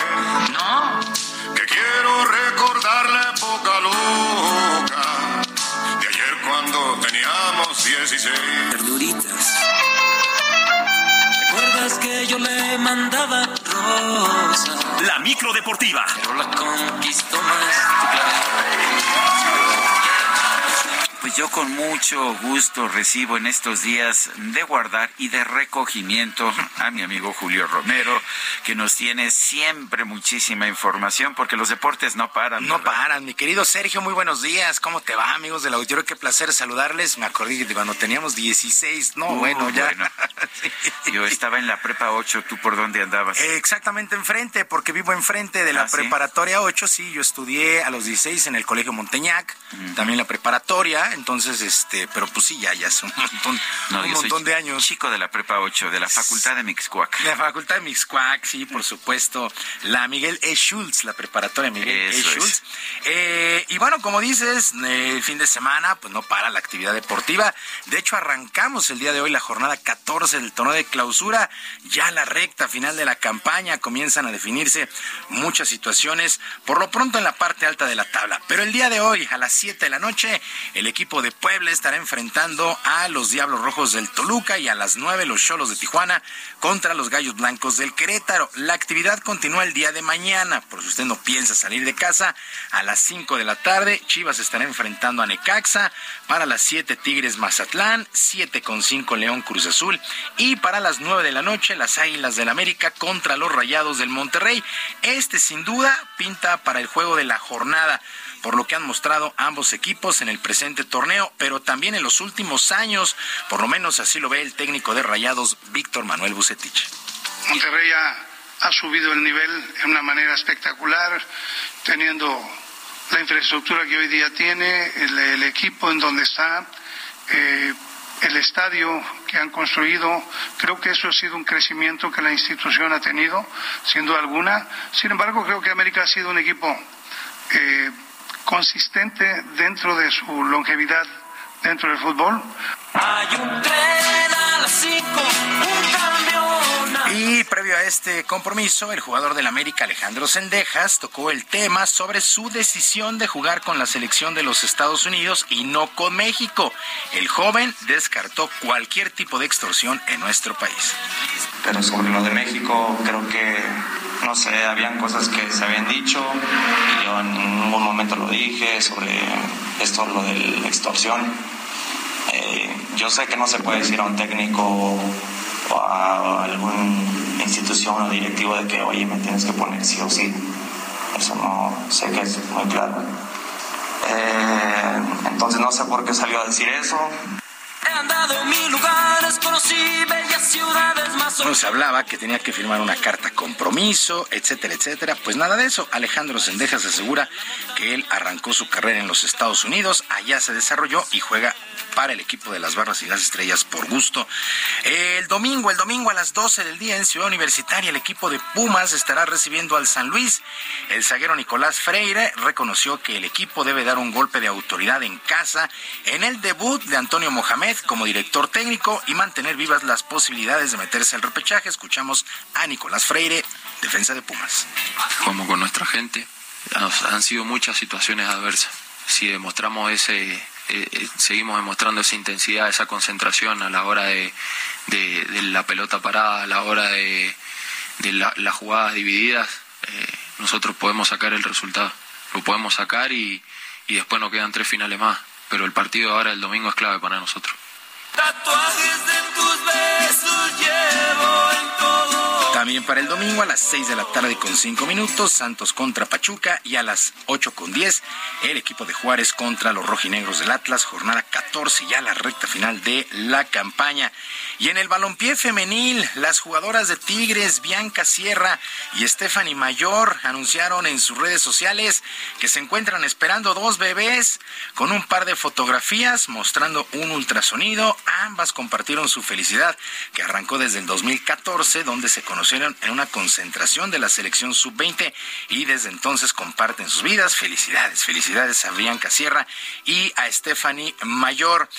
No. Que quiero recordar la época loca de ayer cuando teníamos 16. Verduritas. ¿Recuerdas que yo le mandaba rosa? La micro deportiva. Pero la conquistó más tu clave. Pues yo con mucho gusto recibo en estos días de guardar y de recogimiento a mi amigo Julio Romero, que nos tiene siempre muchísima información, porque los deportes no paran. No ¿verdad? paran, mi querido Sergio, muy buenos días. ¿Cómo te va, amigos del auditorio? Qué placer saludarles. Me acordé de cuando teníamos 16. No, Uh, bueno, ya. bueno. *laughs* Yo estaba en la prepa 8, ¿tú por dónde andabas? Eh, Exactamente enfrente, porque vivo enfrente de la Ah, ¿sí? preparatoria 8. Sí, yo estudié a los 16 en el Colegio Monteñac, también la preparatoria. Entonces, este, pero pues sí, ya, ya hace un montón, No, un yo soy montón de años. Chico de la prepa 8, de la facultad de Mixcoac. La Facultad de Mixcuac, sí, por supuesto. La Miguel E. Schultz, la preparatoria Miguel E. Eso es. Schultz. Eh, y bueno, como dices, el fin de semana, pues no para la actividad deportiva. De hecho, arrancamos el día de hoy la jornada 14 del torneo de clausura. Ya la recta final de la campaña comienzan a definirse muchas situaciones, por lo pronto en la parte alta de la tabla. Pero el día de hoy, a las 7 de la noche, el equipo de Puebla estará enfrentando a los Diablos Rojos del Toluca y a las 9 los Cholos de Tijuana contra los Gallos Blancos del Querétaro. La actividad continúa el día de mañana, por si usted no piensa salir de casa, a las 5 de la tarde Chivas estará enfrentando a Necaxa, para las 7 Tigres Mazatlán, 7 con 5 León Cruz Azul y para las 9 de la noche las Águilas del América contra los Rayados del Monterrey. Este sin duda pinta para el juego de la jornada por lo que han mostrado ambos equipos en el presente torneo, pero también en los últimos años, por lo menos así lo ve el técnico de Rayados, Víctor Manuel Bucetich. Monterrey ha, ha subido el nivel en una manera espectacular, teniendo la infraestructura que hoy día tiene, el, el equipo en donde está, eh, el estadio que han construido. Creo que eso ha sido un crecimiento que la institución ha tenido, sin duda alguna. Sin embargo, creo que América ha sido un equipo eh, consistente dentro de su longevidad dentro del fútbol. Hay un tren a las 5, un camión. Y previo a este compromiso, el jugador del América Alejandro Sendejas tocó el tema sobre su decisión de jugar con la selección de los Estados Unidos y no con México. El joven descartó cualquier tipo de extorsión en nuestro país. Pero sobre lo de México, creo que, no sé, habían cosas que se habían dicho y yo en ningún momento lo dije sobre esto, lo de la extorsión. Eh, yo sé que no se puede decir a un técnico o a alguna institución o directivo de que, oye, me tienes que poner sí o sí. Eso no sé que es muy claro. Eh, entonces no sé por qué salió a decir eso. He andado mil lugares, conocí bellas ciudades más Bueno, se hablaba que tenía que firmar una carta compromiso, etcétera, etcétera. Pues nada de eso. Alejandro Sendejas asegura que él arrancó su carrera en los Estados Unidos, allá se desarrolló y juega para el equipo de las Barras y las Estrellas por gusto. El domingo, el domingo a las 12 del día en Ciudad Universitaria, el equipo de Pumas estará recibiendo al San Luis. El zaguero Nicolás Freire reconoció que el equipo debe dar un golpe de autoridad en casa en el debut de Antonio Mohamed como director técnico y mantener vivas las posibilidades de meterse al repechaje. Escuchamos a Nicolás Freire, defensa de Pumas. como con nuestra gente. Han sido muchas situaciones adversas. Si demostramos ese, eh, eh, seguimos demostrando esa intensidad, esa concentración a la hora de, de- la pelota parada, a la hora de, de la- las jugadas divididas, eh, nosotros podemos sacar el resultado. Lo podemos sacar y, y después nos quedan tres finales más. Pero el partido ahora, el domingo, es clave para nosotros. También para el domingo a las 6 de la tarde con 5 minutos, Santos contra Pachuca y a las 8 con 10, el equipo de Juárez contra los rojinegros del Atlas, jornada 14 ya la recta final de la campaña. Y en el balompié femenil, las jugadoras de Tigres, Bianca Sierra y Stephanie Mayor, anunciaron en sus redes sociales que se encuentran esperando dos bebés con un par de fotografías mostrando un ultrasonido. Ambas compartieron su felicidad que arrancó desde el 2014, donde se en una concentración de la selección sub-20 y desde entonces comparten sus vidas. Felicidades, felicidades a Bianca Sierra y a Stephanie Mayor.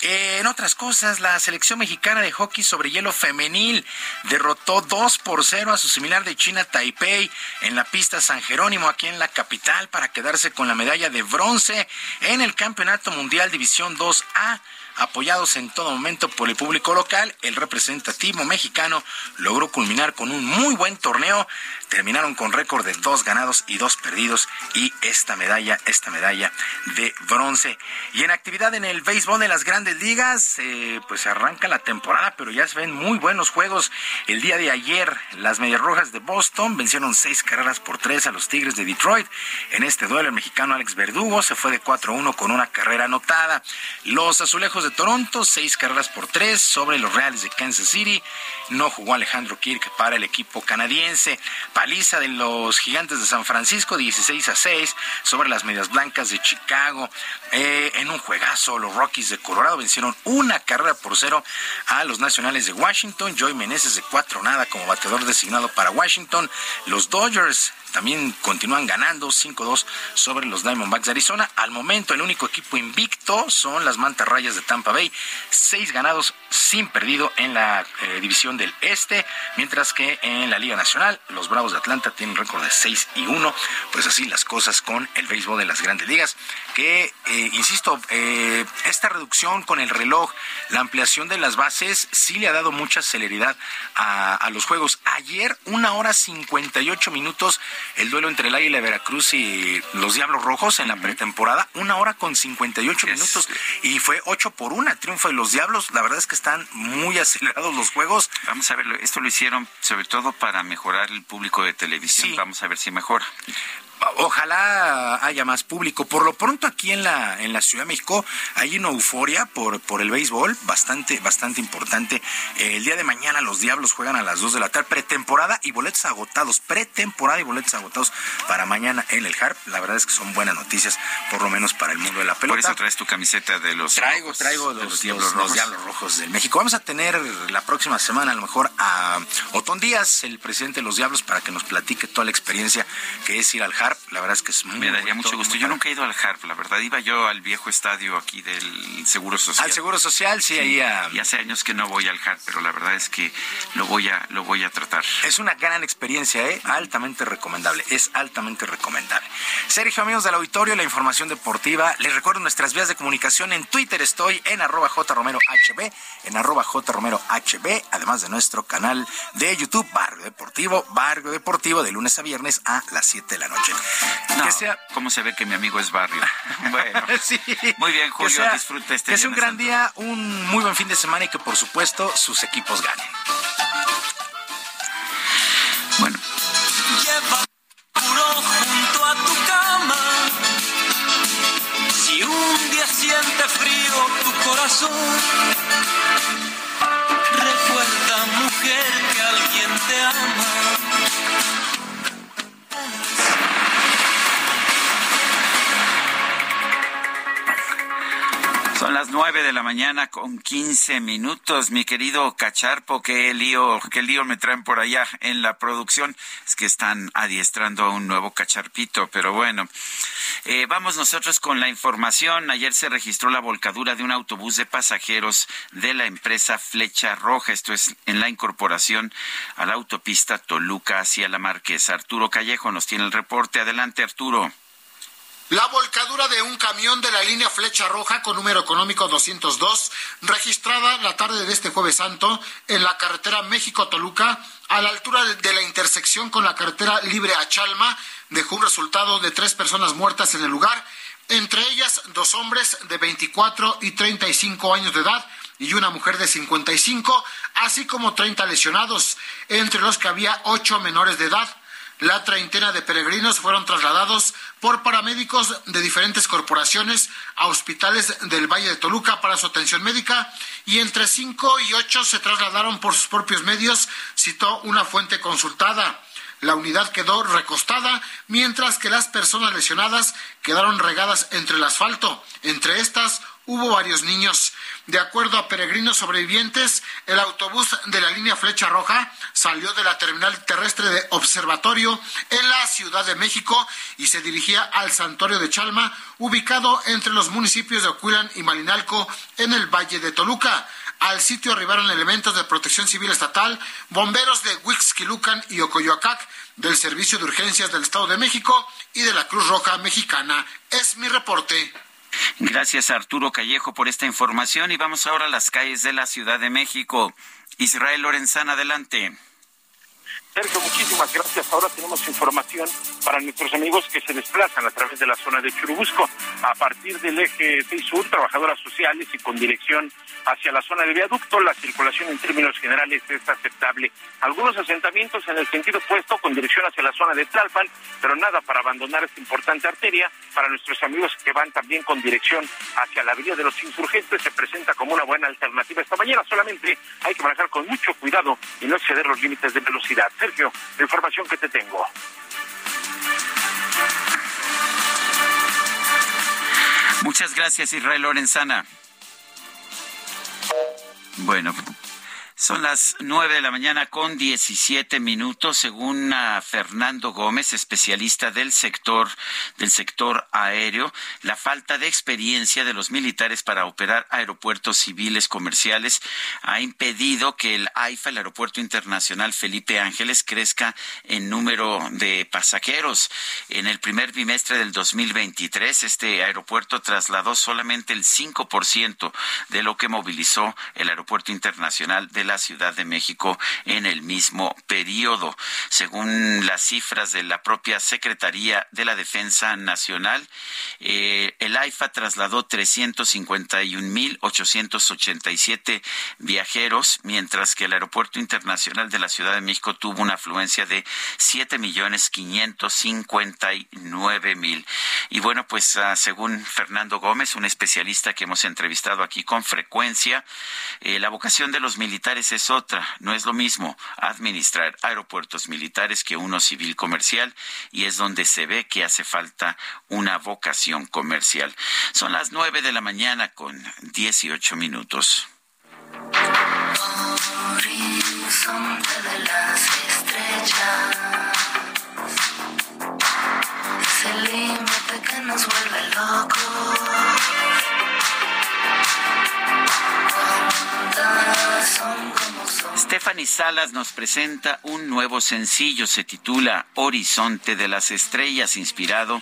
Eh, en otras cosas, la selección mexicana de hockey sobre hielo femenil derrotó 2 por 0 a su similar de China Taipei en la pista San Jerónimo aquí en la capital para quedarse con la medalla de bronce en el Campeonato Mundial División 2A apoyados en todo momento por el público local, el representativo mexicano logró culminar con un muy buen torneo. Terminaron con récord de dos ganados y dos perdidos y esta medalla, esta medalla de bronce. Y en actividad en el béisbol de las grandes ligas, eh, pues arranca la temporada, pero ya se ven muy buenos juegos. El día de ayer, las Medias Rojas de Boston vencieron seis carreras por tres a los Tigres de Detroit. En este duelo, el mexicano Alex Verdugo se fue de 4-1 con una carrera anotada. Los azulejos de Toronto, seis carreras por tres sobre los Reales de Kansas City. No jugó Alejandro Kirk para el equipo canadiense. Paliza de los Gigantes de San Francisco, 16 a 6 sobre las Medias Blancas de Chicago. Eh, en un juegazo, los Rockies de Colorado vencieron una carrera por cero a los Nacionales de Washington. Joey Meneses de cuatro nada como bateador designado para Washington. Los Dodgers también continúan ganando 5-2 sobre los Diamondbacks de Arizona. Al momento, el único equipo invicto son las Mantarrayas de Tampa Bay. Seis ganados sin perdido en la eh, división del Este, mientras que en la Liga Nacional, los Bravos de Atlanta tienen récord de 6 y 1. Pues así las cosas con el béisbol de las grandes ligas. Que, eh, insisto, eh, esta reducción con el reloj, la ampliación de las bases, sí le ha dado mucha celeridad a, a los juegos. Ayer, una hora 58 minutos el duelo entre el Águila de Veracruz y los Diablos Rojos en la pretemporada, una hora con 58 minutos y fue 8 por 1 triunfo de los Diablos. La verdad es que están muy acelerados los juegos. Vamos a ver, esto lo hicieron sobre todo para mejorar el público de televisión. Vamos a ver si mejora. Ojalá haya más público. Por lo pronto aquí en la en la Ciudad de México hay una euforia por por el béisbol bastante bastante importante. Eh, el día de mañana los Diablos juegan a las 2 de la tarde pretemporada y boletos agotados, pretemporada y boletos agotados para mañana en el Harp. La verdad es que son buenas noticias por lo menos para el mundo de la pelota. Por eso traes tu camiseta de los Traigo rojos, traigo de los, los Diablos los- Rojos. los Diablos Rojos del México. Vamos a tener la próxima semana a lo mejor a Otón Díaz, el presidente de los Diablos para que nos platique toda la experiencia que es ir al Harp. La verdad es que es muy Me daría mucho gusto. Yo padre. nunca he ido al HARP, la verdad. Iba yo al viejo estadio aquí del Seguro Social. Al Seguro Social, sí, ahí a- Y hace años que no voy al HARP, pero la verdad es que lo voy a, lo voy a tratar. Es una gran experiencia, ¿eh? altamente recomendable, es altamente recomendable. Sergio, amigos del auditorio, la información deportiva. Les recuerdo nuestras vías de comunicación. En Twitter estoy en arroba jromerohb, en arroba jromerohb, además de nuestro canal de YouTube, Barrio Deportivo, Barrio Deportivo, de lunes a viernes a las 7 de la noche. No, Que sea... ¿Cómo se ve que mi amigo es barrio? *laughs* Bueno, *laughs* Sí. muy bien, Julio, sea- disfruta este Que sea un gran día, un muy buen fin de semana y que por supuesto sus equipos ganen. Bueno. Lleva puro junto a tu cama. Si un día siente frío tu corazón, Son las nueve de la mañana con 15 minutos, mi querido Cacharpo, qué lío, qué lío me traen por allá en la producción. Es que están adiestrando a un nuevo cacharpito, pero bueno. Eh, vamos nosotros con la información. Ayer se registró la volcadura de un autobús de pasajeros de la empresa Flecha Roja. Esto es en la incorporación a la autopista Toluca hacia la Marquesa. Arturo Callejo nos tiene el reporte. Adelante, Arturo. La volcadura de un camión de la línea Flecha Roja con número económico 202, registrada la tarde de este jueves santo en la carretera México-Toluca, a la altura de la intersección con la carretera Libre a Chalma, dejó un resultado de tres personas muertas en el lugar, entre ellas dos hombres de 24 y 35 años de edad y una mujer de 55, así como 30 lesionados. entre los que había ocho menores de edad. La treintena de peregrinos fueron trasladados por paramédicos de diferentes corporaciones a hospitales del Valle de Toluca para su atención médica y entre cinco y ocho se trasladaron por sus propios medios, citó una fuente consultada. La unidad quedó recostada, mientras que las personas lesionadas quedaron regadas entre el asfalto. Entre estas hubo varios niños. De acuerdo a peregrinos sobrevivientes, el autobús de la línea Flecha Roja salió de la terminal terrestre de Observatorio en la Ciudad de México y se dirigía al Santuario de Chalma, ubicado entre los municipios de Ocuilan y Malinalco en el Valle de Toluca. Al sitio arribaron elementos de protección civil estatal, bomberos de Huixquilucan y Ocoyoacac, del Servicio de Urgencias del Estado de México y de la Cruz Roja Mexicana. Es mi reporte. Gracias Arturo Callejo por esta información y vamos ahora a las calles de la Ciudad de México. Israel Lorenzana, adelante. Sergio, muchísimas gracias. Ahora tenemos información para nuestros amigos que se desplazan a través de la zona de Churubusco. A partir del eje 6 Sur, trabajadoras sociales y con dirección hacia la zona de viaducto, la circulación en términos generales es aceptable. Algunos asentamientos en el sentido opuesto con dirección hacia la zona de Tlalpan, pero nada para abandonar esta importante arteria. Para nuestros amigos que van también con dirección hacia la Avenida de los Insurgentes, se presenta como una buena alternativa esta mañana. Solamente hay que manejar con mucho cuidado y no exceder los límites de velocidad. La información que te tengo. Muchas gracias, Israel Lorenzana. Bueno, son las nueve de la mañana con diecisiete minutos, según Fernando Gómez, especialista del sector del sector aéreo, la falta de experiencia de los militares para operar aeropuertos civiles comerciales ha impedido que el AIFA, el Aeropuerto Internacional Felipe Ángeles, crezca en número de pasajeros. En el primer bimestre del 2023, este aeropuerto trasladó solamente el 5% de lo que movilizó el Aeropuerto Internacional de la Ciudad de México en el mismo periodo. Según las cifras de la propia Secretaría de la Defensa Nacional, eh, el AIFA trasladó 351.887 viajeros, mientras que el Aeropuerto Internacional de la Ciudad de México tuvo una afluencia de 7.559.000. Y bueno, pues uh, según Fernando Gómez, un especialista que hemos entrevistado aquí con frecuencia, eh, la vocación de los militares es otra. No es lo mismo administrar aeropuertos militares que uno civil comercial y es donde se ve que hace falta una vocación comercial. Son las nueve de la mañana con dieciocho minutos. Horizonte de las estrellas es el límite que nos vuelve locos. Stephanie Salas nos presenta un nuevo sencillo, se titula Horizonte de las Estrellas, inspirado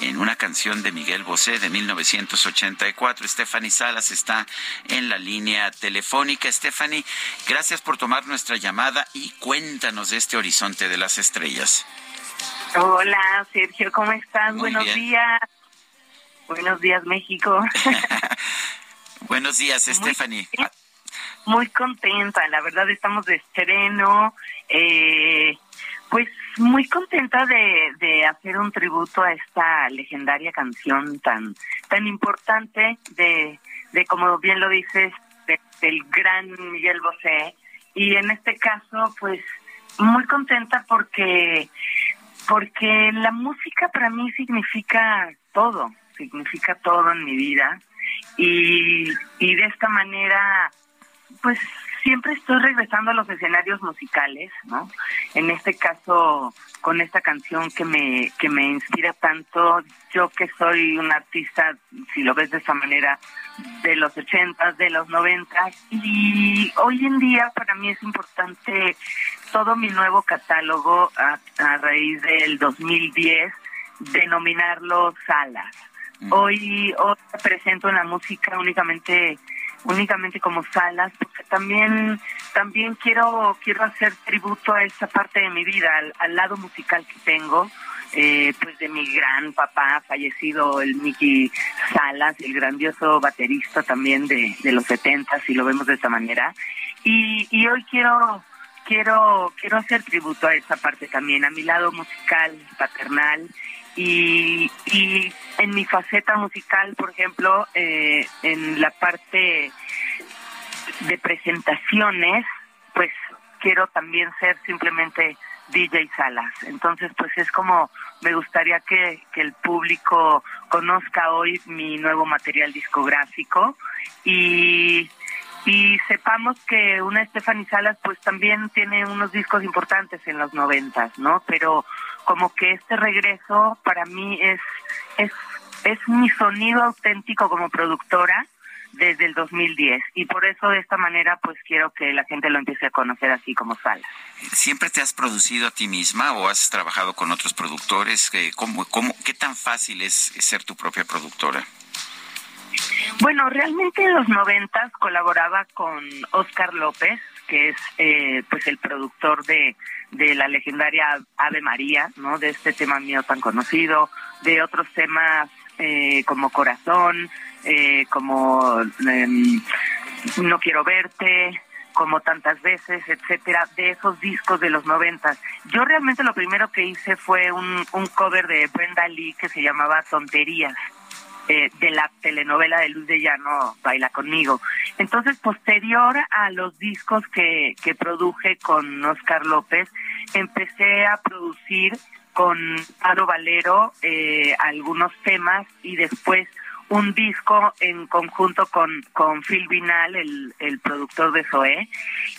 en una canción de Miguel Bosé de 1984. Stephanie Salas está en la línea telefónica. Stephanie, gracias por tomar nuestra llamada y cuéntanos de este Horizonte de las Estrellas. Hola, Sergio, ¿cómo estás? Muy Buenos bien. días. Buenos días, México. *laughs* Buenos días, Stephanie. Muy contenta, la verdad estamos de estreno. Eh, pues muy contenta de, de hacer un tributo a esta legendaria canción tan tan importante de, de como bien lo dices, de- del gran Miguel Bosé. Y en este caso, pues muy contenta porque porque la música para mí significa todo, significa todo en mi vida y, y de esta manera pues siempre estoy regresando a los escenarios musicales, ¿no? En este caso con esta canción que me que me inspira tanto, yo que soy un artista, si lo ves de esa manera, de los ochentas, de los noventas y hoy en día para mí es importante todo mi nuevo catálogo a, a raíz del 2010 denominarlo salas. Hoy, hoy presento la música únicamente únicamente como salas porque también también quiero quiero hacer tributo a esa parte de mi vida al, al lado musical que tengo eh, pues de mi gran papá fallecido el Mickey Salas el grandioso baterista también de, de los 70 si lo vemos de esta manera. Y, y hoy quiero quiero quiero hacer tributo a esa parte también, a mi lado musical, paternal y, y en mi faceta musical, por ejemplo, eh, en la parte de presentaciones, pues quiero también ser simplemente DJ Salas. Entonces, pues es como me gustaría que, que el público conozca hoy mi nuevo material discográfico y, y sepamos que una Stephanie Salas pues también tiene unos discos importantes en los noventas, ¿no? Pero como que este regreso para mí es, es, es mi sonido auténtico como productora desde el 2010 y por eso de esta manera pues quiero que la gente lo empiece a conocer así como Salas. ¿Siempre te has producido a ti misma o has trabajado con otros productores? ¿Cómo, cómo, ¿Qué tan fácil es ser tu propia productora? Bueno, realmente en los noventas colaboraba con Oscar López, que es eh, pues el productor de, de la legendaria Ave María, ¿no? De este tema mío tan conocido, de otros temas eh, como Corazón, eh, como em, No quiero verte, como tantas veces, etcétera, de esos discos de los noventas. Yo realmente lo primero que hice fue un, un cover de Brenda Lee que se llamaba Tonterías eh, de la telenovela de Luz de Llano, Baila conmigo. Entonces, posterior a los discos que, que produje con Oscar López, empecé a producir con Aro Valero eh, algunos temas y después un disco en conjunto con, con Phil Vinal, el, el productor de Zoé.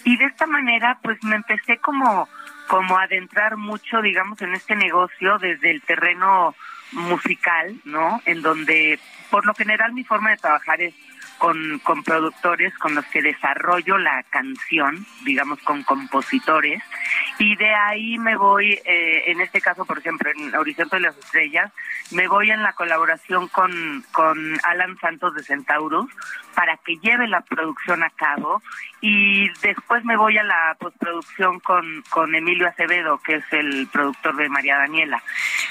Y de esta manera, pues me empecé como, como a adentrar mucho, digamos, en este negocio desde el terreno musical, ¿no? En donde, por lo general, mi forma de trabajar es con, con productores con los que desarrollo la canción, digamos, con compositores, y de ahí me voy, eh, en este caso, por ejemplo, en Horizonte de las Estrellas, me voy en la colaboración con, con Alan Santos de Centaurus para que lleve la producción a cabo y después me voy a la postproducción con, con Emilio Acevedo, que es el productor de María Daniela.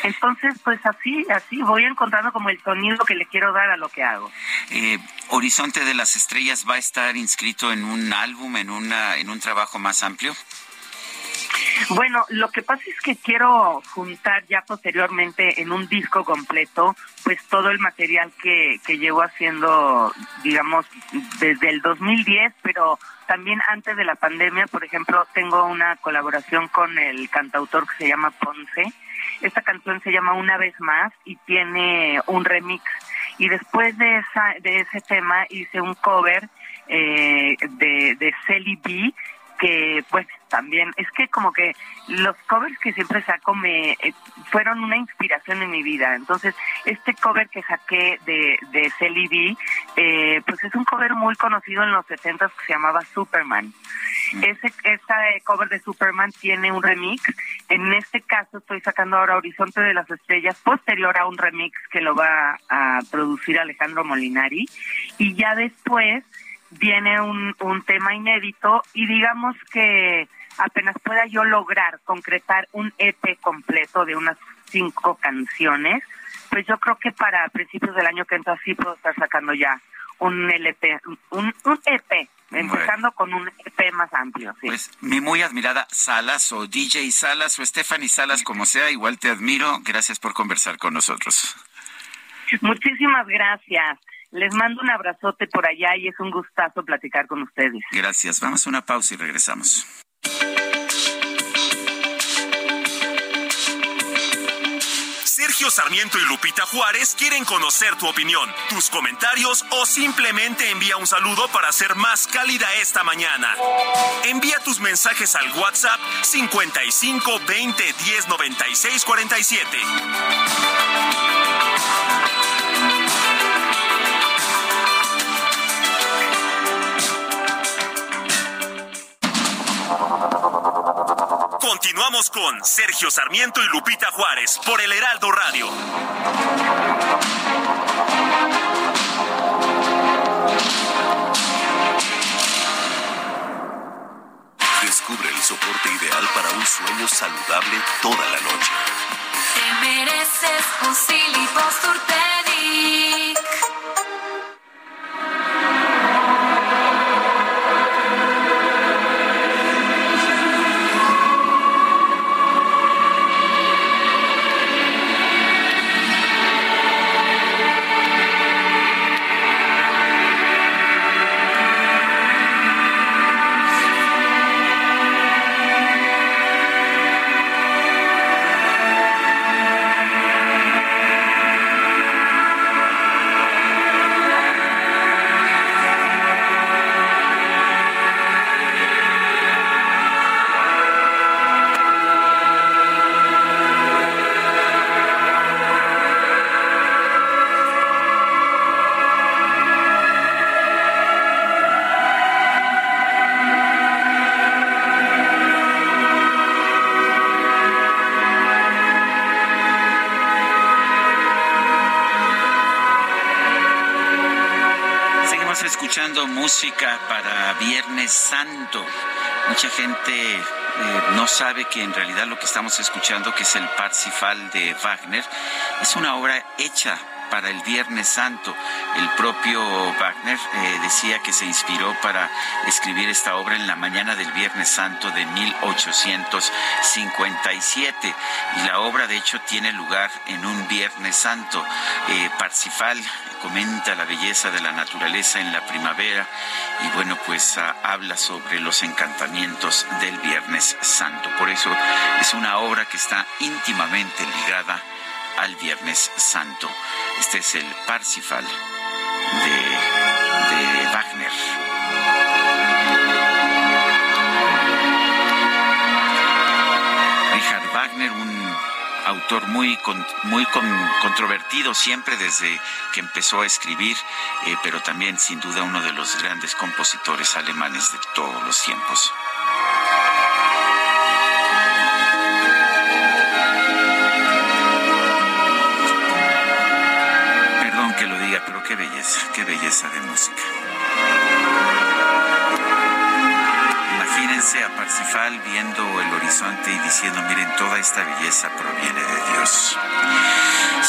Entonces, pues así, así voy encontrando como el sonido que le quiero dar a lo que hago. Eh, Horizonte de las Estrellas va a estar inscrito en un álbum, en, una, en un trabajo más amplio. Bueno, lo que pasa es que quiero juntar ya posteriormente en un disco completo, pues todo el material que, que llevo haciendo, digamos, desde el 2010, pero también antes de la pandemia, por ejemplo, tengo una colaboración con el cantautor que se llama Ponce. Esta canción se llama Una vez más y tiene un remix. Y después de, esa, de ese tema hice un cover eh, de, de Celly B, que pues también es que como que los covers que siempre saco me eh, fueron una inspiración en mi vida. Entonces este cover que saqué de de Celly B, eh, pues es un cover muy conocido en los 70 que se llamaba Superman. Ese ese cover de Superman tiene un remix. En este caso estoy sacando ahora Horizonte de las Estrellas posterior a un remix que lo va a producir Alejandro Molinari. Y ya después viene un, un tema inédito y digamos que apenas pueda yo lograr concretar un EP completo de unas cinco canciones, pues yo creo que para principios del año que entra sí puedo estar sacando ya un LP, un, un EP, empezando con un EP más amplio. Sí. Pues mi muy admirada Salas o DJ Salas o Stephanie Salas, como sea, igual te admiro. Gracias por conversar con nosotros. Muchísimas gracias. Les mando un abrazote por allá y es un gustazo platicar con ustedes. Gracias. Vamos a una pausa y regresamos. Sergio Sarmiento y Lupita Juárez quieren conocer tu opinión, tus comentarios o simplemente envía un saludo para hacer más cálida esta mañana. Envía tus mensajes al WhatsApp 55 20 10 96 47. Continuamos con Sergio Sarmiento y Lupita Juárez por el Heraldo Radio. Descubre el soporte ideal para un sueño saludable toda la noche. Te mereces un Mucha gente eh, no sabe que en realidad lo que estamos escuchando, que es el Parsifal de Wagner, es una obra hecha para el Viernes Santo. El propio Wagner eh, decía que se inspiró para escribir esta obra en la mañana del Viernes Santo de 1857. Y la obra, de hecho, tiene lugar en un Viernes Santo. Eh, Parsifal comenta la belleza de la naturaleza en la primavera y bueno, pues ah, habla sobre los encantamientos del Viernes Santo. Por eso es una obra que está íntimamente ligada al Viernes Santo. Este es el Parsifal de, Wagner. Richard Wagner, un autor muy, muy con- controvertido siempre desde que empezó a escribir, eh, pero también sin duda uno de los grandes compositores alemanes de todos los tiempos. Qué belleza de música. Imagínense a Parsifal viendo el horizonte y diciendo, miren, toda esta belleza proviene de Dios.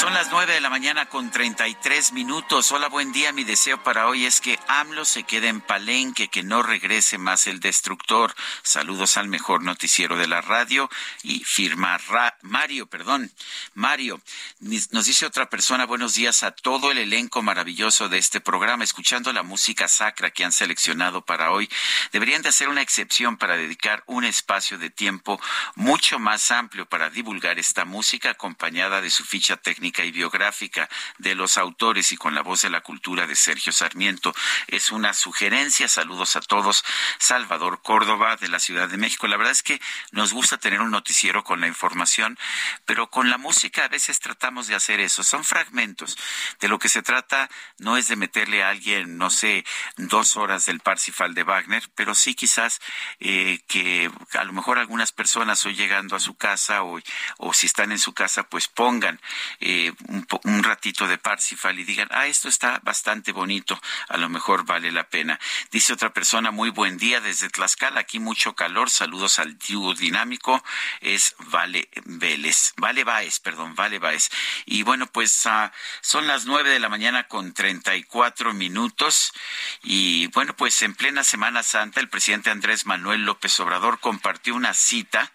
Son las 9 de la mañana con 33 minutos. Hola, buen día. Mi deseo para hoy es que AMLO se quede en Palenque, que no regrese más el destructor. Saludos al mejor noticiero de la radio y firma Mario, perdón. Mario, nos dice otra persona, buenos días a todo el elenco maravilloso de este programa, escuchando la música sacra que han seleccionado para hoy. Deberían de hacer una excepción para dedicar un espacio de tiempo mucho más amplio para divulgar esta música acompañada de su ficha técnica y biográfica de los autores y con la voz de la cultura de Sergio Sarmiento. Es una sugerencia. Saludos a todos. Salvador Córdoba de la Ciudad de México. La verdad es que nos gusta tener un noticiero con la información, pero con la música a veces tratamos de hacer eso. Son fragmentos. De lo que se trata no es de meterle a alguien, no sé, dos horas del Parsifal de Wagner, pero sí quizás que a lo mejor algunas personas hoy llegando a su casa o, o si están en su casa, pues pongan eh, un, un ratito de Parsifal y digan, ah, esto está bastante bonito, a lo mejor vale la pena. Dice otra persona, muy buen día desde Tlaxcala, aquí mucho calor, saludos al dúo dinámico, es Vale Vélez, Vale Baez, perdón, Vale Baez. Y bueno, pues ah, son las nueve de la mañana con 34 minutos y bueno, pues en plena Semana Santa el presidente Andrés Manuel López Obrador compartió una cita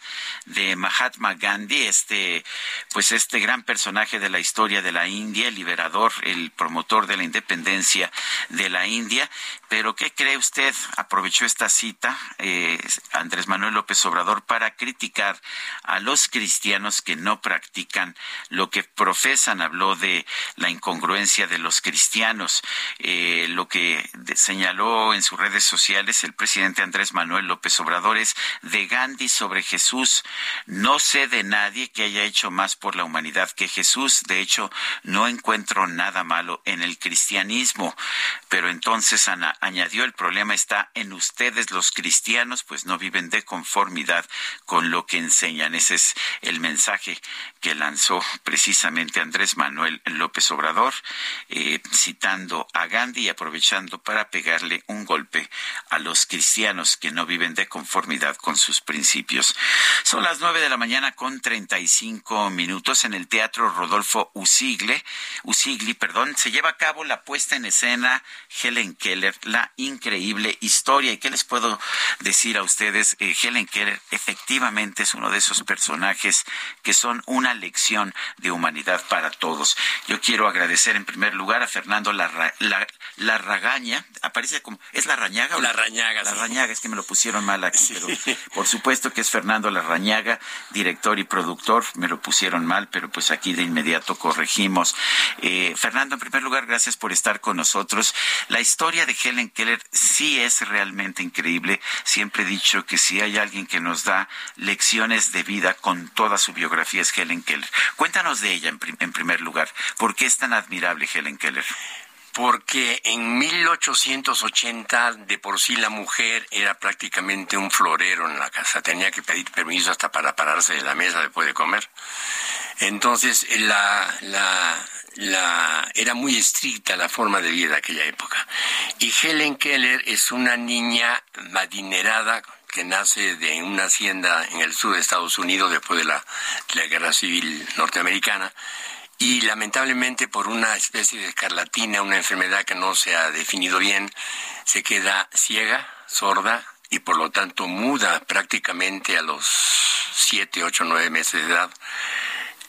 de Mahatma Gandhi, este pues este gran personaje de la historia de la India, el liberador, el promotor de la independencia de la India. Pero ¿qué cree usted? Aprovechó esta cita eh, Andrés Manuel López Obrador para criticar a los cristianos que no practican lo que profesan. Habló de la incongruencia de los cristianos. Eh, lo que señaló en sus redes sociales el presidente Andrés Manuel López Obrador es de Gandhi sobre Jesús. No sé de nadie que haya hecho más por la humanidad que Jesús. De hecho, no encuentro nada malo en el cristianismo. Pero entonces ana- añadió el problema está en ustedes los cristianos, pues no viven de conformidad con lo que enseñan. Ese es el mensaje que lanzó precisamente Andrés Manuel López Obrador, eh, citando a Gandhi y aprovechando para pegarle un golpe a los cristianos que no viven de conformidad con sus principios. Son las nueve de la mañana con 35 minutos en el Teatro Rodolfo Usigle, Usigli, perdón, se lleva a cabo la puesta en escena Helen Keller, la increíble historia. ¿Y qué les puedo decir a ustedes? Eh, Helen Keller efectivamente es uno de esos personajes que son una lección de humanidad para todos. Yo quiero agradecer en primer lugar a Fernando Larra- La- Larragaña, aparece como, ¿es Larrañaga? o Larrañaga, sí. Larrañaga, es que me lo pusieron mal aquí, pero por supuesto que es Fernando Larrañaga, director y productor, me lo pusieron mal, pero pues aquí de inmediato corregimos. Eh, Fernando, en primer lugar, gracias por estar con nosotros. La historia de Helen Keller sí es realmente increíble. Siempre he dicho que si hay alguien que nos da lecciones de vida con toda su biografía es Helen Keller. Cuéntanos de ella en, prim- en primer lugar. ¿Por qué es tan admirable Helen Keller? Porque en 1880 de por sí la mujer era prácticamente un florero en la casa, tenía que pedir permiso hasta para pararse de la mesa después de comer. Entonces la, era muy estricta la forma de vida de aquella época. Y Helen Keller es una niña adinerada que nace de una hacienda en el sur de Estados Unidos después de la, la Guerra Civil Norteamericana y lamentablemente por una especie de escarlatina, una enfermedad que no se ha definido bien, se queda ciega, sorda y por lo tanto muda prácticamente a los siete, ocho, nueve meses de edad.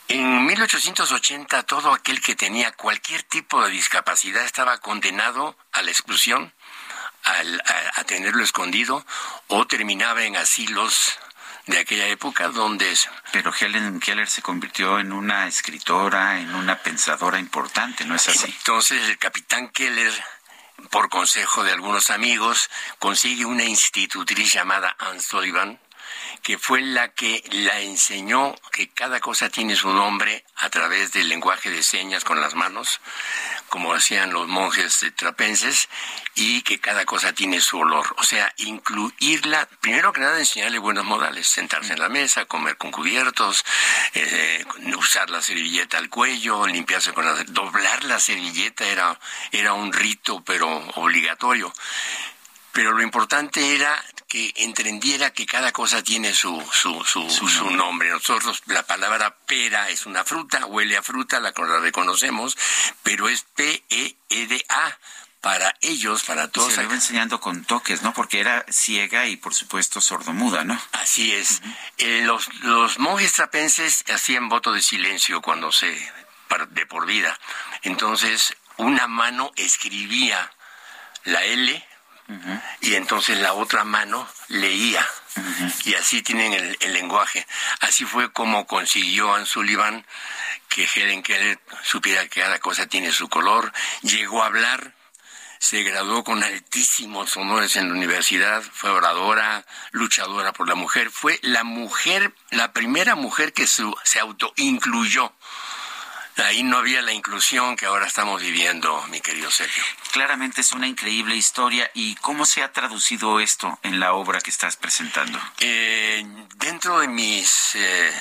En 1880 todo aquel que tenía cualquier tipo de discapacidad estaba condenado a la exclusión, al- a, a tenerlo escondido o terminaba en asilos de aquella época donde es- Pero Helen Keller se convirtió en una escritora, en una pensadora importante, ¿no es así? Entonces el capitán Keller, por consejo de algunos amigos, consigue una institutriz llamada Anne Sullivan, que fue la que la enseñó que cada cosa tiene su nombre a través del lenguaje de señas con las manos, como hacían los monjes trapenses, y que cada cosa tiene su olor. O sea, incluirla, primero que nada, enseñarle buenos modales, sentarse en la mesa, comer con cubiertos, eh, usar la servilleta al cuello, limpiarse con la... Doblar la servilleta era, era un rito, pero obligatorio pero lo importante era que entendiera que cada cosa tiene su, su, su, su nombre. Nosotros, la palabra pera es una fruta, huele a fruta, la, la reconocemos, pero es P-E-E-D-A. Para ellos, para todos. se iba enseñando con toques, ¿no? Porque era ciega y por supuesto sordomuda, ¿no? Así es. Eh, los, los monjes trapenses hacían voto de silencio cuando se par- de por vida. Entonces, una mano escribía la L y entonces la otra mano leía. Y así tienen el, el lenguaje. Así fue como consiguió Anne Sullivan que Helen Keller supiera que cada cosa tiene su color. Llegó a hablar, se graduó con altísimos honores en la universidad, fue oradora, luchadora por la mujer, fue la mujer, la primera mujer que su- se autoincluyó. Ahí no había la inclusión que ahora estamos viviendo, mi querido Sergio. Claramente es una increíble historia. ¿Y cómo se ha traducido esto en la obra que estás presentando? Eh, dentro de mis eh,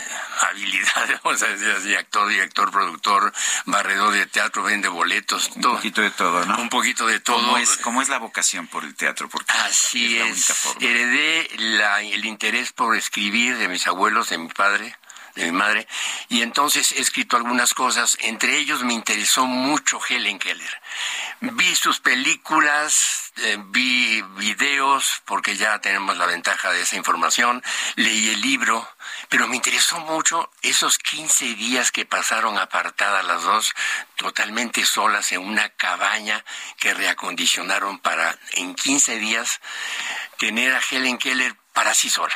habilidades, *laughs* vamos a decir así, actor, director, productor, barredor de teatro, vende boletos, Un poquito de todo, ¿no? Un poquito de todo. ¿Cómo es, cómo es la vocación por el teatro? Porque Así es la única forma. Heredé la- el interés por escribir de mis abuelos, de mi padre, de mi madre, y entonces he escrito algunas cosas. Entre ellos me interesó mucho Helen Keller. Vi sus películas, eh, vi videos, porque ya tenemos la ventaja de esa información, leí el libro, pero me interesó mucho esos 15 días que pasaron apartadas las dos, totalmente solas en una cabaña que reacondicionaron para en 15 días tener a Helen Keller para sí sola,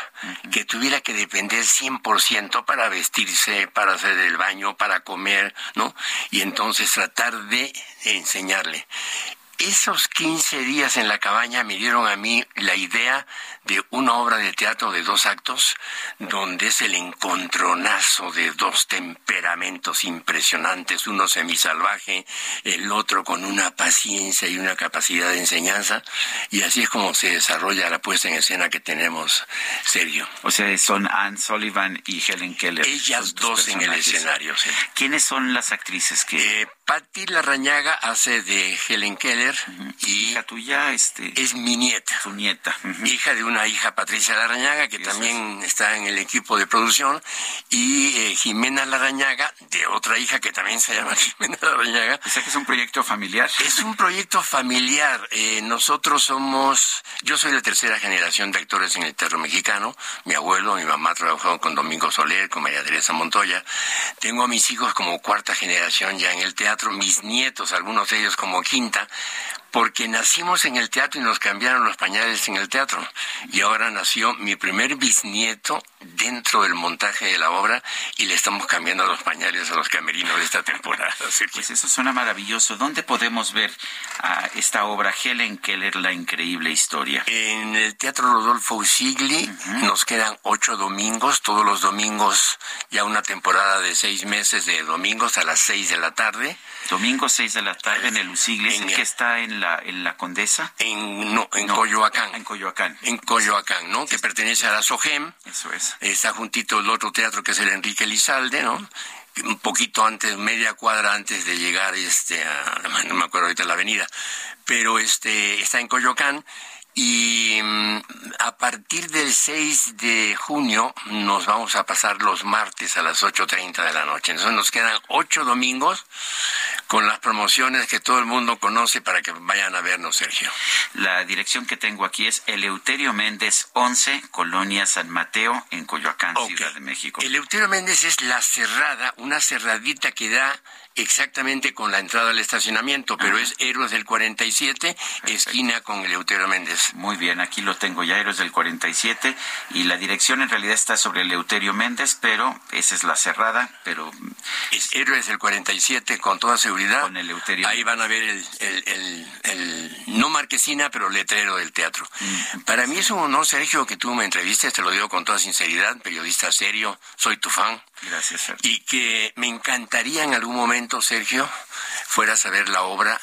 que tuviera que depender 100% para vestirse, para hacer el baño, para comer, ¿no? Y entonces tratar de enseñarle. Esos 15 días en la cabaña me dieron a mí la idea de una obra de teatro de dos actos, donde es el encontronazo de dos temperamentos impresionantes, uno semisalvaje, el otro con una paciencia y una capacidad de enseñanza, y así es como se desarrolla la puesta en escena que tenemos, Sergio. O sea, son Anne Sullivan y Helen Keller. Ellas dos en el escenario, sí. ¿Quiénes son las actrices que...? Eh, Patti Larrañaga hace de Helen Keller y hija tuya este es mi nieta. Tu nieta. Hija de una hija Patricia Larrañaga que también está en el equipo de producción y eh, Jimena Larrañaga de otra hija que también se llama *laughs* Jimena Larrañaga. O sea que es un proyecto familiar. Es un proyecto familiar. Eh, nosotros somos, yo soy la tercera generación de actores en el teatro mexicano. Mi abuelo, mi mamá trabajaron con Domingo Soler, con María Teresa Montoya. Tengo a mis hijos como cuarta generación ya en el teatro, mis nietos, algunos de ellos como quinta, porque nacimos en el teatro y nos cambiaron los pañales en el teatro. Y ahora nació mi primer bisnieto dentro del montaje de la obra y le estamos cambiando los pañales a los camerinos de esta temporada. *laughs* Pues eso suena maravilloso. ¿Dónde podemos ver a esta obra Helen Keller, la increíble historia? En el Teatro Rodolfo Usigli nos quedan ocho domingos, todos los domingos, ya una temporada de seis meses de domingos a las seis de la tarde. Domingo 6 de la tarde en el Usigli, ¿es el que está en la, en la Condesa? En, no, en Coyoacán. En Coyoacán. En Coyoacán, ¿no? Que pertenece a la SOGEM. Eso es. Está juntito el otro teatro que es el Enrique Lizalde, ¿no? un poquito antes, media cuadra antes de llegar este a, no me acuerdo ahorita la avenida, pero este está en Coyoacán y mm, a partir del 6 de junio nos vamos a pasar los martes a las 8.30 de la noche. Entonces nos quedan ocho domingos con las promociones que todo el mundo conoce para que vayan a vernos, Sergio. La dirección que tengo aquí es Eleuterio Méndez 11, Colonia San Mateo, en Coyoacán, Ciudad de México. Eleuterio Méndez es la cerrada, una cerradita que da exactamente con la entrada al estacionamiento, pero es Héroes del 47, esquina con Eleuterio Méndez. Muy bien, aquí lo tengo ya, Héroes del 47, y la dirección en realidad está sobre Eleuterio Méndez, pero esa es la cerrada, pero... Es Héroes del 47 con toda seguridad. Con Eleuterio. Ahí van a ver el, el, el, el- no marquesina, pero letrero del teatro. Mm. Para mí es un honor, Sergio, que tú me entrevistes, te lo digo con toda sinceridad, periodista serio, soy tu fan. Gracias, Sergio. Y que me encantaría en algún momento, Sergio, fueras a ver la obra.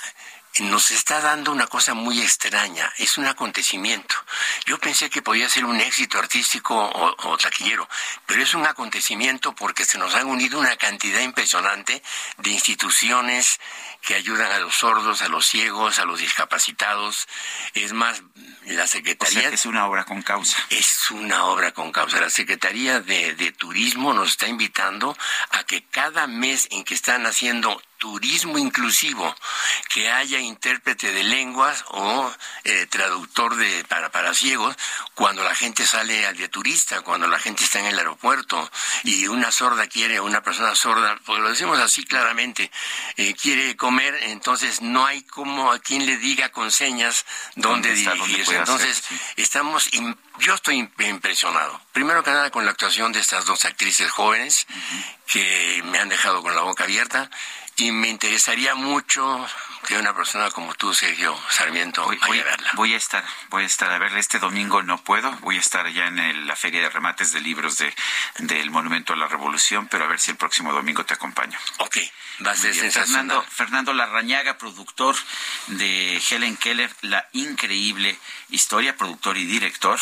Nos está dando una cosa muy extraña, es un acontecimiento. Yo pensé que podía ser un éxito artístico o, o taquillero, pero es un acontecimiento porque se nos han unido una cantidad impresionante de instituciones que ayudan a los sordos, a los ciegos, a los discapacitados. Es más, la O Secretaría... sea que es una obra con causa. Es una obra con causa. La Secretaría de, de Turismo nos está invitando a que cada mes en que están haciendo turismo inclusivo, que haya intérprete de lenguas o eh, traductor de para, para ciegos, cuando la gente sale al de turista, cuando la gente está en el aeropuerto y una sorda quiere, una persona sorda, pues lo decimos así claramente, eh, quiere comer, entonces no hay como a quien le diga con señas dónde, ¿Dónde dirigirse. puede hacer? Entonces, estamos yo estoy im- impresionado. Primero que nada con la actuación de estas dos actrices jóvenes que me han dejado con la boca abierta y me interesaría mucho que una persona como tú, Sergio Sarmiento, vaya voy, a verla. voy a estar, voy a estar a verla. Este domingo no puedo, voy a estar allá en el- la feria de remates de libros de, del Monumento a la Revolución, pero a ver si el próximo domingo te acompaño. Ok, va a ser sensacional. Fernando, Fernando Larrañaga, productor de Helen Keller, La Increíble Historia, productor y director,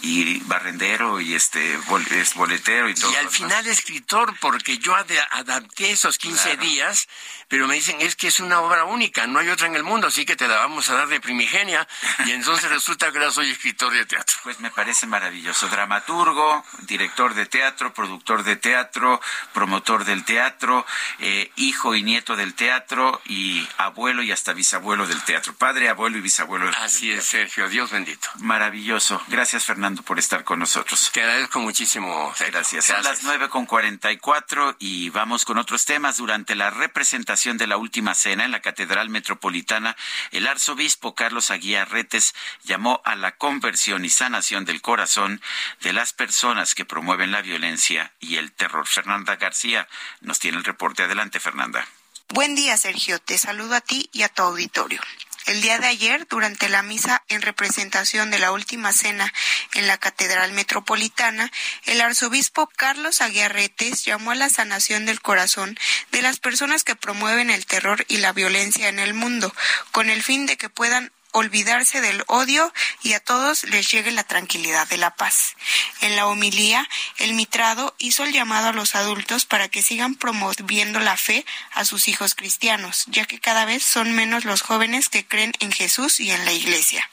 y barrendero, y este bol- es boletero y todo. Y al final escritor, porque yo ad- adapté esos 15 Claro. días, pero me dicen, es que es una obra única, no hay otra en el mundo, así que te la vamos a dar de primigenia. *laughs* Y entonces resulta que ahora soy escritor de teatro. Pues me parece maravilloso. Dramaturgo, director de teatro, productor de teatro, promotor del teatro, eh, hijo y nieto del teatro y abuelo y hasta bisabuelo del teatro. Padre, abuelo y bisabuelo del Así es, Sergio, Dios bendito. Maravilloso. Gracias, Fernando, por estar con nosotros. Te agradezco muchísimo. Sergio. Gracias. Son las nueve con cuarenta y cuatro y vamos con otros temas. Durante la representación de la última cena en la Catedral Metropolitana, el arzobispo Carlos Aguiar Retes llamó a la conversión y sanación del corazón de las personas que promueven la violencia y el terror. Fernanda García nos tiene el reporte. Adelante, Fernanda. Buen día, Sergio. Te saludo a ti y a tu auditorio. El día de ayer, durante la misa en representación de la última cena en la Catedral Metropolitana, el arzobispo Carlos Aguiarretes llamó a la sanación del corazón de las personas que promueven el terror y la violencia en el mundo, con el fin de que puedan olvidarse del odio y a todos les llegue la tranquilidad de la paz. En la homilía, el mitrado hizo el llamado a los adultos para que sigan promoviendo la fe a sus hijos cristianos, ya que cada vez son menos los jóvenes que creen en Jesús y en la Iglesia.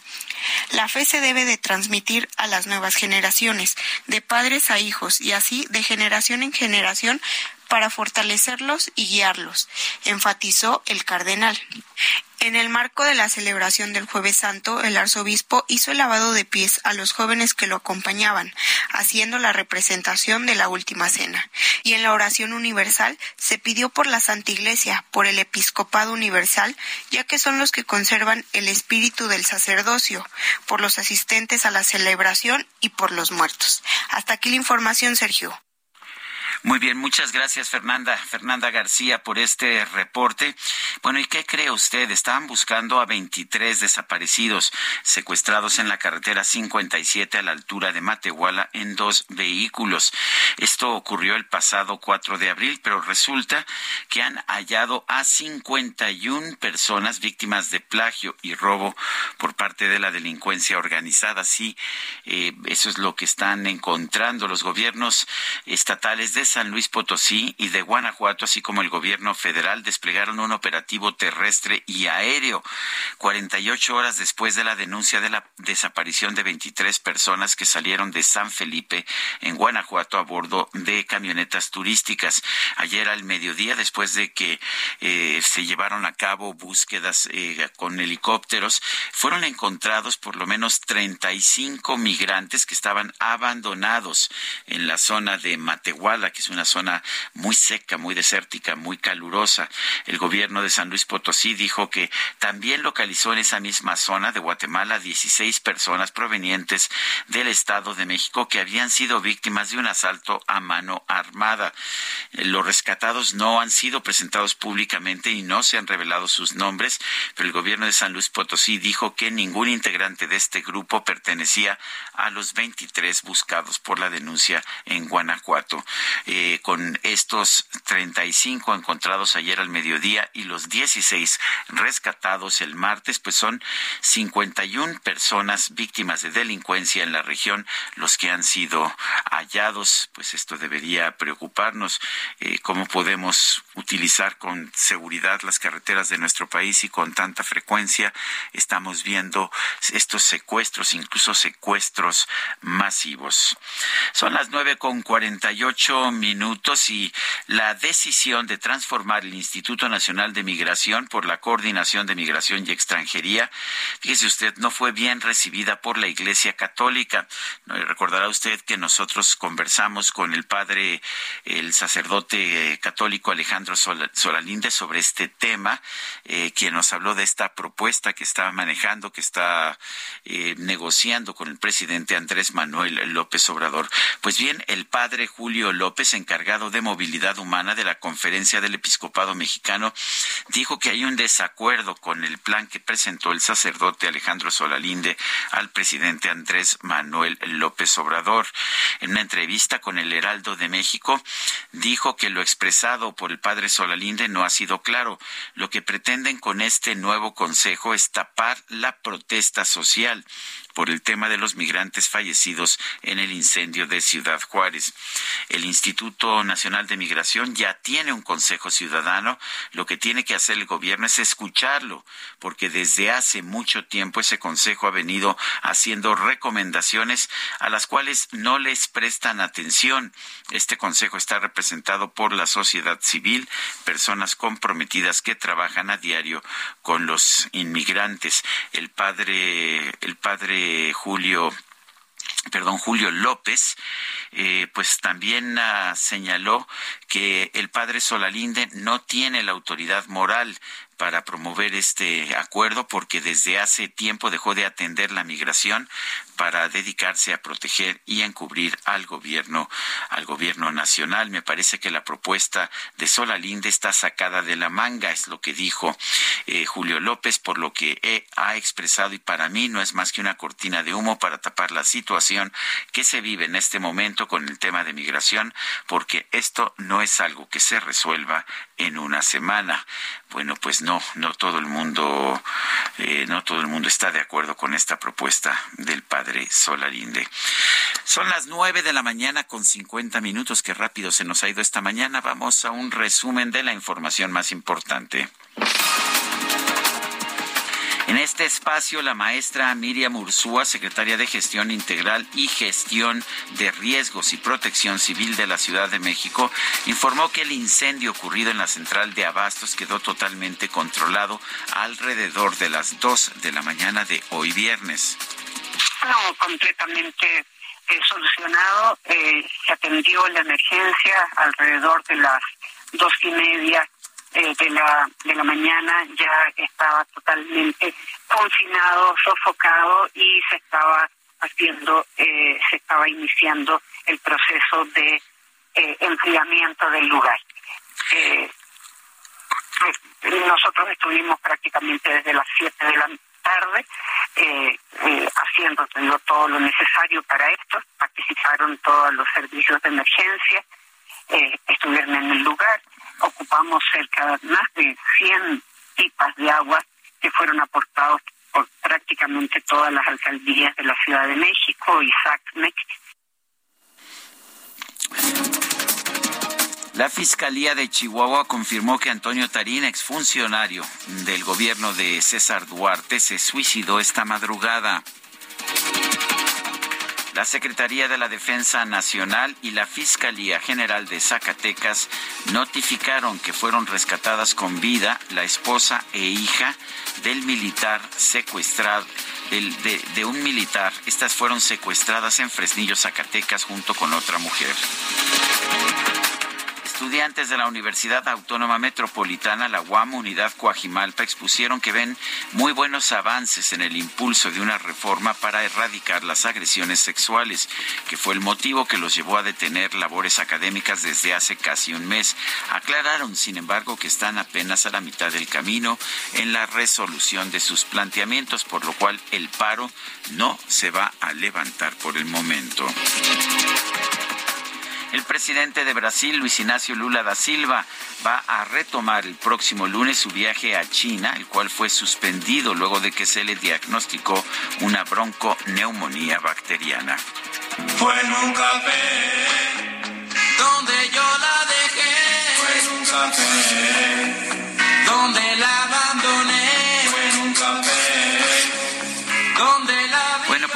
La fe se debe de transmitir a las nuevas generaciones, de padres a hijos y así de generación en generación para fortalecerlos y guiarlos, enfatizó el cardenal. En el marco de la celebración del Jueves Santo, el arzobispo hizo el lavado de pies a los jóvenes que lo acompañaban, haciendo la representación de la última cena. Y en la oración universal se pidió por la Santa Iglesia, por el Episcopado Universal, ya que son los que conservan el espíritu del sacerdocio, por los asistentes a la celebración y por los muertos. Hasta aquí la información, Sergio. Muy bien, muchas gracias Fernanda, Fernanda García por este reporte. Bueno, ¿y qué cree usted? Estaban buscando a 23 desaparecidos secuestrados en la carretera 57 a la altura de Matehuala en dos vehículos. Esto ocurrió el pasado 4 de abril, pero resulta que han hallado a 51 personas víctimas de plagio y robo por parte de la delincuencia organizada. Sí, eh, eso es lo que están encontrando los gobiernos estatales de San Luis Potosí y de Guanajuato, así como el gobierno federal, desplegaron un operativo terrestre y aéreo 48 horas después de la denuncia de la desaparición de 23 personas que salieron de San Felipe en Guanajuato a bordo de camionetas turísticas. Ayer al mediodía, después de que eh, se llevaron a cabo búsquedas eh, con helicópteros, fueron encontrados por lo menos 35 migrantes que estaban abandonados en la zona de Matehuala, es una zona muy seca, muy desértica, muy calurosa. El gobierno de San Luis Potosí dijo que también localizó en esa misma zona de Guatemala 16 personas provenientes del Estado de México que habían sido víctimas de un asalto a mano armada. Los rescatados no han sido presentados públicamente y no se han revelado sus nombres, pero el gobierno de San Luis Potosí dijo que ningún integrante de este grupo pertenecía a los 23 buscados por la denuncia en Guanajuato. Eh, con estos 35 encontrados ayer al mediodía y los 16 rescatados el martes, pues son 51 personas víctimas de delincuencia en la región los que han sido hallados. Pues esto debería preocuparnos. Eh, ¿Cómo podemos utilizar con seguridad las carreteras de nuestro país y con tanta frecuencia estamos viendo estos secuestros, incluso secuestros masivos? Son las nueve con cuarenta y ocho minutos y la decisión de transformar el Instituto Nacional de Migración por la Coordinación de Migración y Extranjería, fíjese usted, no fue bien recibida por la Iglesia Católica. Recordará usted que nosotros conversamos con el padre, el sacerdote católico Alejandro Solalinde sobre este tema, eh, quien nos habló de esta propuesta que está manejando, que está eh, negociando con el presidente Andrés Manuel López Obrador. Pues bien, el padre Julio López, encargado de movilidad humana de la Conferencia del Episcopado Mexicano, dijo que hay un desacuerdo con el plan que presentó el sacerdote Alejandro Solalinde al presidente Andrés Manuel López Obrador. En una entrevista con el Heraldo de México, dijo que lo expresado por el padre Solalinde no ha sido claro. Lo que pretenden con este nuevo consejo es tapar la protesta social por el tema de los migrantes fallecidos en el incendio de Ciudad Juárez. El Instituto Nacional de Migración ya tiene un Consejo Ciudadano. Lo que tiene que hacer el gobierno es escucharlo, porque desde hace mucho tiempo ese Consejo ha venido haciendo recomendaciones a las cuales no les prestan atención. Este Consejo está representado por la sociedad civil, personas comprometidas que trabajan a diario con los inmigrantes. El padre, el padre Julio perdón, Julio López, eh, pues también ah, señaló que el padre Solalinde no tiene la autoridad moral para promover este acuerdo porque desde hace tiempo dejó de atender la migración para dedicarse a proteger y encubrir al gobierno al gobierno nacional. Me parece que la propuesta de Solalinde está sacada de la manga, es lo que dijo eh, Julio López, por lo que ha expresado y para mí no es más que una cortina de humo para tapar la situación que se vive en este momento con el tema de migración, porque esto no es algo que se resuelva en una semana. Bueno, pues no, no todo el mundo, eh, no todo el mundo está de acuerdo con esta propuesta del padre Solarinde. Son las nueve de la mañana con cincuenta minutos. Qué rápido se nos ha ido esta mañana. Vamos a un resumen de la información más importante. En este espacio, la maestra Miriam Ursúa, secretaria de Gestión Integral y Gestión de Riesgos y Protección Civil de la Ciudad de México, informó que el incendio ocurrido en la central de Abastos quedó totalmente controlado alrededor de las 2 de la mañana de hoy viernes. No, completamente eh, solucionado. Eh, se atendió la emergencia alrededor de las dos y media eh, de la de la mañana ya estaba totalmente confinado, sofocado y se estaba haciendo, eh, se estaba iniciando el proceso de eh, enfriamiento del lugar. Eh, pues, nosotros estuvimos prácticamente desde las 7 de la tarde eh, eh, haciendo todo lo necesario para esto. Participaron todos los servicios de emergencia, eh, estuvieron en el lugar. Ocupamos cerca de más de 100 pipas de agua que fueron aportados por prácticamente todas las alcaldías de la Ciudad de México y SACMEC La Fiscalía de Chihuahua confirmó que Antonio Tarín, exfuncionario del gobierno de César Duarte, se suicidó esta madrugada. La Secretaría de la Defensa Nacional y la Fiscalía General de Zacatecas notificaron que fueron rescatadas con vida la esposa e hija del militar secuestrado, de, de un militar. Estas fueron secuestradas en Fresnillo, Zacatecas, junto con otra mujer. Estudiantes de la Universidad Autónoma Metropolitana, la UAM Unidad Coajimalpa, expusieron que ven muy buenos avances en el impulso de una reforma para erradicar las agresiones sexuales, que fue el motivo que los llevó a detener labores académicas desde hace casi un mes. Aclararon, sin embargo, que están apenas a la mitad del camino en la resolución de sus planteamientos, por lo cual el paro no se va a levantar por el momento. El presidente de Brasil, Luis Ignacio Lula da Silva, va a retomar el próximo lunes su viaje a China, el cual fue suspendido luego de que se le diagnosticó una bronconeumonía bacteriana. Fue en un café donde yo la dejé. Fue en un café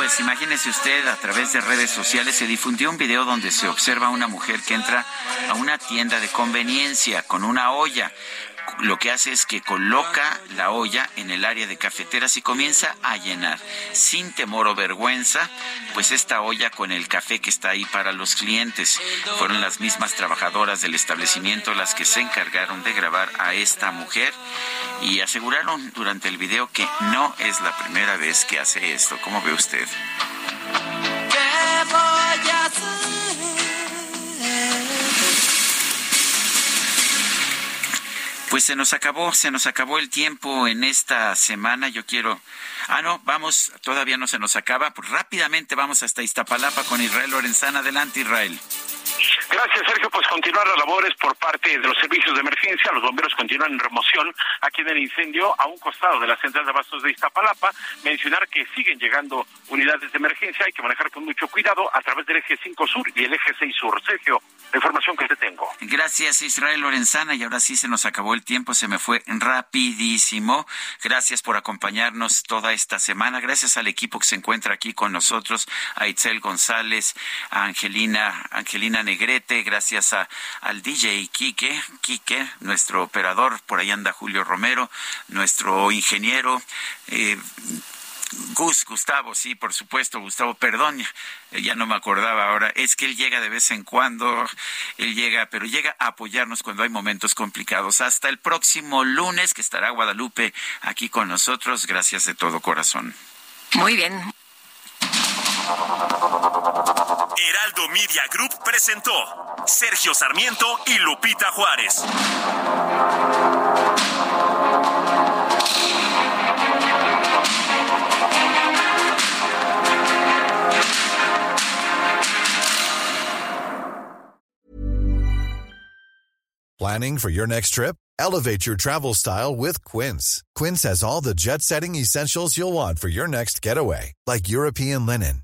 pues imagínese usted, a través de redes sociales se difundió un video donde se observa a una mujer que entra a una tienda de conveniencia con una olla. Lo que hace es que coloca la olla en el área de cafeteras y comienza a llenar, sin temor o vergüenza, pues esta olla con el café que está ahí para los clientes. Fueron las mismas trabajadoras del establecimiento las que se encargaron de grabar a esta mujer y aseguraron durante el video que no es la primera vez que hace esto. ¿Cómo ve usted? Pues se nos acabó, se nos acabó el tiempo en esta semana. Yo quiero. Ah, no, vamos, todavía no se nos acaba. Pues rápidamente vamos hasta Iztapalapa con Israel Lorenzana. Adelante, Israel. Gracias, Sergio. Pues continuar las labores por parte de los servicios de emergencia. Los bomberos continúan en remoción aquí en el incendio a un costado de la central de abastos de Iztapalapa. Mencionar que siguen llegando unidades de emergencia. Hay que manejar con mucho cuidado a través del eje 5 sur y el eje 6 sur. Sergio, la información que te tengo. Gracias, Israel Lorenzana. Y ahora sí se nos acabó el tiempo, se me fue rapidísimo. Gracias por acompañarnos toda esta semana. Gracias al equipo que se encuentra aquí con nosotros, a Itzel González, a Angelina, Angelina Gracias a, al DJ Quique, Quique, nuestro operador, por ahí anda Julio Romero, nuestro ingeniero, eh, Gus, Gustavo, sí, por supuesto, Gustavo, perdón, eh, ya no me acordaba ahora, es que él llega de vez en cuando, él llega, pero llega a apoyarnos cuando hay momentos complicados. Hasta el próximo lunes, que estará Guadalupe aquí con nosotros, gracias de todo corazón. Muy bien. Heraldo Media Group presentó Sergio Sarmiento y Lupita Juárez. Planning for your next trip? Elevate your travel style with Quince. Quince has all the jet setting essentials you'll want for your next getaway, like European linen,